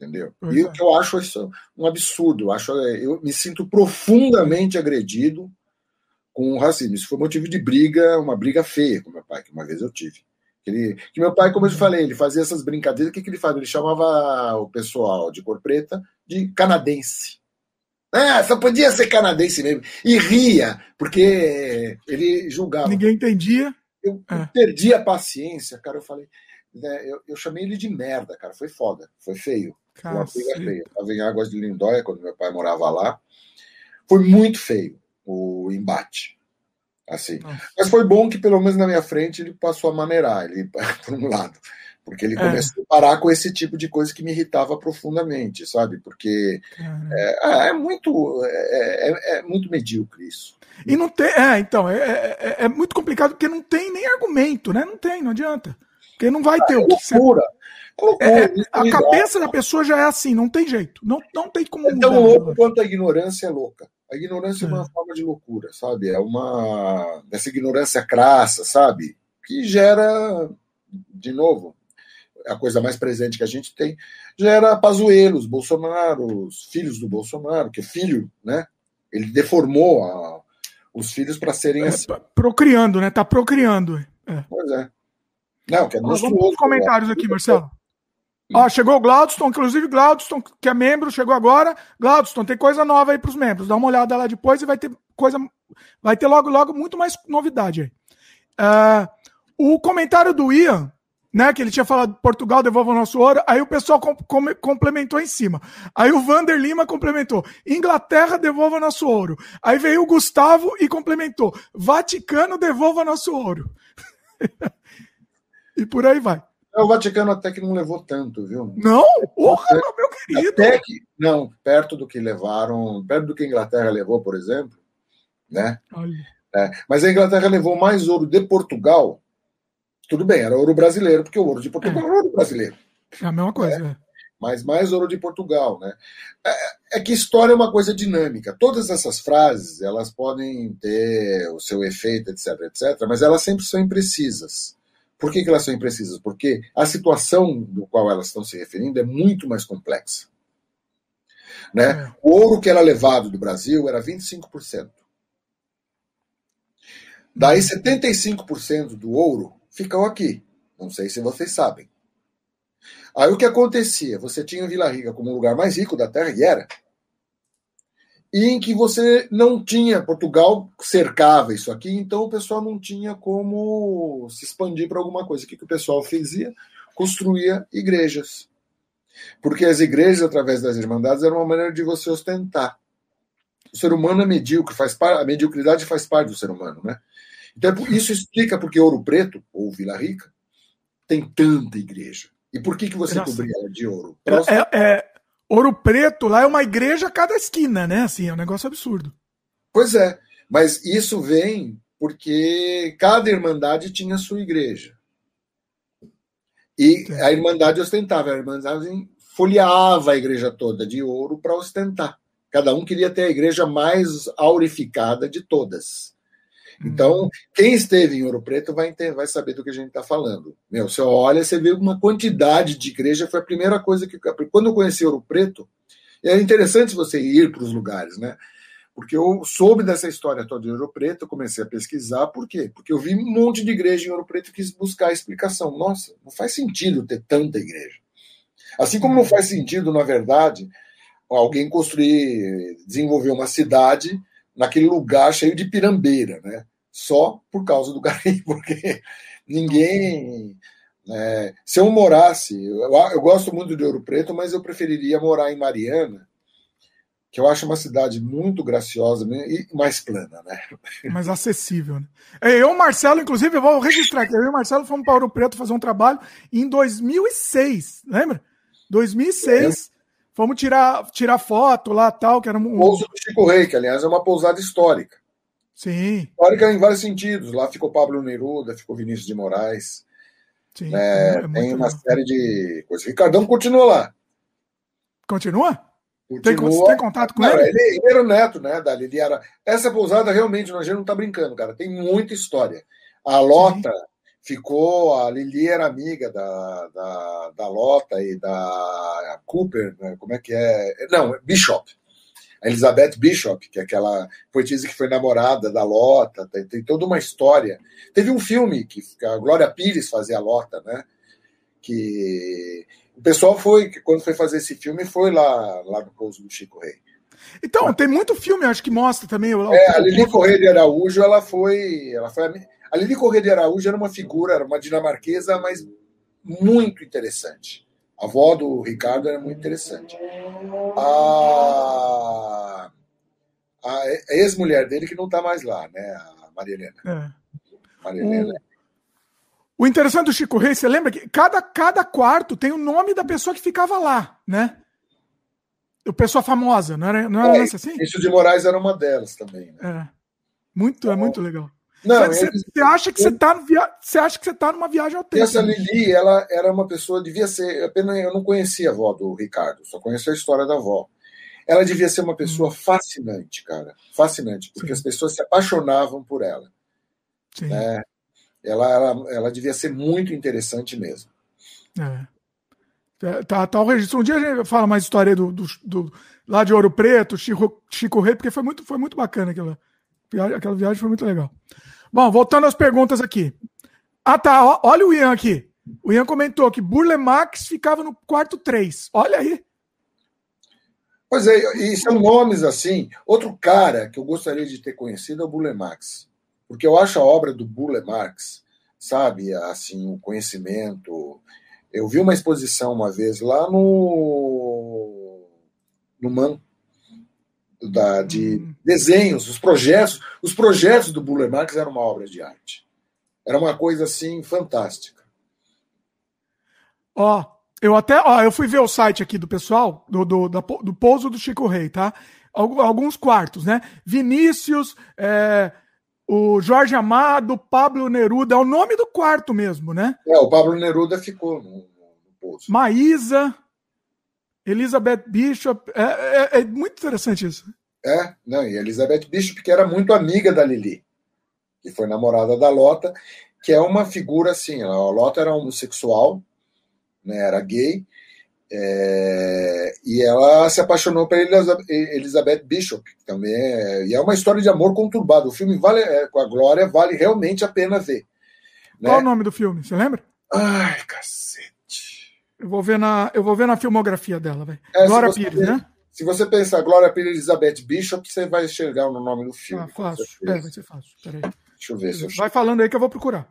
entendeu? Uhum. E o que eu acho isso um absurdo, eu acho, eu me sinto profundamente agredido com o racismo. Isso foi motivo de briga, uma briga feia com meu pai, que uma vez eu tive. Ele, que meu pai, como eu falei, ele fazia essas brincadeiras. O que, que ele fazia? Ele chamava o pessoal de cor preta de canadense. Ah, só podia ser canadense mesmo. E ria, porque ele julgava. Ninguém entendia. Eu, é. perdi a paciência, cara. Eu falei, né, eu, eu, chamei ele de merda, cara. Foi foda, foi feio. Uma briga feia. Estava em Águas de Lindóia, quando meu pai morava lá. Foi muito feio o embate. Assim. Mas foi bom que, pelo menos na minha frente, ele passou a maneirar, ele, *laughs* por um lado. Porque ele é. começou a parar com esse tipo de coisa que me irritava profundamente, sabe? Porque é, é, é, muito é, é, é, muito medíocre isso. E não tem. É, então, é, é, muito complicado porque não tem nem argumento, né? Não tem, não adianta. Porque não vai ter o que loucura. É, a cabeça da pessoa já é assim, não tem jeito. Não, não tem como. É tão louco quanto a ignorância é louca. A ignorância é, uma forma de loucura, sabe? É uma. Essa ignorância crassa, sabe? Que gera, de novo, a coisa mais presente que a gente tem, gera Pazuelos, Bolsonaro, os filhos do Bolsonaro, que é filho, né? Ele deformou a, os filhos para serem é, assim. Procriando, né? Tá procriando. É. Pois é. Não, que é Vamos os comentários né? aqui, Marcelo. Ó, chegou o Glaudston, inclusive Glaudston, que é membro, chegou agora. Glaudston, tem coisa nova aí para os membros. Dá uma olhada lá depois e vai ter coisa. Vai ter logo, logo muito mais novidade aí. Uh, o comentário do Ian né? Que ele tinha falado Portugal devolva o nosso ouro. Aí o pessoal com, com, complementou em cima. Aí o Vander Lima complementou: Inglaterra devolva nosso ouro. Aí veio o Gustavo e complementou: Vaticano devolva nosso ouro. *laughs* e por aí vai. O Vaticano até que não levou tanto, viu? Não? Porra, até, meu querido! Até que, não, perto do que levaram, perto do que a Inglaterra levou, por exemplo, né? É, mas a Inglaterra levou mais ouro de Portugal tudo bem, era ouro brasileiro, porque o ouro de Portugal é, era ouro brasileiro. É a mesma coisa. Né? Mas mais ouro de Portugal, né? É, é, que história é uma coisa dinâmica. Todas essas frases, elas podem ter o seu efeito, etc, etc, mas elas sempre são imprecisas. Por que, que elas são imprecisas? Porque a situação do qual elas estão se referindo é muito mais complexa. Né? É. O ouro que era levado do Brasil era 25%. Daí 75% do ouro ficam aqui. Não sei se vocês sabem. Aí o que acontecia? Você tinha Vila Rica como o lugar mais rico da terra, e era. E em que você não tinha, Portugal cercava isso aqui, então o pessoal não tinha como se expandir para alguma coisa. O que, que o pessoal fazia? Construía igrejas. Porque as igrejas, através das irmandades, eram uma maneira de você ostentar. O ser humano é medíocre, faz par... a mediocridade faz parte do ser humano, né? Então, isso explica porque Ouro Preto, ou Vila Rica, tem tanta igreja. E por que, que você Nossa. cobria ela de ouro? É, é, é, ouro Preto lá é uma igreja a cada esquina, né? Assim, é um negócio absurdo. Pois é, mas isso vem porque cada irmandade tinha sua igreja. E a irmandade ostentava, a irmandade folheava a igreja toda de ouro para ostentar. Cada um queria ter a igreja mais aurificada de todas. Então, quem esteve em Ouro Preto vai, entender, vai saber do que a gente está falando. Meu, você olha, você vê uma quantidade de igreja, foi a primeira coisa que. Quando eu conheci Ouro Preto, é interessante você ir para os lugares, né? Porque eu soube dessa história toda de Ouro Preto, comecei a pesquisar, por quê? Porque eu vi um monte de igreja em Ouro Preto e quis buscar a explicação. Nossa, não faz sentido ter tanta igreja. Assim como não faz sentido, na verdade, alguém construir, desenvolver uma cidade naquele lugar cheio de pirambeira, né? Só por causa do *laughs* garimpo, porque ninguém. É, se eu morasse, eu, eu, gosto muito de Ouro Preto, mas eu preferiria morar em Mariana, que eu acho uma cidade muito graciosa e mais plana, né? *laughs* Mais acessível, né? É, eu, Marcelo, inclusive, eu vou registrar que eu e o Marcelo fomos para Ouro Preto fazer um trabalho em 2006, lembra? 2006. É. Fomos tirar, tirar foto lá tal, que era um. Pouso do Chico Rei, que aliás é uma pousada histórica. Sim. Histórica em vários sentidos. Lá ficou Pablo Neruda, ficou Vinícius de Moraes. Sim, é, é tem uma série de coisas. Ricardão continua lá. Continua? Continua. Tem, tem contato com ele? ele? ele? era o neto, né, da Liliara. Essa pousada realmente, a gente não tá brincando, cara. Tem muita história. A Lota Sim. ficou, a Lili era amiga da, da, da Lota e da Cooper, né, como é que é? Não, Bishop a Elizabeth Bishop, que é aquela poetisa que foi namorada da Lota, tem, tem, toda uma história. Teve um filme que a Glória Pires fazia a Lota, né? Que o pessoal foi, quando foi fazer esse filme, foi lá, lá no pouso do Chico Rei. Então, Mas, tem muito filme, acho que mostra também. O, é, a Lili Corrêa de Araújo, ela foi. Ela foi a, a Lili Corrêa de Araújo era uma figura, era uma dinamarquesa, mas muito interessante. A avó do Ricardo era muito interessante. A, a ex-mulher dele que não está mais lá, né? A Maria Helena. É. Maria Helena. O interessante do Chico Rei, você lembra que cada, cada quarto tem o nome da pessoa que ficava lá, né? O pessoa famosa, não era, não era é, assim? Isso de Moraes era uma delas também. Né? É. Muito, é então, muito legal. Não, você, eles, você acha que eu, você tá via... você acha que você tá numa viagem autêntica? Essa Lili, ela era uma pessoa, devia ser, apenas eu não conhecia a avó do Ricardo, só conhecia a história da avó. Ela devia ser uma pessoa hum. fascinante, cara, fascinante, porque Sim. as pessoas se apaixonavam por ela. Sim. Né? Ela, ela, ela devia ser muito interessante mesmo. É. é tá, tá o registro. Um dia a gente fala mais história do, do, do lá de Ouro Preto, Chico, Chico Rei, porque foi muito, foi muito bacana aquela viagem, aquela viagem foi muito legal. Bom, voltando às perguntas aqui. Ah, tá. Olha o Ian aqui. O Ian comentou que Burle Max ficava no quarto 3. Olha aí. Pois é, e são nomes assim. Outro cara que eu gostaria de ter conhecido é o Burle Max porque eu acho a obra do Burle Marx, sabe, assim, o conhecimento. Eu vi uma exposição uma vez lá no no Man da, de hum. desenhos, os projetos, os projetos do Burle Marx eram uma obra de arte. Era uma coisa assim fantástica. Ó, eu até, ó, eu fui ver o site aqui do pessoal do do, da, do pouso do Chico Rei, tá? Alguns quartos, né? Vinícius, é, o Jorge Amado, Pablo Neruda, é o nome do quarto mesmo, né? É, o Pablo Neruda ficou no, no poço. Maísa, Elizabeth Bishop, é, é, é, muito interessante isso. É, não, e Elizabeth Bishop, que era muito amiga da Lili, que foi namorada da Lota, que é uma figura assim, a Lota era homossexual, né, era gay, é, e ela se apaixonou por Elizabeth Bishop, que também é, e é uma história de amor conturbado. O filme vale, é, com a Glória vale realmente a pena ver. Né? Qual o nome do filme? Você lembra? Ai, cacete. Eu vou ver na, eu vou ver na filmografia dela, velho. É, Glória Pires, né? Se você pensar Glória Pires Elizabeth Bishop, você vai enxergar no nome do filme. Ah, fácil. É, vai ser fácil. Peraí. Deixa eu ver se eu Vai falando aí que eu vou procurar.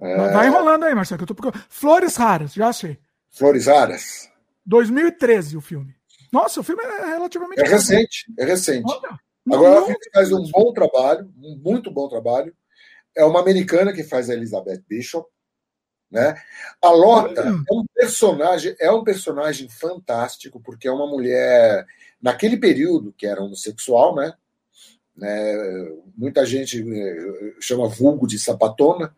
É... Vai enrolando aí, Marcelo, que eu tô procurando. Flores Raras, já sei. Flores Raras. 2013 o filme. Nossa, o filme é relativamente. É recente, é recente. Olha, Agora ela faz um bom trabalho, um muito bom trabalho. É uma americana que faz a Elizabeth Bishop. Né? A Lota é um personagem, é um personagem fantástico, porque é uma mulher, naquele período, que era homossexual, né? né? Muita gente eh, chama vulgo de sapatona,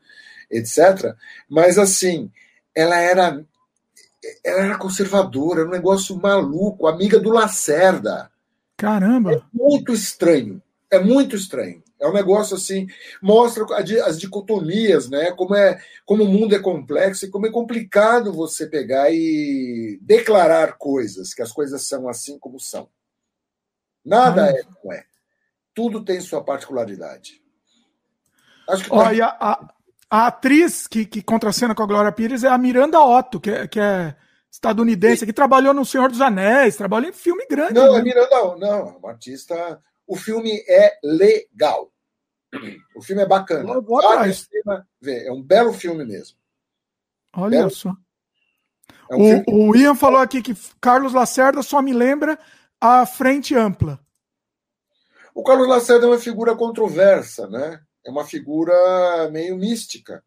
etc. Mas assim, ela era ela era conservadora, um negócio maluco, amiga do Lacerda. Caramba! É muito estranho. É muito estranho. É um negócio assim, mostra as dicotomias, né? Como é, como o mundo é complexo e como é complicado você pegar e declarar coisas, que as coisas são assim como são. Nada é como é. Tudo tem sua particularidade. Acho que Olha, a, a atriz que, que contracena com a Glória Pires é a Miranda Otto, que é, que é estadunidense, que trabalhou no Senhor dos Anéis, trabalhou em filme grande. Não, né? é Miranda, não, é uma artista. O filme é legal. O filme é bacana. Vale ver, é um belo filme mesmo. Olha belo só. É um o, o, Ian falou aqui que Carlos Lacerda só me lembra a frente ampla. O Carlos Lacerda é uma figura controversa, né? é uma figura meio mística.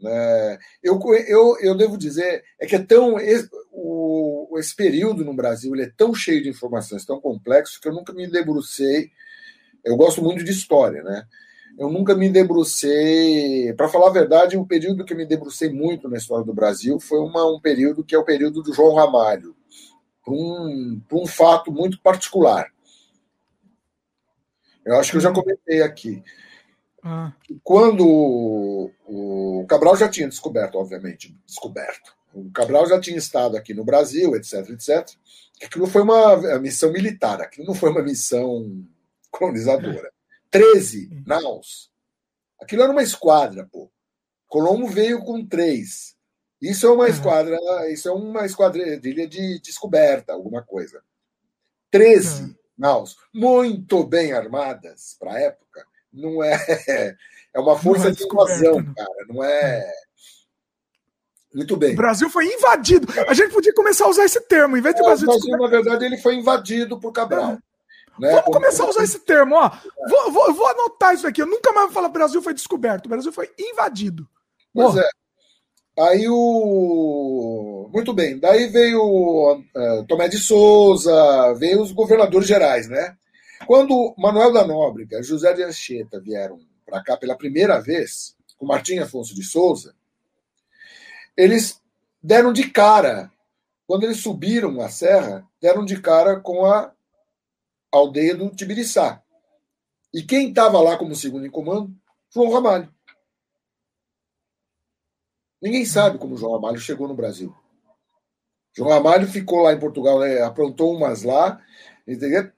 Né? Eu, eu, eu devo dizer, é que é tão. Esse, o, esse período no Brasil ele é tão cheio de informações, tão complexo, que eu nunca me debrucei. Eu gosto muito de história, né? Eu nunca me debrucei. Para falar a verdade, o período que eu me debrucei muito na história do Brasil foi uma, um período que é o período do João Ramalho, um, um fato muito particular. Eu acho que eu já comentei aqui. Ah. Quando o, Cabral já tinha descoberto, obviamente, descoberto. O Cabral já tinha estado aqui no Brasil, etc, etc. Aquilo foi uma missão militar, aquilo não foi uma missão colonizadora. 13 naus. Aquilo era uma esquadra, pô. Colombo veio com três. Isso é uma esquadra, isso é uma esquadrilha de descoberta, alguma coisa. 13 naus, muito bem armadas para a época não é. *laughs* É uma força é de invasão, né? cara. Não é. é. Muito bem. O Brasil foi invadido. A gente podia começar a usar esse termo, em vez de é, Brasil. O Brasil, na verdade, ele foi invadido por Cabral. É. Né? Vamos começar a usar esse termo, ó. Vou, vou, vou, anotar isso aqui. Eu nunca mais vou falar Brasil foi descoberto. O Brasil foi invadido. Pois é. Aí o. Muito bem. Daí veio uh, Tomé de Souza, veio os governadores gerais, né? Quando Manuel da Nóbrega, José de Anchieta vieram para cá pela primeira vez, com Martim Afonso de Souza, eles deram de cara. Quando eles subiram a serra, deram de cara com a aldeia do Tibiriçá. E quem estava lá como segundo em comando? João Ramalho. Ninguém sabe como João Ramalho chegou no Brasil. João Ramalho ficou lá em Portugal, né, aprontou umas lá, entendeu?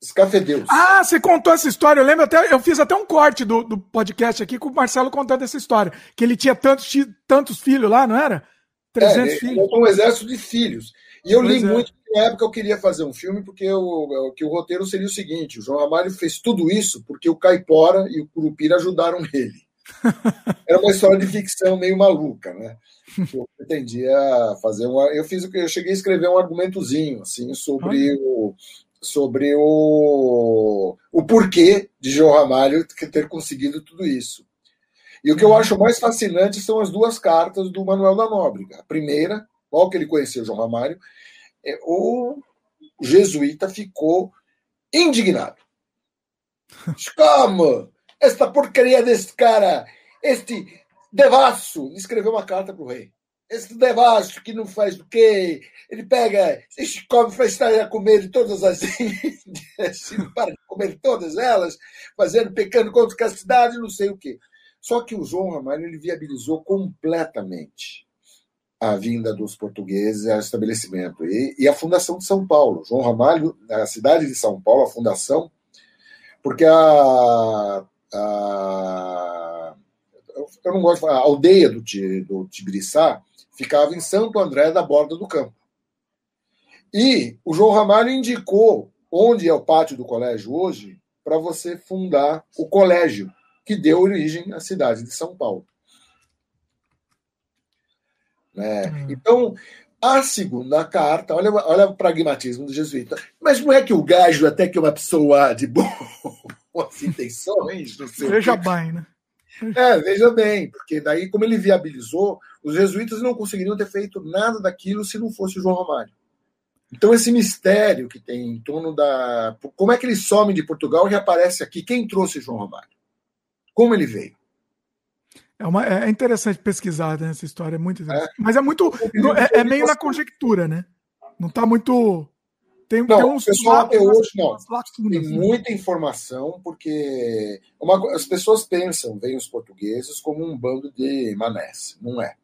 Escafedeus. Ah, você contou essa história. Eu lembro até, eu fiz até um corte do, do podcast aqui com o Marcelo contando essa história. Que ele tinha tantos, tantos filhos lá, não era? 300 é, filhos. Um exército de filhos. E eu pois li é. muito, na época eu queria fazer um filme, porque eu, que o roteiro seria o seguinte: o João Ramalho fez tudo isso porque o Caipora e o Curupira ajudaram ele. *laughs* Era uma história de ficção meio maluca, né? Eu pretendia fazer uma. Eu fiz o que eu cheguei a escrever um argumentozinho assim sobre o sobre o, o porquê de João Ramalho ter conseguido tudo isso. E o que eu acho mais fascinante são as duas cartas do Manuel da Nóbrega. A primeira, qual que ele conheceu João Ramalho, é, o jesuíta ficou indignado. Como? Esta porcaria desse cara, este devasso, escreveu uma carta para o rei. Esse devasso que não faz o quê? Ele pega, este come para estar a comer todas as *laughs* índias, para comer todas elas, fazendo, pecando contra a castidade, não sei o quê. Só que o João Ramalho ele viabilizou completamente a vinda dos portugueses ao estabelecimento e, e, a fundação de São Paulo. João Ramalho, a cidade de São Paulo, a fundação, porque a, a eu não gosto de falar, a aldeia do, do Tibiriçá ficava em Santo André da Borda do Campo. E o João Ramalho indicou onde é o pátio do colégio hoje para você fundar o colégio que deu origem à cidade de São Paulo. Né? Então, a segunda carta, olha, olha o pragmatismo do jesuíta. Mas não é que o gajo, até que é uma pessoa de boas *laughs* intenções, Veja bem, né? É, veja bem, porque daí, como ele viabilizou, os jesuítas não conseguiriam ter feito nada daquilo se não fosse o João Romário. Então, esse mistério que tem em torno da. Como é que ele some de Portugal e reaparece aqui? Quem trouxe João Romário? Como ele veio? É, uma, é interessante pesquisar né, essa história, é muito interessante. É. Mas é muito. É, é, meio na conjectura, né? Não está muito. Tem, não, tem uns pessoal até hoje não. Tem muita informação, porque uma, as pessoas pensam, veem os portugueses como um bando de manés. Não é.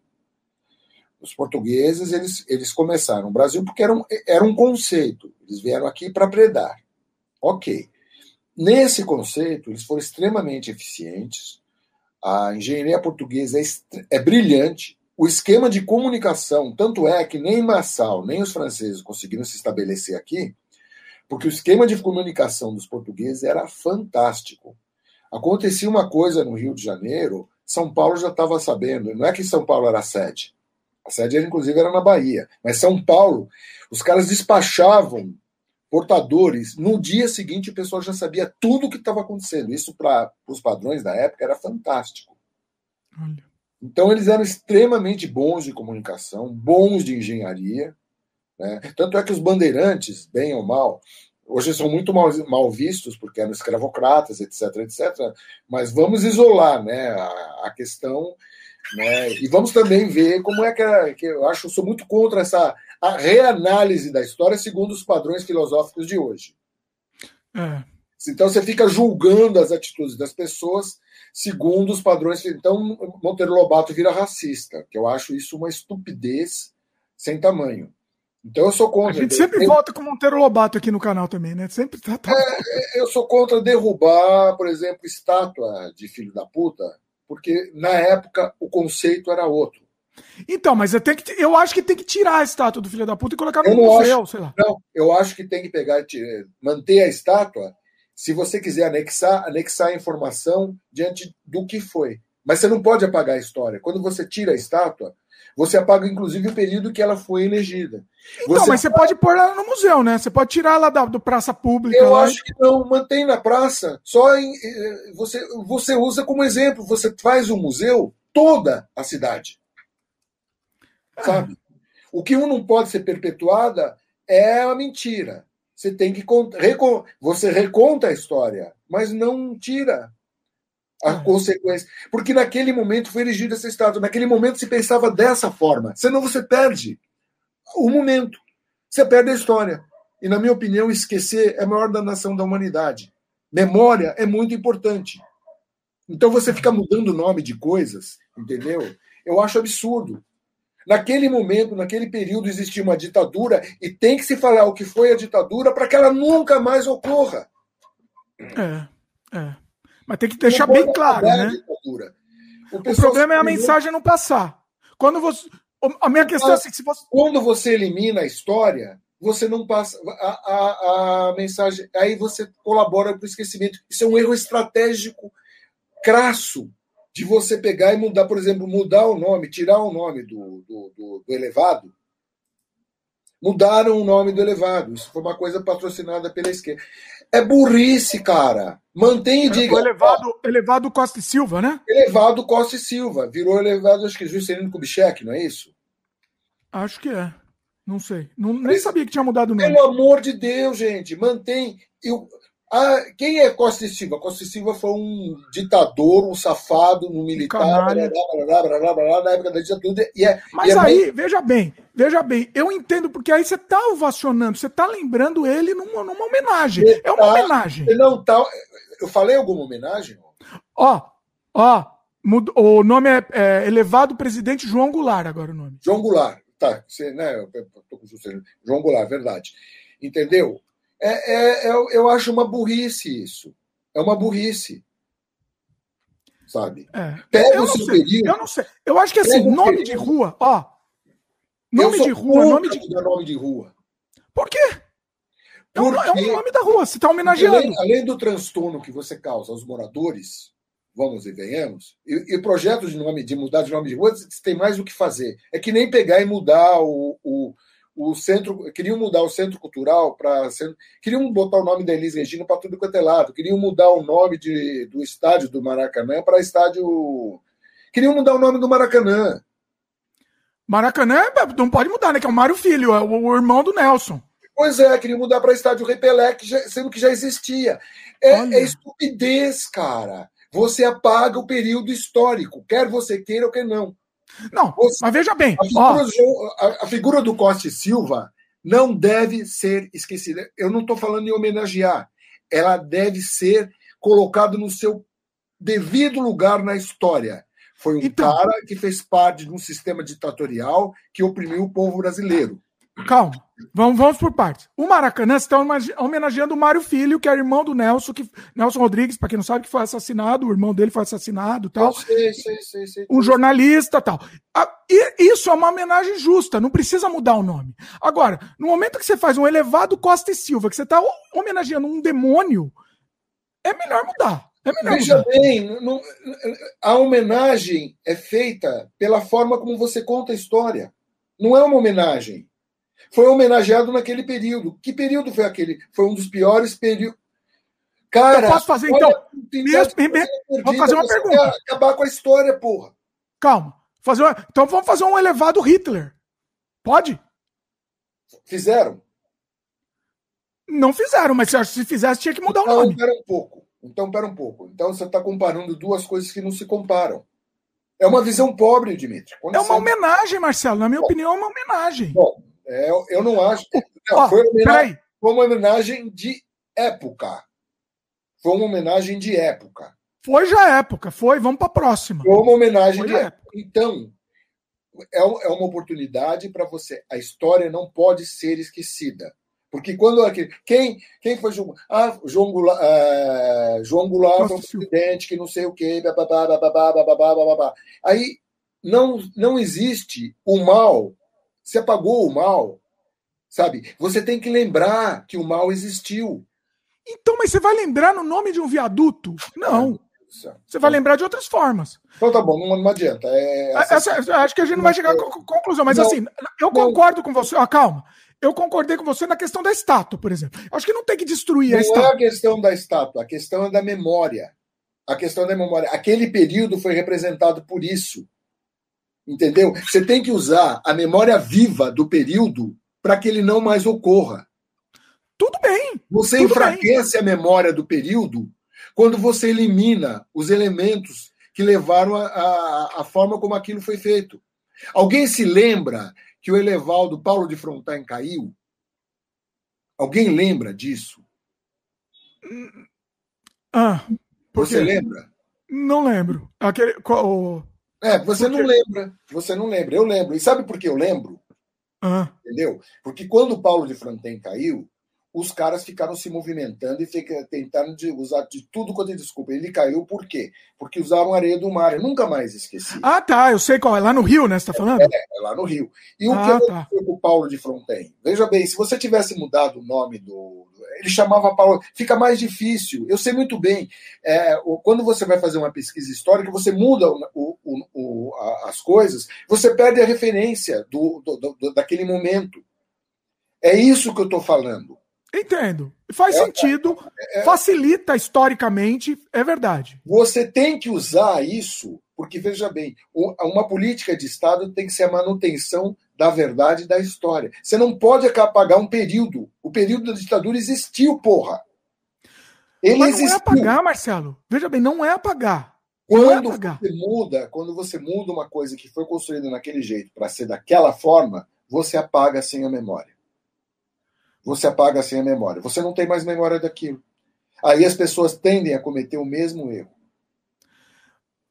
Os portugueses eles, eles começaram no Brasil porque era um, era um conceito. Eles vieram aqui para predar. Ok. Nesse conceito, eles foram extremamente eficientes. A engenharia portuguesa é, é brilhante o esquema de comunicação, tanto é que nem Massal, nem os franceses conseguiram se estabelecer aqui, porque o esquema de comunicação dos portugueses era fantástico. Acontecia uma coisa no Rio de Janeiro, São Paulo já estava sabendo, não é que São Paulo era sede. A sede, era, inclusive, era na Bahia. Mas São Paulo, os caras despachavam portadores. No dia seguinte, o pessoal já sabia tudo o que estava acontecendo. Isso, para os padrões da época, era fantástico. Olha. Então, eles eram extremamente bons de comunicação, bons de engenharia. Né? Tanto é que os bandeirantes, bem ou mal, hoje são muito mal, mal vistos, porque eram escravocratas, etc, etc. Mas vamos isolar né, a, a questão. Né? E vamos também ver como é que, que eu acho, sou muito contra essa reanálise da história segundo os padrões filosóficos de hoje. É. Então você fica julgando as atitudes das pessoas segundo os padrões. Então, Monteiro Lobato vira racista, que eu acho isso uma estupidez sem tamanho. Então eu sou contra. A gente sempre volta com Monteiro Lobato aqui no canal também, né? Sempre tá, tá... É, eu sou contra derrubar, por exemplo, estátua de filho da puta, porque na época o conceito era outro. Então, mas eu, tenho que, eu acho que tem que tirar a estátua do filho da puta e colocar no museu, acho, sei lá. Não, eu acho que tem que pegar, manter a estátua se você quiser anexar, anexar a informação diante do que foi. Mas você não pode apagar a história. Quando você tira a estátua, Você apaga, inclusive, o período que ela foi elegida. Então, você mas você pode pôr ela no museu, né? Você pode tirar ela da do praça pública. Eu lá. acho que não, mantém na praça. Só em, eh, você, você usa como exemplo, você faz um museu toda a cidade. É. Sabe? O que um não pode ser perpetuada é a mentira. Você tem que você reconta a história, mas não tira a Ah. consequência. Porque naquele momento foi erigida essa estátua, naquele momento se pensava dessa forma. Senão você perde o momento. Você perde a história. E, na minha opinião, esquecer é a maior danação da humanidade. Memória é muito importante. Então você fica mudando o nome de coisas, entendeu? Eu acho absurdo. Naquele momento, naquele período, existia uma ditadura e tem que se falar o que foi a ditadura para que ela nunca mais ocorra. É, é. Mas tem que deixar bem claro, né? O pessoal problema é a mensagem não passar. Quando você. A minha questão é assim: se você. Quando você elimina a história, você não passa a, a, a mensagem. Aí você colabora para o esquecimento. Isso é um erro estratégico crasso de você pegar e mudar, por exemplo, mudar o nome, tirar o nome do, do, do, do elevado. Mudaram o nome do elevado. Isso foi uma coisa patrocinada pela esquerda. É burrice, cara. Mantém e diga. O elevado, elevado Costa e Silva, né? Elevado Costa e Silva. Virou elevado, acho que Juscelino Kubitschek, não é isso? Acho que é. Não sei. Não, nem sabia que tinha mudado o nome. Pelo amor de Deus, gente, mantém. Eu, ah, quem é Costa e Silva? Costa e Silva foi um ditador, um safado, um militar, blá, blá, blá, na época da ditadura. E é, Mas e é aí, veja bem, veja bem, eu entendo, porque aí você tá ovacionando, você tá lembrando ele numa, numa homenagem. É uma Tá. homenagem. Ele não tá. Eu falei alguma homenagem? Ó, ó, mud- o nome é, é Elevado Presidente João Goulart, agora o nome. João Goulart. Tá, você, né? Eu, eu tô com Juscelino. João Goulart, verdade. Entendeu? É, é, eu, eu acho uma burrice isso. É uma burrice. Sabe? É. Pega Eu o seu período. eu não sei. Eu acho que assim, nome período. de rua, ó. Nome de rua, nome de. nome de rua. Por quê? É um, é um Porque- nome da rua, você tá Porque homenageando. Além, além do transtorno que você causa aos moradores, vamos e venhamos, e, e projetos de nome, de mudar de nome de rua, você tem mais o que fazer. É que nem pegar e mudar o, o, o centro. Queriam mudar o centro cultural para. Queriam botar o nome da Elis Regina para tudo quanto é lado. Queriam mudar o nome de, do estádio do Maracanã para estádio. Queriam mudar o nome do Maracanã. Maracanã não pode mudar, né? Que é o Mário Filho, é o, o irmão do Nelson. Pois é, queriam mudar para estádio Repelé, que já- sendo que já existia. É, Olha. é estupidez, cara. Você apaga o período histórico, quer você queira ou quer não. Não, Você- mas veja bem, A figura, a- a figura do Costa e Silva não deve ser esquecida. Eu não estou falando em homenagear. Ela deve ser colocada no seu devido lugar na história. Foi um Então- cara que fez parte de um sistema ditatorial que oprimiu o povo brasileiro. Calma, vamos, vamos por partes. O Maracanã está homenageando o Mário Filho, que é irmão do Nelson, que, Nelson Rodrigues, para quem não sabe, que foi assassinado, o irmão dele foi assassinado tal. Eu sei, sei, sei, sei. um jornalista tal. E isso é uma homenagem justa, não precisa mudar o nome. Agora, no momento que você faz um elevado Costa e Silva, que você está homenageando um demônio, é melhor mudar. É melhor Veja mudar. bem, não- a homenagem é feita pela forma como você conta a história. Não é uma homenagem. Foi homenageado naquele período. Que período foi aquele? Foi um dos piores períodos. Cara, Eu posso fazer, então, mesmo- você vou perdida, fazer uma pergunta. Acabar com a história, porra. Calma. Fazer uma- Então vamos fazer um elevado Hitler. Pode? Fizeram? Não fizeram, mas se- se fizesse, tinha que mudar o Então, nome. pera um pouco. Então, pera um pouco. Então, você está comparando duas coisas que não se comparam. É uma visão pobre, Dimitri. É uma homenagem, Marcelo. Na minha opinião, é uma homenagem. Bom, é, eu- não acho. *laughs* Não, Ó, foi, uma homenagem, foi uma homenagem de época. Foi uma homenagem de época. Foi já época, foi. Vamos para a próxima. Foi uma homenagem Foi de na época. Então, é, é uma oportunidade para você. A história não pode ser esquecida. Porque quando aquele. Quem, quem foi Ah, João Goulart, é, João Goulart foi um presidente que não sei o quê. Aí não, não existe o mal. Se apagou o mal, sabe? Você tem que lembrar que o mal existiu. Então, mas você vai lembrar no nome de um viaduto? Não. Você vai lembrar de outras formas. Então tá bom, não, não adianta. É, essa... Essa, acho que a gente não vai chegar à conclusão, mas não, assim, eu concordo com você. Ah, calma. Eu concordei com você na questão da estátua, por exemplo. Acho que não tem que destruir não a estátua. Não é a questão da estátua, a questão é da memória. A questão da memória. Aquele período foi representado por isso. Entendeu? Você tem que usar a memória viva do período para que ele não mais ocorra. Tudo bem. Você tudo enfraquece bem. a memória do período quando você elimina os elementos que levaram a, a, a, forma como aquilo foi feito. Alguém se lembra que o Elevaldo Paulo de Frontain caiu? Alguém lembra disso? Ah, você lembra? Não lembro. Aquele, qual, é, você não lembra. Você não lembra. Eu lembro. E sabe por que eu lembro? Entendeu? Porque quando o Paulo de Fronten caiu, os caras ficaram se movimentando e tentando de usar de tudo quanto é desculpa. Ele caiu por quê? Porque usavam areia do mar. Eu nunca mais esqueci. Ah, tá. Eu sei qual é. Lá no Rio, né? Você tá falando? É, é lá no Rio. E o ah, que aconteceu tá. com o Paulo de Fronten? Veja bem, se você tivesse mudado o nome do. Ele chamava Paulo. Fica mais difícil. Eu sei muito bem. É, quando você vai fazer uma pesquisa histórica, você muda o, o, o, as coisas, você perde a referência do, do, do daquele momento. É isso que eu estou falando. Entendo. Faz é, sentido, é, facilita historicamente, é verdade. Você tem que usar isso, porque veja bem, uma política de Estado tem que ser a manutenção da verdade da história. Você não pode apagar um período. O período da ditadura existiu, porra. Ele Mas existiu. não é apagar, Marcelo. Veja bem, não é apagar. Quando é apagar. você muda, quando você muda uma coisa que foi construída naquele jeito para ser daquela forma, você apaga sem a memória você apaga assim a memória. Você não tem mais memória daquilo. Aí as pessoas tendem a cometer o mesmo erro.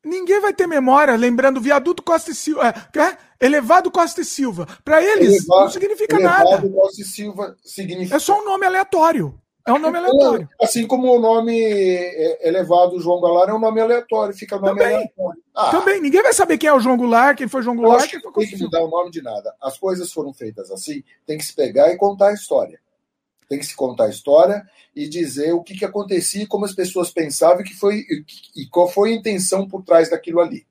Ninguém vai ter memória lembrando viaduto Costa e Silva, é, elevado Costa e Silva. Para eles elevado, não significa elevado nada. Costa e Silva significa. É só um nome aleatório. É um nome aleatório. Assim como o nome é, elevado João Goulart é um nome aleatório, fica nome Também. aleatório. Ah, Também, ninguém vai saber quem é o João Goulart, quem foi João Goulart. Foi tem que mudar o nome de nada. As coisas foram feitas assim, tem que se pegar e contar a história. Tem que se contar a história e dizer o que, que acontecia, como as pessoas pensavam e, que foi, e qual foi a intenção por trás daquilo ali.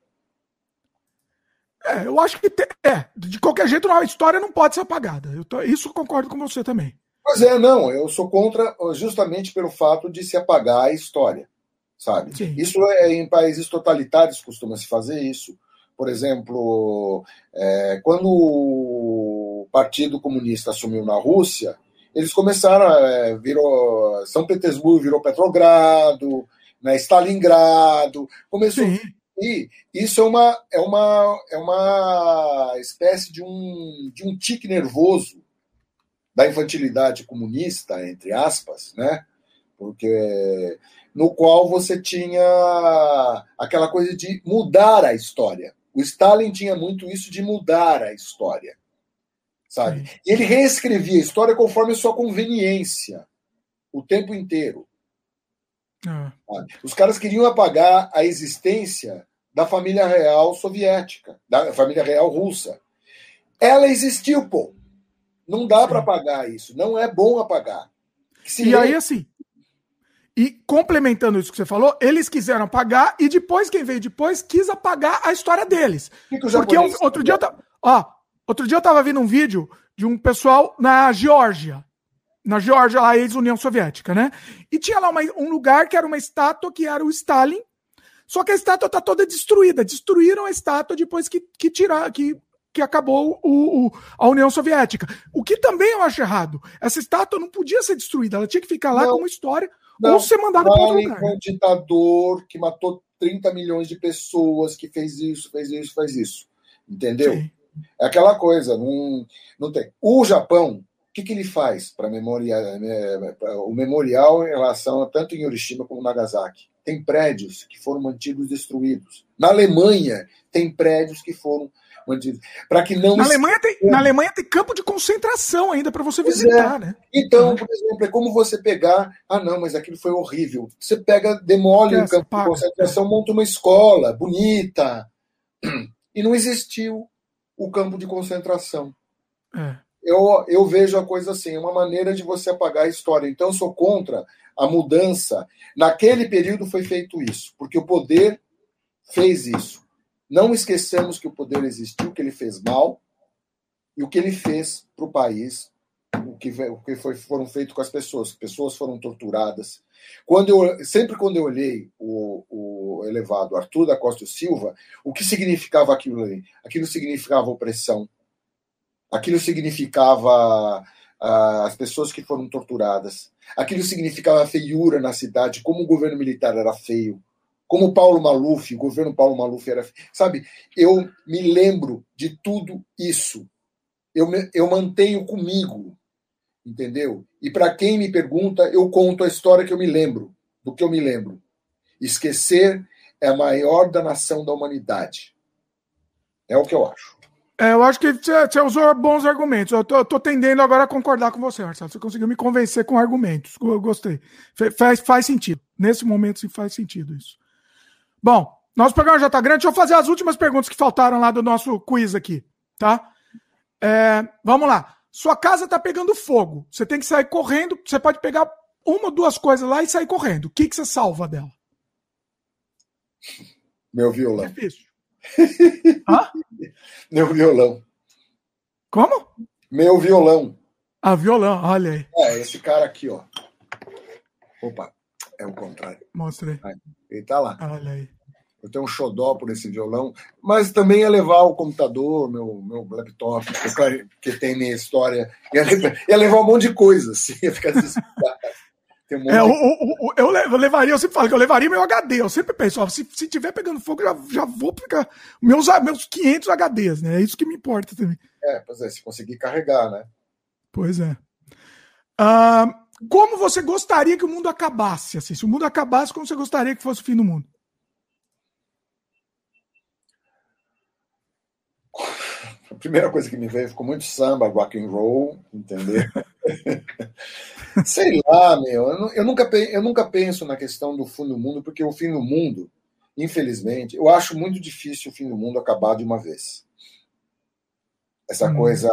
É, eu acho que te, é, de qualquer jeito a história não pode ser apagada. Eu tô, isso concordo com você também. Pois é, não, eu sou contra justamente pelo fato de se apagar a história, sabe? Sim. Isso é em países totalitários costuma se fazer isso. Por exemplo, é, quando o Partido Comunista assumiu na Rússia, eles começaram, é, virou São Petersburgo virou Petrogrado, né, Stalingrado, começou Sim. e isso é uma é uma é uma espécie de um de um tique nervoso da infantilidade comunista entre aspas, né? Porque no qual você tinha aquela coisa de mudar a história. O Stalin tinha muito isso de mudar a história sabe? E ele reescrevia a história conforme a sua conveniência, o tempo inteiro. Ah. Os caras queriam apagar a existência da família real soviética, da família real russa. Ela existiu, pô. Não dá para apagar isso. Não é bom apagar. Se e aí, assim, e complementando isso que você falou, eles quiseram apagar e depois, quem veio depois, quis apagar a história deles. Que que Porque outro dia, eu, ó, Outro dia eu tava vendo um vídeo de um pessoal na Geórgia. Na Geórgia, a ex-União Soviética, né? E tinha lá uma, um lugar que era uma estátua que era o Stalin. Só que a estátua tá toda destruída. Destruíram a estátua depois que, que tirar, que, que acabou o, o, a União Soviética. O que também eu acho errado. Essa estátua não podia ser destruída, ela tinha que ficar lá não, como história não, ou ser mandada para outro lugar. um ditador que matou 30 milhões de pessoas, que fez isso, fez isso, fez isso. Entendeu? Sim. É aquela coisa, não, não tem. O Japão, o que, que ele faz para memorial, é, o memorial em relação a tanto em Hiroshima como Nagasaki? Tem prédios que foram mantidos destruídos. Na Alemanha, tem prédios que foram mantidos. Para que não. Na Alemanha, tem, na Alemanha tem campo de concentração ainda para você visitar, é. né? Então, por exemplo, é como você pegar. Ah, não, mas aquilo foi horrível. Você pega, demole o um campo paga. de concentração, monta uma escola bonita. *clears throat* E não existiu o campo de concentração. É. eu, eu vejo a coisa assim, uma maneira de você apagar a história. Então, eu sou contra a mudança. Naquele período foi feito isso, porque o poder fez isso. Não esqueçamos que o poder existiu, que ele fez mal e o que ele fez para o país, o que, o que foi, foram feitos com as pessoas. Pessoas foram torturadas. Quando eu, sempre quando eu olhei o, o elevado Arthur da Costa Silva, o que significava aquilo ali? Aquilo significava opressão, Aquilo significava ah, as pessoas que foram torturadas. Aquilo significava feiura na cidade, como o governo militar era feio, como o Paulo Maluf, o governo Paulo Maluf era feio. Sabe, eu me lembro de tudo isso. Eu, eu mantenho comigo, entendeu? E para quem me pergunta, eu conto a história que eu me lembro, do que eu me lembro. Esquecer é a maior danação da humanidade. É o que eu acho. É, eu acho que você usou bons argumentos. Eu tô, tô, tendendo agora a concordar com você, Marcelo. Você conseguiu me convencer com argumentos. Eu gostei. Faz, faz sentido. Nesse momento, sim, faz sentido isso. Bom, nosso programa já está grande. Deixa eu fazer as últimas perguntas que faltaram lá do nosso quiz aqui, tá? É, vamos lá. Sua casa está pegando fogo. Você tem que sair correndo. Você pode pegar uma ou duas coisas lá e sair correndo. O que, que você salva dela? Meu violão. Difícil. *laughs* Hã? Meu violão. Como? Meu violão. Ah, violão, olha aí. É, esse cara aqui, ó. Opa, é o contrário. Mostrei. Ele tá lá. Olha aí. Eu tenho um xodó por esse violão, mas também ia levar o computador, meu, meu laptop, que tem minha história, ia levar, ia levar um monte de coisa, assim, *laughs* ia ficar Um é, o, o, o, eu levaria, eu sempre falo que eu levaria meu HD. Eu sempre penso, ó, se, se tiver pegando fogo, já, já vou pegar meus, meus 500 HDs, né? É isso que me importa também. É, pois é, se conseguir carregar, né? Pois é. Uh, como você gostaria que o mundo acabasse? Assim, se o mundo acabasse, como você gostaria que fosse o fim do mundo? A primeira coisa que me veio ficou muito samba, rock and roll, entendeu? *laughs* Sei lá, meu. Eu, nunca, eu nunca penso na questão do fim do mundo, porque o fim do mundo, infelizmente, eu acho muito difícil o fim do mundo acabar de uma vez. Essa hum. coisa.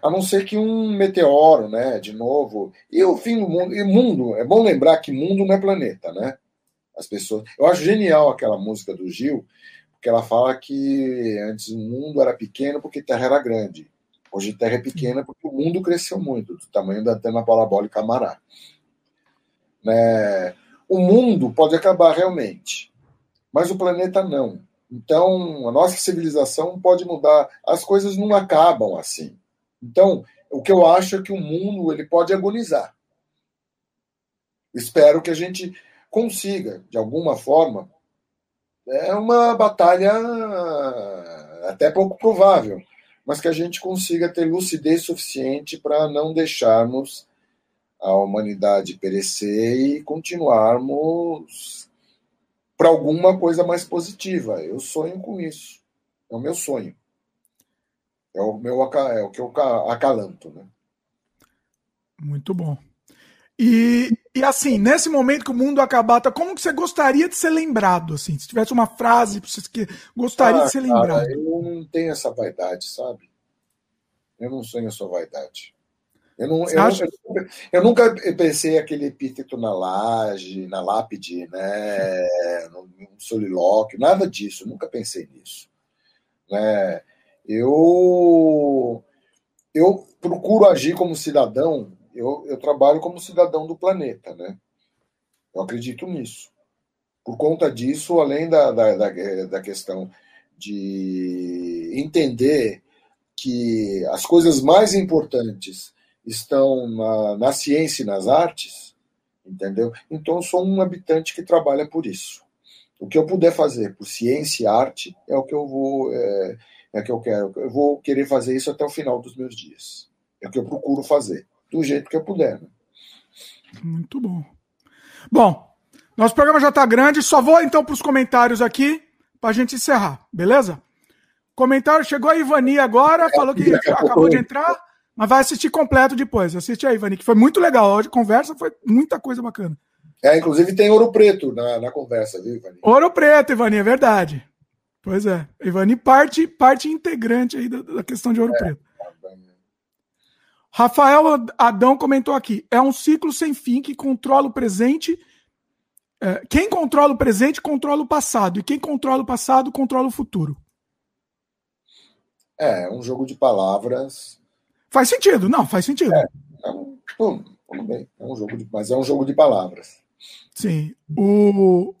A não ser que um meteoro, né? De novo. E o fim do mundo. E mundo, é bom lembrar que mundo não é planeta, né? As pessoas. Eu acho genial aquela música do Gil, porque ela fala que antes o mundo era pequeno porque Terra era grande. Hoje Terra é pequena porque o mundo cresceu muito, do tamanho da antena parabólica Amará. Né? O mundo pode acabar realmente, mas o planeta não. Então, a nossa civilização pode mudar. As coisas não acabam assim. Então, o que eu acho é que o mundo ele pode agonizar. Espero que a gente consiga, de alguma forma. É uma batalha até pouco provável, mas que a gente consiga ter lucidez suficiente para não deixarmos a humanidade perecer e continuarmos para alguma coisa mais positiva. Eu sonho com isso. É o meu sonho. É o meu é o que eu acalanto, né? Muito bom. E, e assim, nesse momento que o mundo acabar, tá, como que você gostaria de ser lembrado? Assim, se tivesse uma frase que gostaria ah, de ser cara, lembrado. Eu não tenho essa vaidade, sabe? Eu não sonho essa vaidade. Eu, não, eu, acha... eu, eu, nunca pensei aquele epíteto na laje, na lápide, né, no, no solilóquio, nada disso, nunca pensei nisso. Né? Eu, eu procuro agir como cidadão eu, eu trabalho como cidadão do planeta, né? Eu acredito nisso. Por conta disso, além da, da, da, da questão de entender que as coisas mais importantes estão na, na ciência e nas artes, entendeu? Então, sou um habitante que trabalha por isso. O que eu puder fazer por ciência e arte é o que eu vou, é, é o que eu quero. Eu vou querer fazer isso até o final dos meus dias. É o que eu procuro fazer do jeito que eu puder. Né? Muito bom. Bom, nosso programa já está grande, só vou então para os comentários aqui para a gente encerrar, beleza? Comentário, chegou a Ivani agora, é, falou que acabou de entrar, mas vai assistir completo depois. Assiste aí, Ivani, que foi muito legal. A conversa foi muita coisa bacana. É, inclusive tem ouro preto na, na conversa, viu, Ivani? Ouro preto, Ivani, é verdade. Pois é. Ivani parte, parte integrante aí da, da questão de ouro é. preto. Rafael Adão comentou aqui: é um ciclo sem fim que controla o presente. É, quem controla o presente controla o passado, e quem controla o passado controla o futuro. É, um jogo de palavras. Faz sentido, não, faz sentido. É, é um, tudo bem, é um jogo de, mas é um jogo de palavras. Sim. O,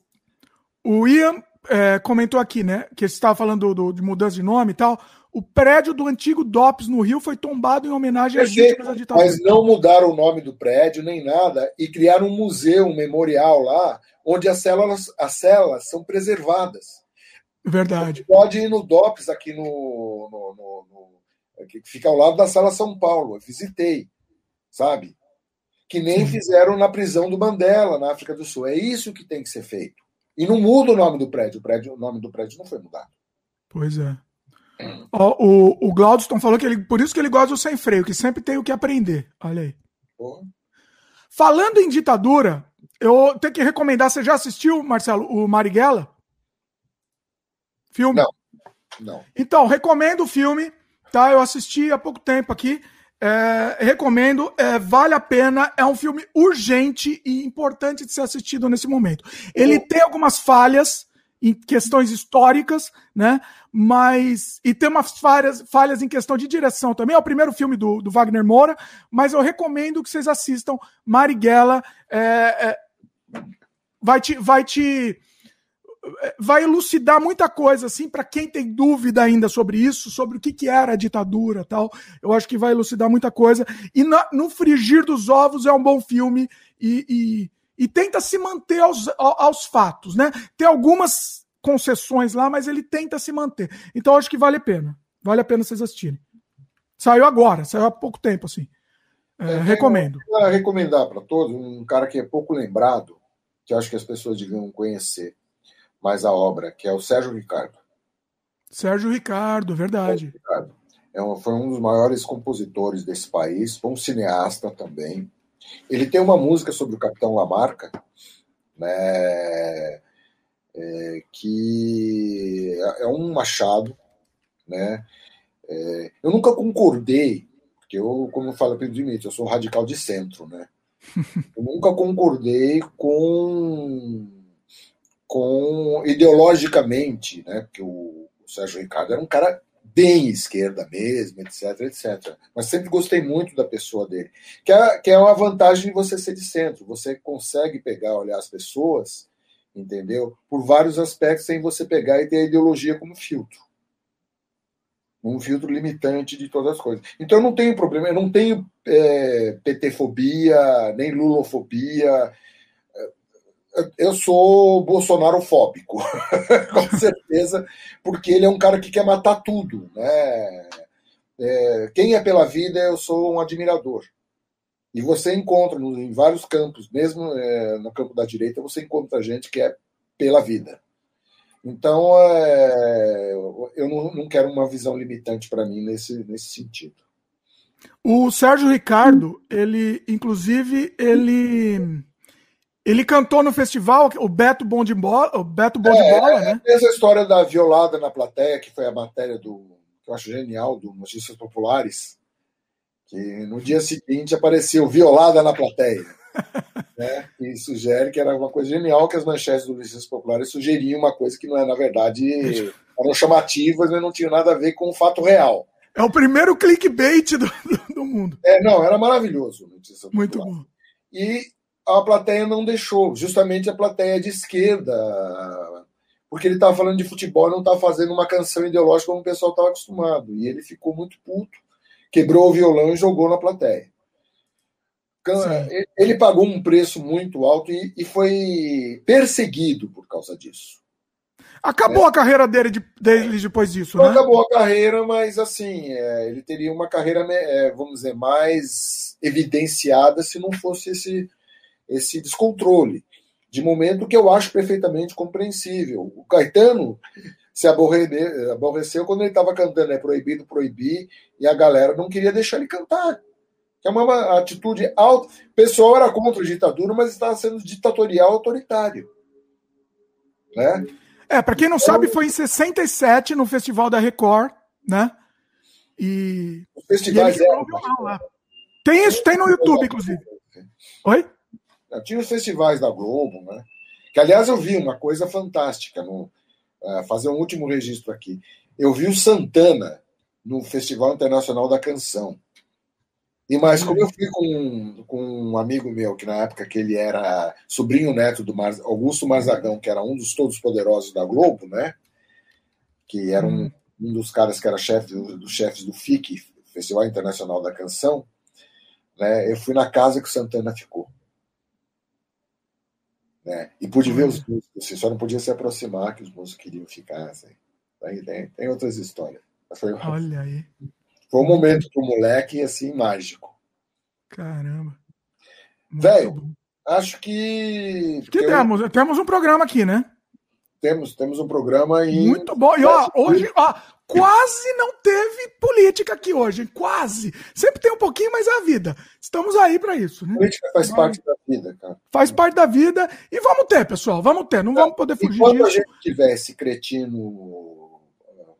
o Ian é, comentou aqui, né, que você estava falando do, do, de mudança de nome e tal. O prédio do antigo DOPS no Rio foi tombado em homenagem às vítimas da ditadura. Mas não mudaram o nome do prédio nem nada e criaram um museu, um memorial lá, onde as células, as celas são preservadas. Verdade. Você pode ir no DOPS aqui no, no, no, no, que fica ao lado da sala São Paulo. Eu visitei, sabe? Que nem Sim. fizeram na prisão do Mandela, na África do Sul. É isso que tem que ser feito. E não muda o nome do prédio. O, prédio, o nome do prédio não foi mudado. Pois é. Ó, o, o Glaudston falou que ele, por isso que ele gosta do sem freio, que sempre tem o que aprender. Olha aí. Falando em ditadura, eu tenho que recomendar. Você já assistiu, Marcelo, o Marighella? Filme? Não. Não. Então, recomendo o filme, tá? Eu assisti há pouco tempo aqui. É, recomendo, é, vale a pena. É um filme urgente e importante de ser assistido nesse momento. Ele tem algumas falhas em questões históricas, né? Mas. E tem umas falhas, falhas em questão de direção também. É o primeiro filme do, do Wagner Moura, mas eu recomendo que vocês assistam Marighella. É, é, vai te. Vai te vai elucidar muita coisa assim para quem tem dúvida ainda sobre isso, sobre o que, que era a ditadura, tal. Eu acho que vai elucidar muita coisa. E na, no frigir dos ovos é um bom filme e, e e tenta se manter aos, aos fatos, né? Tem algumas concessões lá, mas ele tenta se manter. Então acho que vale a pena. Vale a pena vocês assistirem. Saiu agora, saiu há pouco tempo, assim. É, recomendo. Eu recomendar para todos um cara que é pouco lembrado, que acho que as pessoas deviam conhecer mais a obra, que é o Sérgio Ricardo. Sérgio Ricardo, verdade. Sérgio Ricardo. É um, foi um dos maiores compositores desse país, foi um cineasta também. Ele tem uma música sobre o Capitão Lamarca, né, é, que é um machado, né? É, eu nunca concordei, porque eu, como eu falo para o eu sou radical de centro, né? *laughs* Eu nunca concordei com, com ideologicamente, né? Porque o, o Sérgio Ricardo era um cara bem esquerda mesmo, etc, etc. Mas sempre gostei muito da pessoa dele. Que é, que é uma vantagem de você ser de centro. Você consegue pegar, olhar as pessoas, entendeu? Por vários aspectos, sem você pegar e ter a ideologia como filtro. Um filtro limitante de todas as coisas. Então eu não tenho problema, eu não tenho é, PT-fobia, nem lulofobia eu sou bolsonarofóbico, *laughs* com certeza, porque ele é um cara que quer matar tudo. Né? É, quem é pela vida, eu sou um admirador. E você encontra em vários campos, mesmo é, no campo da direita, você encontra gente que é pela vida. Então, é, eu não, não, quero uma visão limitante para mim nesse, nesse sentido. O Sérgio Ricardo, ele, inclusive, ele ele cantou no festival, o Beto Bom de Bola, o Beto Bom é, de Bola, né? Essa história da violada na plateia, que foi a matéria do que eu acho genial do Notícias Populares, que no dia seguinte apareceu violada na plateia. *laughs* né? E sugere que era uma coisa genial que as manchetes do Notícias Populares sugeriam uma coisa que não é, na verdade, eram chamativas, mas não tinha nada a ver com o fato real. É o primeiro clickbait do, do mundo. É, não, era maravilhoso. Muito bom. E a plateia não deixou, justamente a plateia de esquerda, porque ele estava falando de futebol, não estava fazendo uma canção ideológica como o pessoal estava acostumado. E ele ficou muito puto, quebrou o violão e jogou na plateia. Sim. Ele pagou um preço muito alto e, e, foi perseguido por causa disso. Acabou é. a carreira dele, de, dele depois disso, não né? Acabou a carreira, mas assim, é, ele teria uma carreira, é, vamos dizer, mais evidenciada se não fosse esse esse descontrole, de momento que eu acho perfeitamente compreensível. O Caetano se aborreceu quando ele estava cantando, é proibido proibir, e a galera não queria deixar ele cantar. Que é uma atitude alta. O pessoal era contra a ditadura, mas estava sendo ditatorial autoritário. Né? É, para quem não então, sabe, foi em 67 no Festival da Record, né? E. Os festivais e eram. Violão, Tem isso, tem no YouTube, inclusive. Oi? Tinha os festivais da Globo, né? Que, aliás, eu vi uma coisa fantástica, no, uh, fazer um último registro aqui. Eu vi o Santana no Festival Internacional da Canção. E mais, como eu fui com, com um amigo meu, que na época que ele era sobrinho neto do Mar, Augusto Marzagão, que era um dos todos poderosos da Globo, né? Que era um, um dos caras que era chefe dos chefes do FIC, Festival Internacional da Canção, né? Eu fui na casa que o Santana ficou. Né? E pude ver os músicos, assim, só não podia se aproximar que os músicos queriam ficar. Assim. Aí tem, tem outras histórias. Foi, Olha aí. Foi um momento pro moleque assim mágico. Caramba. Velho, acho que. que eu... temos, temos um programa aqui, né? Temos, temos um programa e. Muito bom. E ó, hoje, ó, quase não teve política aqui hoje. Quase. Sempre tem um pouquinho, mas é a vida. Estamos aí para isso. Né? Política faz parte da vida, cara. Faz parte da vida. E vamos ter, pessoal. Vamos ter. Não vamos poder fugir Enquanto disso. a gente tiver esse cretino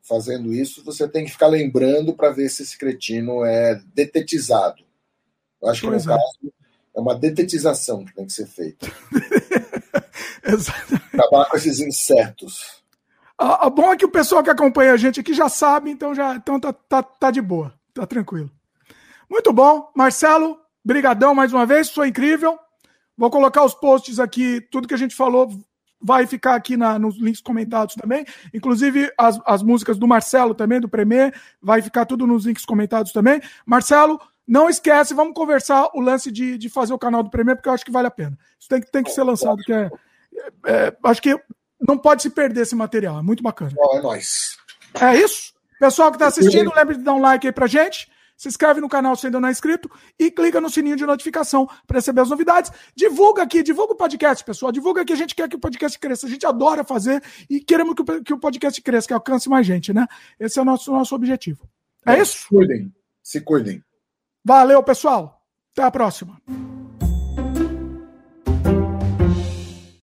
fazendo isso, você tem que ficar lembrando para ver se esse cretino é detetizado. Eu acho pois que no é. caso é uma detetização que tem que ser feita. *laughs* Exatamente. Acabar com esses insetos. A, a bom é que o pessoal que acompanha a gente aqui já sabe, então já então tá, tá, tá de boa, tá tranquilo. Muito bom, Marcelo, brigadão mais uma vez, foi incrível. Vou colocar os posts aqui, tudo que a gente falou vai ficar aqui na, nos links comentados também. Inclusive as, as músicas do Marcelo também, do Premier, vai ficar tudo nos links comentados também. Marcelo, não esquece, vamos conversar o lance de, de fazer o canal do Premier, porque eu acho que vale a pena. Isso tem, tem que ser lançado, que é, é, acho que não pode se perder esse material, é muito bacana. Oh, é nóis. É isso. Pessoal que está assistindo, lembre de dar um like aí pra gente se inscreve no canal se ainda não é inscrito e clica no sininho de notificação para receber as novidades. Divulga aqui, divulga o podcast, pessoal. Divulga que a gente quer que o podcast cresça. A gente adora fazer e queremos que o, que o podcast cresça, que alcance mais gente, né? Esse é o nosso, nosso objetivo. É, é isso? Se cuidem. Se cuidem. Valeu, pessoal. Até a próxima.